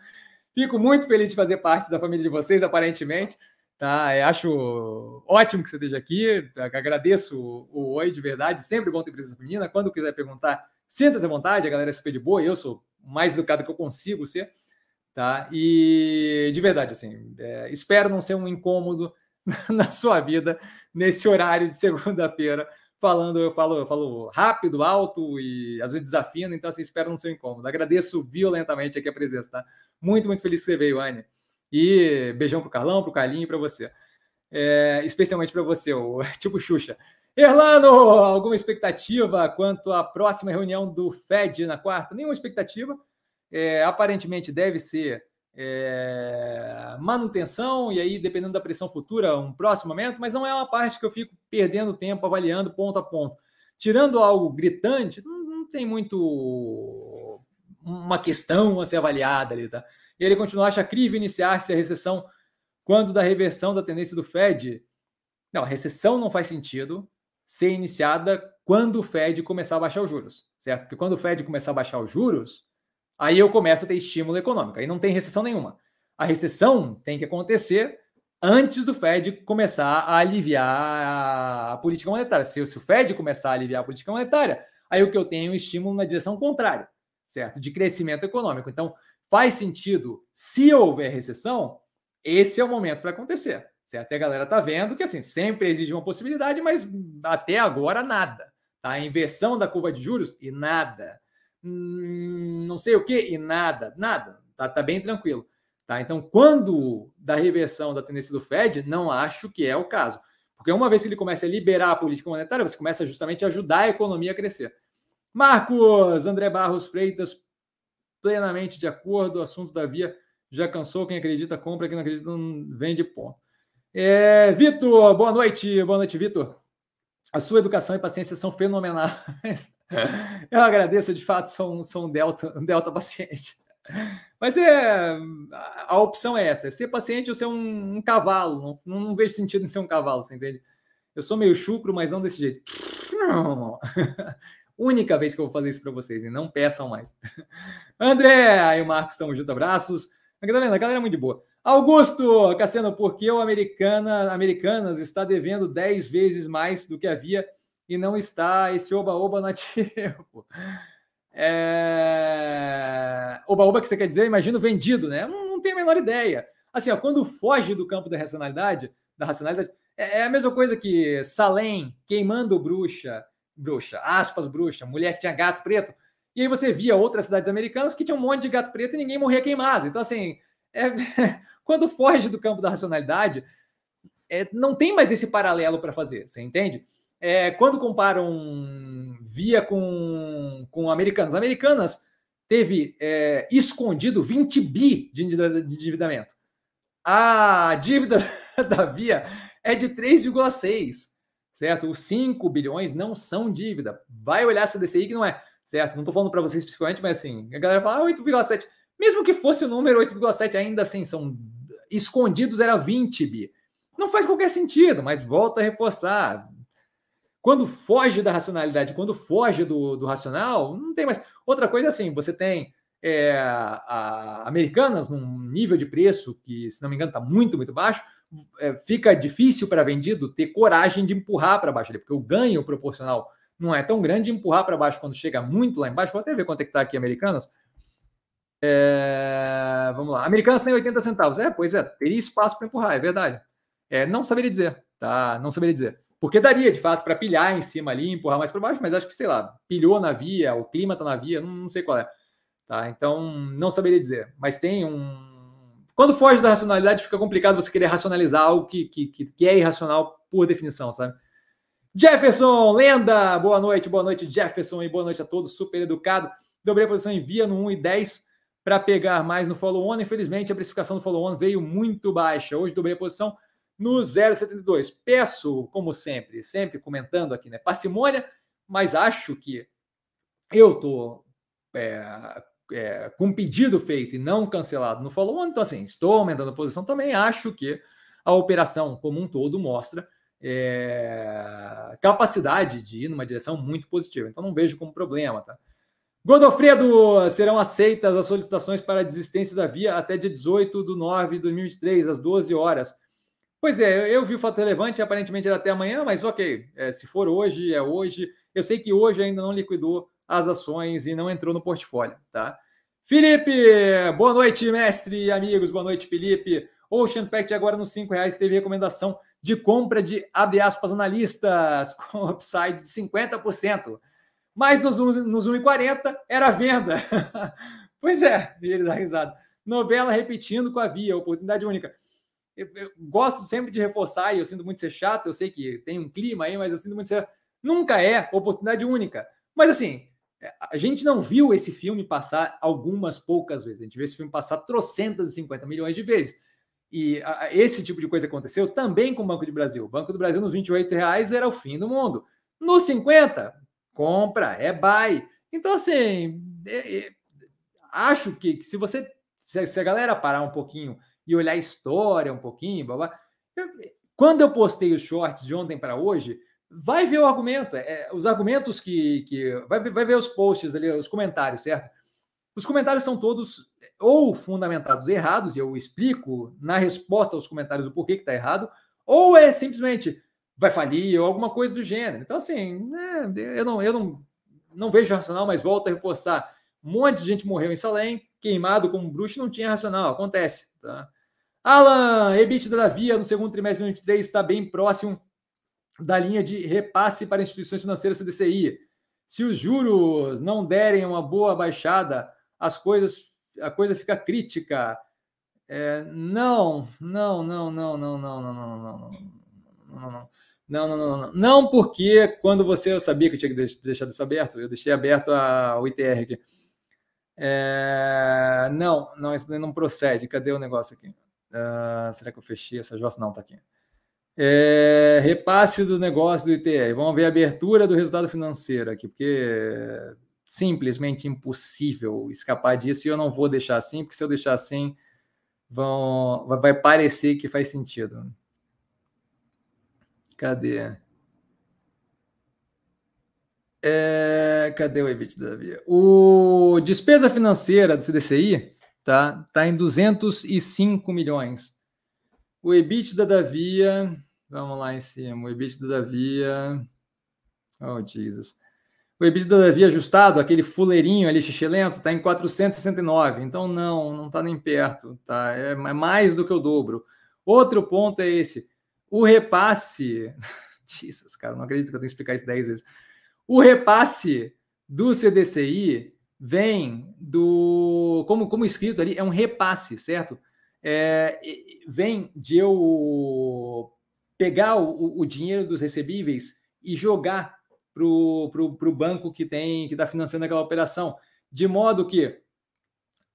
Fico muito feliz de fazer parte da família de vocês, aparentemente. Tá? Eu acho ótimo que você esteja aqui. Agradeço o, o oi de verdade. Sempre bom ter presença feminina. Quando quiser perguntar, sinta-se à vontade. A galera é super de boa. Eu sou mais educado que eu consigo ser. Tá? E de verdade, assim, é, espero não ser um incômodo na sua vida nesse horário de segunda-feira. Falando, eu falo, eu falo rápido, alto e às vezes desafino, então assim, espero não ser um incômodo. Agradeço violentamente aqui a presença, tá? Muito, muito feliz que você veio, Anne. E beijão pro Carlão, pro Carlinho e para você. É, especialmente para você, o tipo Xuxa. Erlano, alguma expectativa quanto à próxima reunião do Fed na quarta? Nenhuma expectativa. É, aparentemente deve ser é, manutenção, e aí, dependendo da pressão futura, um próximo momento, mas não é uma parte que eu fico perdendo tempo avaliando ponto a ponto. Tirando algo gritante, não, não tem muito uma questão a ser avaliada ali, tá? E ele continua, acha crível iniciar-se a recessão quando da reversão da tendência do Fed. Não, a recessão não faz sentido ser iniciada quando o Fed começar a baixar os juros, certo? Porque quando o Fed começar a baixar os juros, aí eu começo a ter estímulo econômico, aí não tem recessão nenhuma. A recessão tem que acontecer antes do Fed começar a aliviar a política monetária. Se, se o Fed começar a aliviar a política monetária, aí o que eu tenho é um estímulo na direção contrária, certo? De crescimento econômico. Então, faz sentido se houver recessão, esse é o momento para acontecer. Certo? E a galera tá vendo que assim, sempre existe uma possibilidade, mas até agora nada. Tá? A inversão da curva de juros e nada. Hum, não sei o que e nada. Nada. Tá, tá bem tranquilo. Tá? Então, quando da reversão da tendência do Fed, não acho que é o caso. Porque uma vez que ele começa a liberar a política monetária, você começa justamente a ajudar a economia a crescer. Marcos, André Barros Freitas, plenamente de acordo. O assunto da via já cansou. Quem acredita, compra. Quem não acredita, não vende ponto. É, Vitor, boa noite. Boa noite, Vitor. A sua educação e paciência são fenomenais. Eu agradeço, de fato, sou um, sou um delta, um delta paciente. Mas é a opção é essa: é ser paciente ou ser um, um cavalo. Não, não, vejo sentido em ser um cavalo, você entende? Eu sou meio chucro, mas não desse jeito. Única vez que eu vou fazer isso para vocês, e não peçam mais. André, aí o Marcos, estamos junto, abraços. Tá vendo? A galera é muito boa. Augusto, Cassiano, por que o Americana, Americanas está devendo 10 vezes mais do que havia e não está esse oba-oba nativo? É... Oba-oba que você quer dizer, imagino vendido, né? Não, não tenho a menor ideia. Assim, ó, quando foge do campo da racionalidade, da racionalidade, é, é a mesma coisa que Salem queimando bruxa, bruxa, aspas, bruxa, mulher que tinha gato preto. E aí você via outras cidades americanas que tinham um monte de gato preto e ninguém morria queimado. Então, assim, é, quando foge do campo da racionalidade, é, não tem mais esse paralelo para fazer, você entende? É, quando comparam via com, com americanas, americanas teve é, escondido 20 bi de endividamento. A dívida da Via é de 3,6, certo? Os 5 bilhões não são dívida. Vai olhar essa DCI que não é, certo? Não estou falando para vocês especificamente, mas assim, a galera fala ah, 8,7. Mesmo que fosse o número 8,7, ainda assim, são escondidos era 20 bi. Não faz qualquer sentido, mas volta a reforçar. Quando foge da racionalidade, quando foge do, do racional, não tem mais. Outra coisa assim, você tem é, a, Americanas num nível de preço que, se não me engano, está muito, muito baixo, é, fica difícil para vendido ter coragem de empurrar para baixo, porque o ganho proporcional não é tão grande de empurrar para baixo quando chega muito lá embaixo. Vou até ver quanto é que está aqui Americanas. É, vamos lá. Americanas tem 80 centavos. É, pois é, teria espaço para empurrar, é verdade. É, não saberia dizer, tá? Não saberia dizer. Porque daria, de fato, para pilhar em cima ali, empurrar mais para baixo, mas acho que, sei lá, pilhou na via, o clima está na via, não, não sei qual é. Tá? Então, não saberia dizer. Mas tem um. Quando foge da racionalidade, fica complicado você querer racionalizar algo que, que, que é irracional por definição, sabe? Jefferson, lenda! Boa noite, boa noite, Jefferson, e boa noite a todos, super educado. Dobrei a posição em via no 1 e 10 para pegar mais no follow-on. Infelizmente, a precificação do follow-on veio muito baixa. Hoje dobrei a posição no 0,72. Peço, como sempre, sempre comentando aqui, né? Parcimônia, mas acho que eu tô é, é, com pedido feito e não cancelado no follow-on, então assim, estou aumentando a posição também, acho que a operação como um todo mostra é, capacidade de ir numa direção muito positiva, então não vejo como problema, tá? Godofredo, serão aceitas as solicitações para a desistência da via até dia 18 de 9 de 2023, às 12 horas. Pois é, eu vi o fato relevante, aparentemente era até amanhã, mas ok, é, se for hoje, é hoje. Eu sei que hoje ainda não liquidou as ações e não entrou no portfólio, tá? Felipe, boa noite, mestre e amigos, boa noite, Felipe. Ocean Pact agora nos cinco reais teve recomendação de compra de, abre aspas, analistas com upside de 50%. Mas nos, nos 1,40 era venda. pois é, ele dá risada. Novela repetindo com a via, oportunidade única. Eu, eu, gosto sempre de reforçar, e eu sinto muito ser chato, eu sei que tem um clima aí, mas eu sinto muito ser. Nunca é oportunidade única. Mas assim, a gente não viu esse filme passar algumas poucas vezes. A gente viu esse filme passar trocentas e cinquenta milhões de vezes. E a, esse tipo de coisa aconteceu também com o Banco do Brasil. O Banco do Brasil, nos 28 reais, era o fim do mundo. Nos 50, compra, é buy. Então, assim, é, é, acho que, que, se você. Se, se, a galera parar um pouquinho e olhar a história um pouquinho, blá, blá, eu, quando eu postei os shorts de ontem para hoje, vai ver o argumento, é, os argumentos que, que vai, vai ver os posts ali, os comentários, certo? Os comentários são todos ou fundamentados errados, e eu explico na resposta aos comentários o porquê que está errado, ou é simplesmente vai falir ou alguma coisa do gênero. Então, assim, né, eu, não, eu não, não vejo racional, mas volto a reforçar. Um monte de gente morreu em Salem, queimado como bruxo, não tinha racional, acontece. Tá? Alan, EBITDA da Via no segundo trimestre de 2023 está bem próximo da linha de repasse para instituições financeiras CDCI. Se os juros não derem uma boa baixada, as coisas, a coisa fica crítica. É, não, não, não, não, não, não, não, não, não, não, não, não. Não, não, não, não. Não, porque quando você. Eu sabia que eu tinha que deixar isso aberto, eu deixei aberto a, o ITR aqui. É, não, não, isso não procede. Cadê o negócio aqui? Uh, será que eu fechei essa jossa? Não, tá aqui. É, repasse do negócio do ITR. Vamos ver a abertura do resultado financeiro aqui, porque é simplesmente impossível escapar disso e eu não vou deixar assim, porque se eu deixar assim, vão, vai parecer que faz sentido. Cadê? É, cadê o EBITDA? O despesa financeira do CDCI tá, tá em 205 milhões. O EBITDA da Via, vamos lá em cima, o EBITDA da Via, oh Jesus. O EBITDA da Via ajustado, aquele fuleirinho ali xixelento, está em 469. Então, não, não está nem perto. Tá? É, é mais do que o dobro. Outro ponto é esse. O repasse. Jesus, cara, não acredito que eu tenho que explicar isso 10 vezes. O repasse do CDCI vem do. Como, como escrito ali, é um repasse, certo? É, vem de eu pegar o, o dinheiro dos recebíveis e jogar para o banco que tem que está financiando aquela operação. De modo que,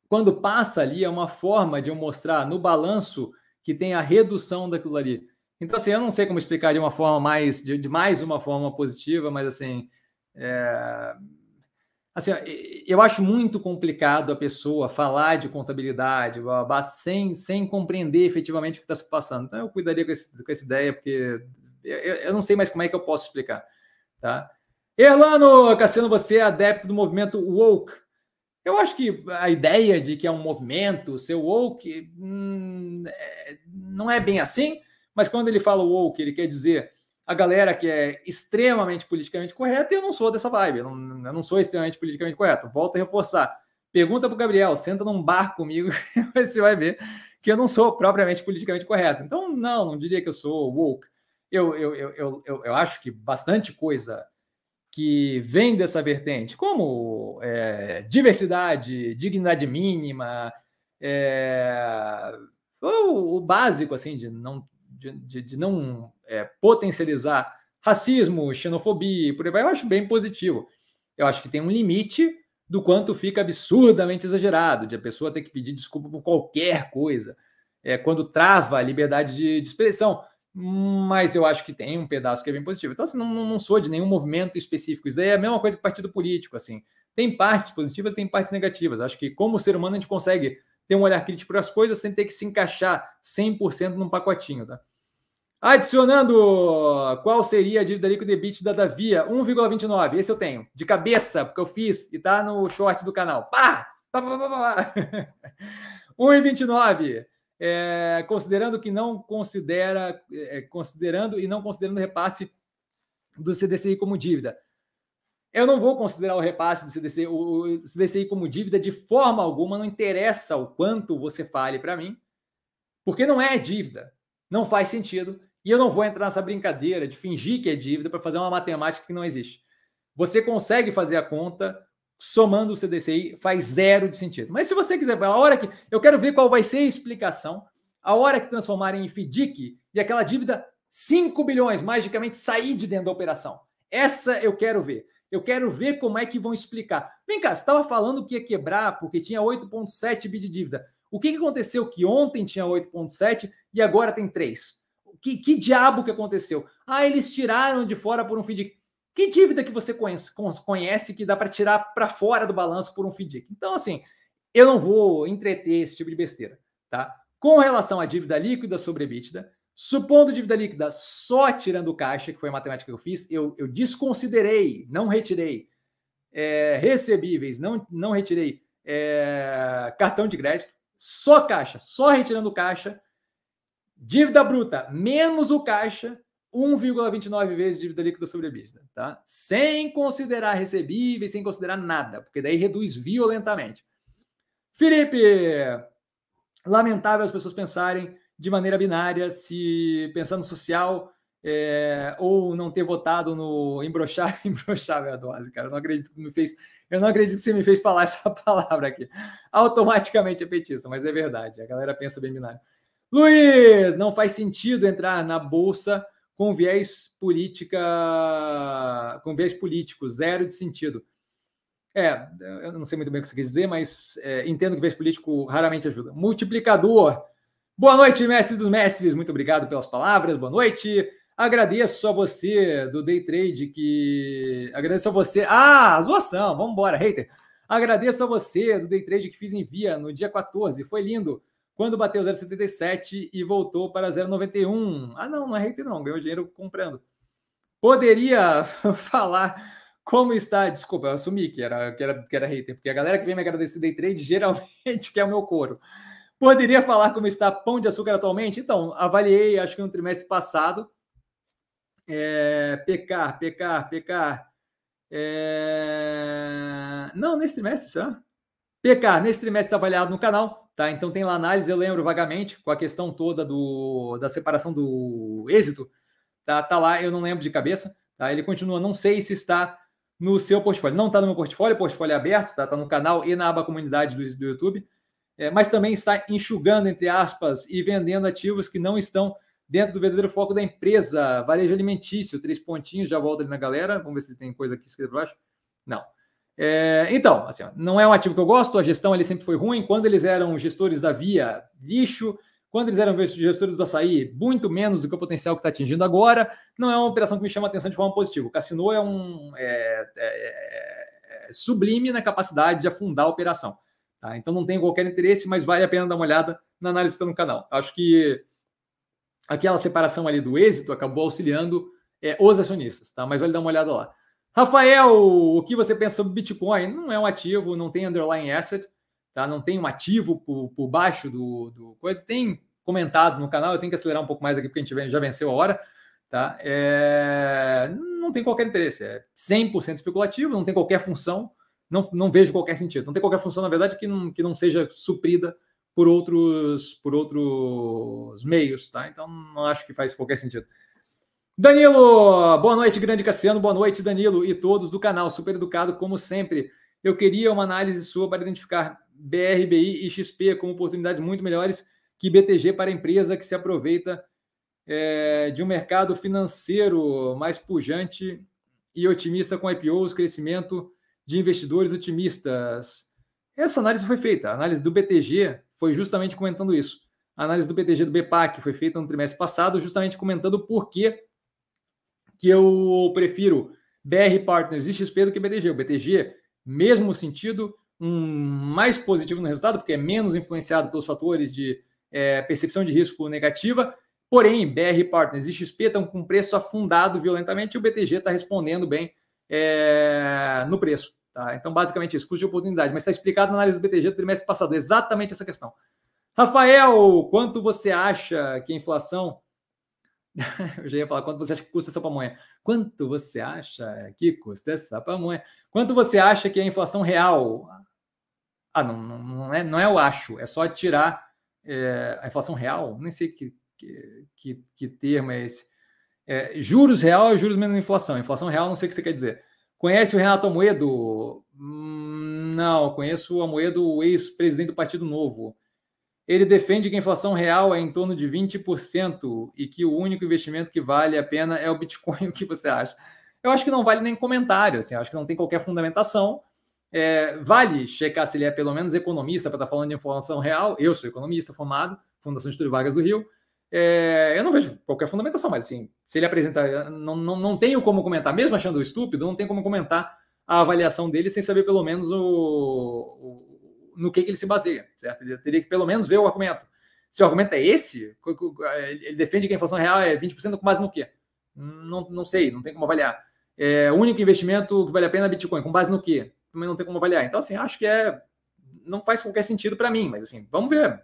quando passa ali, é uma forma de eu mostrar no balanço que tem a redução daquilo ali. Então, assim, eu não sei como explicar de uma forma mais, de, de mais uma forma positiva, mas assim, é, assim, eu acho muito complicado a pessoa falar de contabilidade sem, sem compreender efetivamente o que está se passando. Então, eu cuidaria com, esse, com essa ideia, porque eu, eu, não sei mais como é que eu posso explicar. Tá? Erlano Cassiano, você é adepto do movimento woke. Eu acho que a ideia de que é um movimento, ser woke, hum, é, não é bem assim, mas quando ele fala woke, ele quer dizer a galera que é extremamente politicamente correta, e eu não sou dessa vibe, eu não, eu não sou extremamente politicamente correto. Volto a reforçar. Pergunta para o Gabriel, senta num bar comigo, você vai ver que eu não sou propriamente politicamente correto. Então, não, não diria que eu sou woke. Eu, eu, eu, eu, eu acho que bastante coisa que vem dessa vertente, como é, diversidade, dignidade mínima, é, o, o, básico assim de não, de, de, de não é, potencializar racismo, xenofobia, por aí vai, eu acho bem positivo. Eu acho que tem um limite do quanto fica absurdamente exagerado, de a pessoa ter que pedir desculpa por qualquer coisa, é, quando trava a liberdade de, de expressão mas eu acho que tem um pedaço que é bem positivo. Então, assim, não, não sou de nenhum movimento específico. Isso daí é a mesma coisa que partido político, assim. Tem partes positivas, tem partes negativas. Acho que como ser humano a gente consegue ter um olhar crítico para as coisas sem ter que se encaixar 100% num pacotinho, tá? Adicionando, qual seria a dívida líquida EBITDA da Via? 1,29. Esse eu tenho, de cabeça, porque eu fiz e tá no short do canal. Pá! pá, pá, pá, pá. 1,29 é, considerando que não considera, é, considerando e não considerando o repasse do CDCI como dívida. Eu não vou considerar o repasse do CDCI, o CDCI como dívida de forma alguma, não interessa o quanto você fale para mim, porque não é dívida, não faz sentido, e eu não vou entrar nessa brincadeira de fingir que é dívida para fazer uma matemática que não existe. Você consegue fazer a conta somando o CDCI faz zero de sentido. Mas se você quiser, a hora que eu quero ver qual vai ser a explicação, a hora que transformarem em FDIC e aquela dívida 5 bilhões magicamente sair de dentro da operação. Essa eu quero ver. Eu quero ver como é que vão explicar. Vem cá, você estava falando que ia quebrar porque tinha 8,7 bi de dívida. O que, que aconteceu que ontem tinha 8,7 e agora tem 3? Que, que diabo que aconteceu? Ah, eles tiraram de fora por um FDIC. Que dívida que você conhece, conhece que dá para tirar para fora do balanço por um FDIC? Então, assim, eu não vou entreter esse tipo de besteira, tá? Com relação à dívida líquida sobre EBITDA, supondo dívida líquida só tirando caixa, que foi a matemática que eu fiz, eu, eu desconsiderei, não retirei é, recebíveis, não, não retirei é, cartão de crédito, só caixa, só retirando caixa, dívida bruta menos o caixa, 1,29 vezes dívida líquida sobre EBITDA, tá? Sem considerar recebíveis, sem considerar nada, porque daí reduz violentamente. Felipe, lamentável as pessoas pensarem de maneira binária, se pensando social é, ou não ter votado no embroxar, embroxável a dose, cara. Eu não acredito que me fez, eu não acredito que você me fez falar essa palavra aqui. Automaticamente é petista, mas é verdade. A galera pensa bem binário. Luiz, não faz sentido entrar na bolsa com viés política, com viés político, zero de sentido. É, eu não sei muito bem o que você quer dizer, mas é, entendo que viés político raramente ajuda. Multiplicador. Boa noite, mestre dos mestres. Muito obrigado pelas palavras. Boa noite. Agradeço a você do Day Trade que. Agradeço a você. Ah, zoação. Vamos embora, hater. Agradeço a você do Day Trade que fiz em via no dia 14. Foi lindo quando bateu 0,77 e voltou para 0,91. Ah, não, não é hater, não, ganhou dinheiro comprando. Poderia falar como está. Desculpa, eu assumi que era, que, era, que era hater, porque a galera que vem me agradecer day trade geralmente quer o meu couro. Poderia falar como está pão de açúcar atualmente? Então, avaliei, acho que no trimestre passado. É, pecar, pecar, pecar. É... Não, nesse trimestre, será? PK, nesse trimestre está avaliado no canal, tá? Então tem lá análise, eu lembro vagamente, com a questão toda do, da separação do êxito, tá? Tá lá, eu não lembro de cabeça, tá? Ele continua, não sei se está no seu portfólio. Não está no meu portfólio, o portfólio é aberto, tá? Tá no canal e na aba comunidade do, do YouTube, é, mas também está enxugando, entre aspas, e vendendo ativos que não estão dentro do verdadeiro foco da empresa, varejo alimentício, três pontinhos, já volta ali na galera, vamos ver se tem coisa aqui escrita baixo. Não. É, então, assim, ó, não é um ativo que eu gosto, a gestão ali sempre foi ruim. Quando eles eram gestores da Via, lixo. Quando eles eram gestores do açaí, muito menos do que o potencial que está atingindo agora. Não é uma operação que me chama a atenção de forma positiva. O Cassino é um é, é, é, sublime na capacidade de afundar a operação. Tá? Então não tenho qualquer interesse, mas vale a pena dar uma olhada na análise que está no canal. Acho que aquela separação ali do êxito acabou auxiliando é, os acionistas, tá? Mas vale dar uma olhada lá. Rafael, o que você pensa sobre Bitcoin? Não é um ativo, não tem underlying asset, tá? Não tem um ativo por, por baixo do, do coisa. Tem comentado no canal, eu tenho que acelerar um pouco mais aqui porque a gente já venceu a hora, tá? É, não tem qualquer interesse, é 100% especulativo, não tem qualquer função, não, não vejo qualquer sentido. Não tem qualquer função, na verdade, que não, que não seja suprida por outros por outros meios, tá? Então não acho que faz qualquer sentido. Danilo, boa noite, grande Cassiano, boa noite, Danilo e todos do canal, super educado como sempre. Eu queria uma análise sua para identificar BRBI e XP como oportunidades muito melhores que BTG para a empresa que se aproveita é, de um mercado financeiro mais pujante e otimista com IPOs, crescimento de investidores otimistas. Essa análise foi feita, a análise do BTG foi justamente comentando isso. A análise do BTG do BPAC foi feita no trimestre passado, justamente comentando por que que eu prefiro BR Partners e XP do que BTG. O BTG, mesmo sentido, um mais positivo no resultado, porque é menos influenciado pelos fatores de é, percepção de risco negativa. Porém, BR Partners e XP estão com preço afundado violentamente e o BTG está respondendo bem é, no preço. Tá? Então, basicamente isso, custo de oportunidade. Mas está explicado na análise do BTG do trimestre passado, exatamente essa questão. Rafael, quanto você acha que a inflação Eu já ia falar quanto você acha que custa essa pamonha. Quanto você acha que custa essa pamonha? Quanto você acha que é a inflação real? Ah, não, não, é, não é o acho, é só tirar é, a inflação real. Nem sei que, que, que termo é esse. É, juros real é juros menos inflação. Inflação real, não sei o que você quer dizer. Conhece o Renato Amoedo? Hum, não, conheço o Amoedo, ex-presidente do Partido Novo. Ele defende que a inflação real é em torno de 20% e que o único investimento que vale a pena é o Bitcoin. O que você acha? Eu acho que não vale nem comentário, assim, acho que não tem qualquer fundamentação. É, vale checar se ele é pelo menos economista para estar tá falando de inflação real. Eu sou economista formado, Fundação Getúlio Vargas do Rio. É, eu não vejo qualquer fundamentação, mas assim, se ele apresenta, não, não, não tenho como comentar, mesmo achando estúpido, não tenho como comentar a avaliação dele sem saber pelo menos o no que, que ele se baseia, certo? Ele teria que pelo menos ver o argumento. Se o argumento é esse, ele defende que a inflação real é 20% com base no quê? Não, não sei, não tem como avaliar. É, o único investimento que vale a pena é Bitcoin, com base no quê? Também não tem como avaliar. Então, assim, acho que é. Não faz qualquer sentido para mim, mas assim, vamos ver.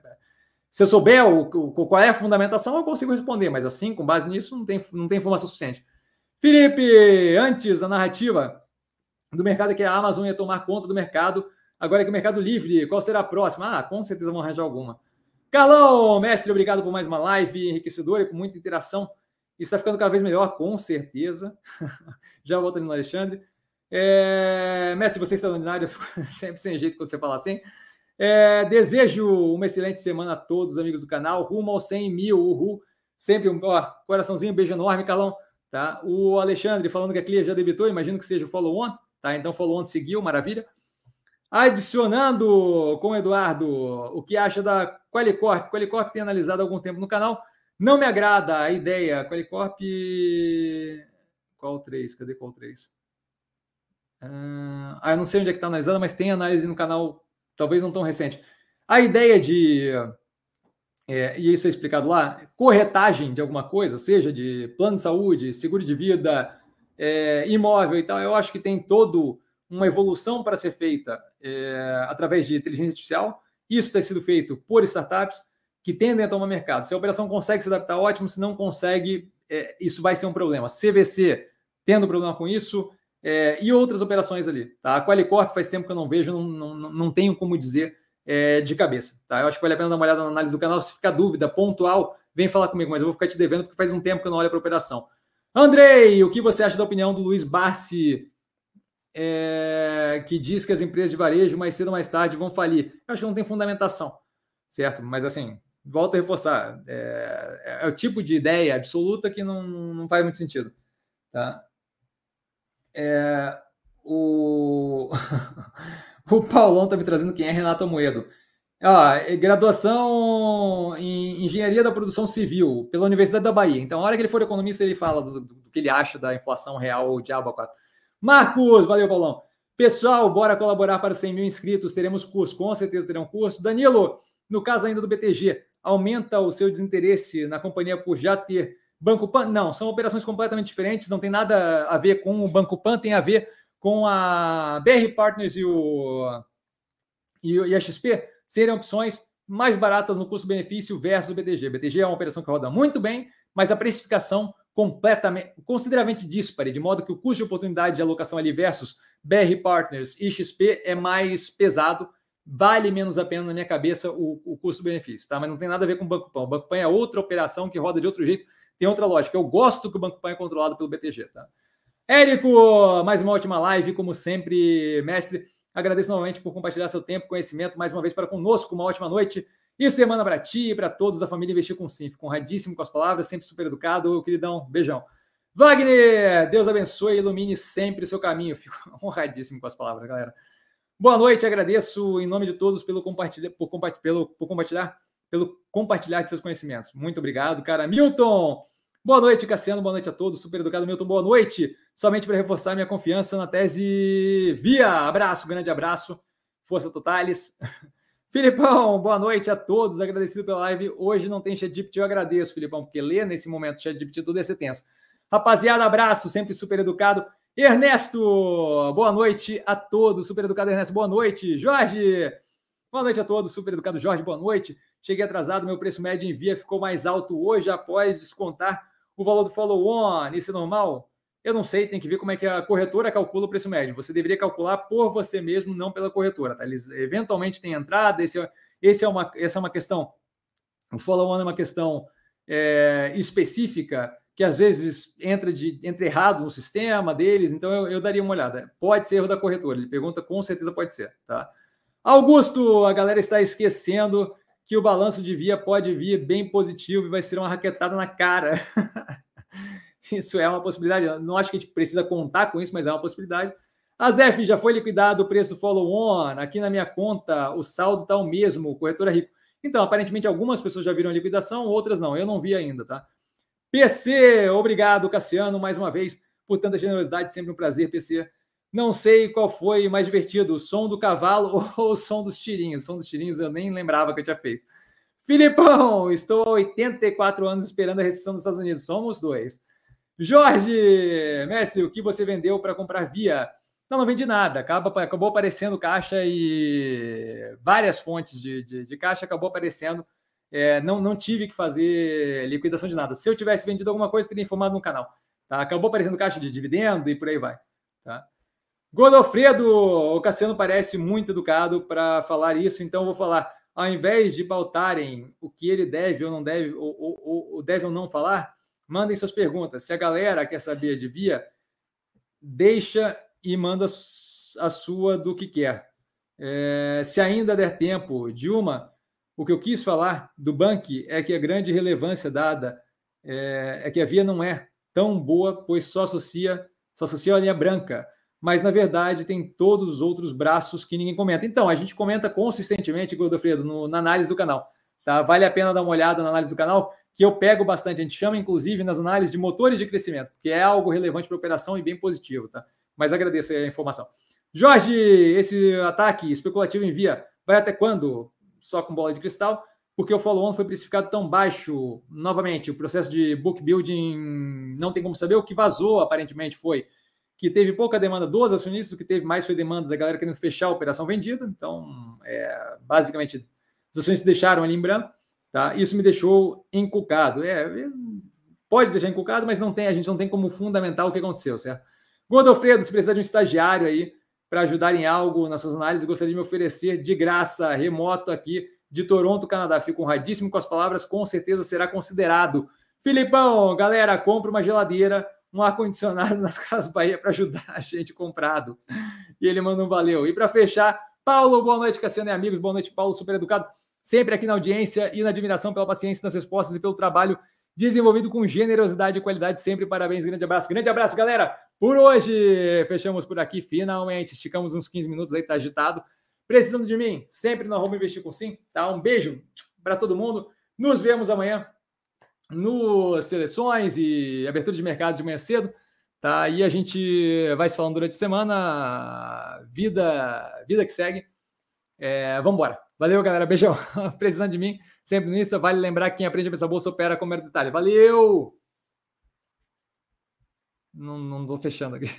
Se eu souber o, o, qual é a fundamentação, eu consigo responder, mas assim, com base nisso, não tem, não tem informação suficiente. Felipe, antes a narrativa do mercado é que a Amazon ia tomar conta do mercado Agora que o Mercado Livre, qual será a próxima? Ah, com certeza vão arranjar alguma. Carlão, mestre, obrigado por mais uma live enriquecedora com muita interação. Está ficando cada vez melhor, com certeza. Já volto no Alexandre. É... Mestre, você está ordinário, sempre sem jeito quando você fala assim. É... Desejo uma excelente semana a todos, amigos do canal. Rumo aos 100 mil, uhul. Sempre um ó, coraçãozinho, beijo enorme, Carlão. Tá? O Alexandre falando que a Clia já debitou, imagino que seja o follow-on. Tá? Então, follow-on seguiu, maravilha. Adicionando com o Eduardo o que acha da Qualicorp. Qualicorp tem analisado há algum tempo no canal. Não me agrada a ideia. Qualicorp. Qual 3? Cadê qual 3? Ah, eu não sei onde é que está analisada, mas tem análise no canal, talvez não tão recente. A ideia de. É, e isso é explicado lá, corretagem de alguma coisa, seja de plano de saúde, seguro de vida, é, imóvel e tal, eu acho que tem todo uma evolução para ser feita é, através de inteligência artificial. Isso tem sido feito por startups que tendem a tomar mercado. Se a operação consegue se adaptar, ótimo. Se não consegue, é, isso vai ser um problema. CVC tendo problema com isso, é, e outras operações ali. Tá? A Qualicorp faz tempo que eu não vejo, não, não, não tenho como dizer é, de cabeça. Tá? Eu acho que vale a pena dar uma olhada na análise do canal. Se ficar dúvida pontual, vem falar comigo, mas eu vou ficar te devendo porque faz um tempo que eu não olho para a operação. Andrei, o que você acha da opinião do Luiz Barsi, é, que diz que as empresas de varejo mais cedo ou mais tarde vão falir? Eu acho que não tem fundamentação, certo? Mas assim, volto a reforçar, é, é o tipo de ideia absoluta que não, não faz muito sentido. Tá? É, o... o Paulão está me trazendo quem é Renato Moedo. Ah, graduação em Engenharia da Produção Civil pela Universidade da Bahia. Então, a hora que ele for economista, ele fala do, do, do que ele acha da inflação real ou diabo 4. Marcos, valeu, Paulão. Pessoal, bora colaborar para 100 mil inscritos. Teremos curso, com certeza terão curso. Danilo, no caso ainda do BTG, aumenta o seu desinteresse na companhia por já ter Banco Pan? Não, são operações completamente diferentes, não tem nada a ver com o Banco Pan, tem a ver com a BR Partners e, o, e a XP serem opções mais baratas no custo-benefício versus o BTG. O BTG é uma operação que roda muito bem, mas a precificação completamente, consideravelmente dispare, de modo que o custo de oportunidade de alocação ali versus BR Partners e XP é mais pesado, vale menos a pena na minha cabeça o, o custo-benefício, tá? Mas não tem nada a ver com o Banco Pan. O Banco Pan é outra operação que roda de outro jeito, tem outra lógica. Eu gosto que o Banco Pan é controlado pelo BTG, tá? Érico, mais uma ótima live, como sempre, mestre. Agradeço novamente por compartilhar seu tempo conhecimento mais uma vez para conosco. Uma ótima noite e semana para ti e para todos da família Investir com Sim. Honradíssimo com as palavras, sempre super educado. Queridão, beijão. Wagner, Deus abençoe e ilumine sempre o seu caminho. Fico honradíssimo com as palavras, galera. Boa noite, agradeço em nome de todos pelo compartilhar, por, compartilhar, pelo, por compartilhar, pelo compartilhar de seus conhecimentos. Muito obrigado, cara. Milton, Boa noite, Cassiano. Boa noite a todos. Super educado, Milton. Boa noite. Somente para reforçar minha confiança na tese via. Abraço, grande abraço. Força Totales. Filipão, boa noite a todos. Agradecido pela live. Hoje não tem ChatGPT, eu agradeço, Filipão, porque ler nesse momento ChatGPT tudo é tenso. Rapaziada, abraço, sempre super educado. Ernesto, boa noite a todos. Super educado, Ernesto, boa noite. Jorge, boa noite a todos. Super educado, Jorge, boa noite. Cheguei atrasado, meu preço médio em via ficou mais alto hoje após descontar o valor do follow-on, isso é normal? Eu não sei, tem que ver como é que a corretora calcula o preço médio. Você deveria calcular por você mesmo, não pela corretora. Tá? Eles eventualmente têm entrada, esse, é, esse é uma, essa é uma questão. O follow-on é uma questão é, específica que às vezes entra, de, entra errado no sistema deles, então eu, eu, daria uma olhada. Pode ser erro da corretora, ele pergunta, com certeza pode ser. Tá? Augusto, a galera está esquecendo que o balanço de via pode vir bem positivo e vai ser uma raquetada na cara. isso é uma possibilidade. Não acho que a gente precisa contar com isso, mas é uma possibilidade. A ZEF já foi liquidado o preço follow-on. Aqui na minha conta, o saldo está o mesmo, o corretor é rico. Então, aparentemente, algumas pessoas já viram a liquidação, outras não. Eu não vi ainda, tá? PC, obrigado, Cassiano, mais uma vez, por tanta generosidade. Sempre um prazer, PC. Não sei qual foi mais divertido, o som do cavalo ou o som dos tirinhos. O som dos tirinhos eu nem lembrava que eu tinha feito. Filipão, estou há 84 anos esperando a recessão dos Estados Unidos. Somos dois. Jorge, mestre, o que você vendeu para comprar via? Não, não vendi nada. Acaba, acabou aparecendo caixa e várias fontes de, de, de caixa acabou aparecendo. É, não, não tive que fazer liquidação de nada. Se eu tivesse vendido alguma coisa, teria informado no canal. Tá? Acabou aparecendo caixa de dividendo e por aí vai. Tá? Godofredo, o Cassiano parece muito educado para falar isso, então vou falar, ao invés de pautarem o que ele deve ou não deve, ou, ou, ou deve ou não falar, mandem suas perguntas. Se a galera quer saber de via, deixa e manda a sua do que quer. É, se ainda der tempo, Dilma, o que eu quis falar do Bank é que a grande relevância dada é, é que a via não é tão boa, pois só associa, só associa a linha branca mas na verdade tem todos os outros braços que ninguém comenta. Então, a gente comenta consistentemente, Godofredo, no, na análise do canal. Tá? Vale a pena dar uma olhada na análise do canal, que eu pego bastante. A gente chama, inclusive, nas análises de motores de crescimento, porque é algo relevante para a operação e bem positivo. Tá? Mas agradeço a informação. Jorge, esse ataque especulativo em via vai até quando? Só com bola de cristal? Porque o follow-on foi precificado tão baixo. Novamente, o processo de book building não tem como saber. O que vazou, aparentemente, foi que teve pouca demanda dos acionistas, o que teve mais foi demanda da galera querendo fechar a operação vendida. Então, é, basicamente, os acionistas deixaram ali em branco. Tá? Isso me deixou encucado. É, pode deixar encucado, mas não tem, a gente não tem como fundamentar o que aconteceu, certo? Godofredo, se precisar de um estagiário aí para ajudar em algo nas suas análises, gostaria de me oferecer de graça, remoto aqui de Toronto, Canadá. Fico honradíssimo com as palavras, com certeza será considerado. Filipão, galera, compra uma geladeira, um ar-condicionado nas Casas Bahia para ajudar a gente comprado. E ele manda um valeu. E para fechar, Paulo, boa noite, Cassiano e amigos. Boa noite, Paulo, super educado. Sempre aqui na audiência e na admiração pela paciência nas respostas e pelo trabalho desenvolvido com generosidade e qualidade. Sempre parabéns, grande abraço. Grande abraço, galera. Por hoje, fechamos por aqui, finalmente. Esticamos uns 15 minutos aí, tá agitado. Precisando de mim, sempre no arroba investir sim, tá? Um beijo para todo mundo. Nos vemos amanhã no seleções e abertura de mercado de manhã cedo, tá? E a gente vai se falando durante a semana. Vida, vida que segue. É, vamos embora. Valeu, galera. Beijão. Precisando de mim, sempre nisso. Vale lembrar que quem aprende a pensar bolsa opera com o detalhe. Valeu! Não, não fechando aqui.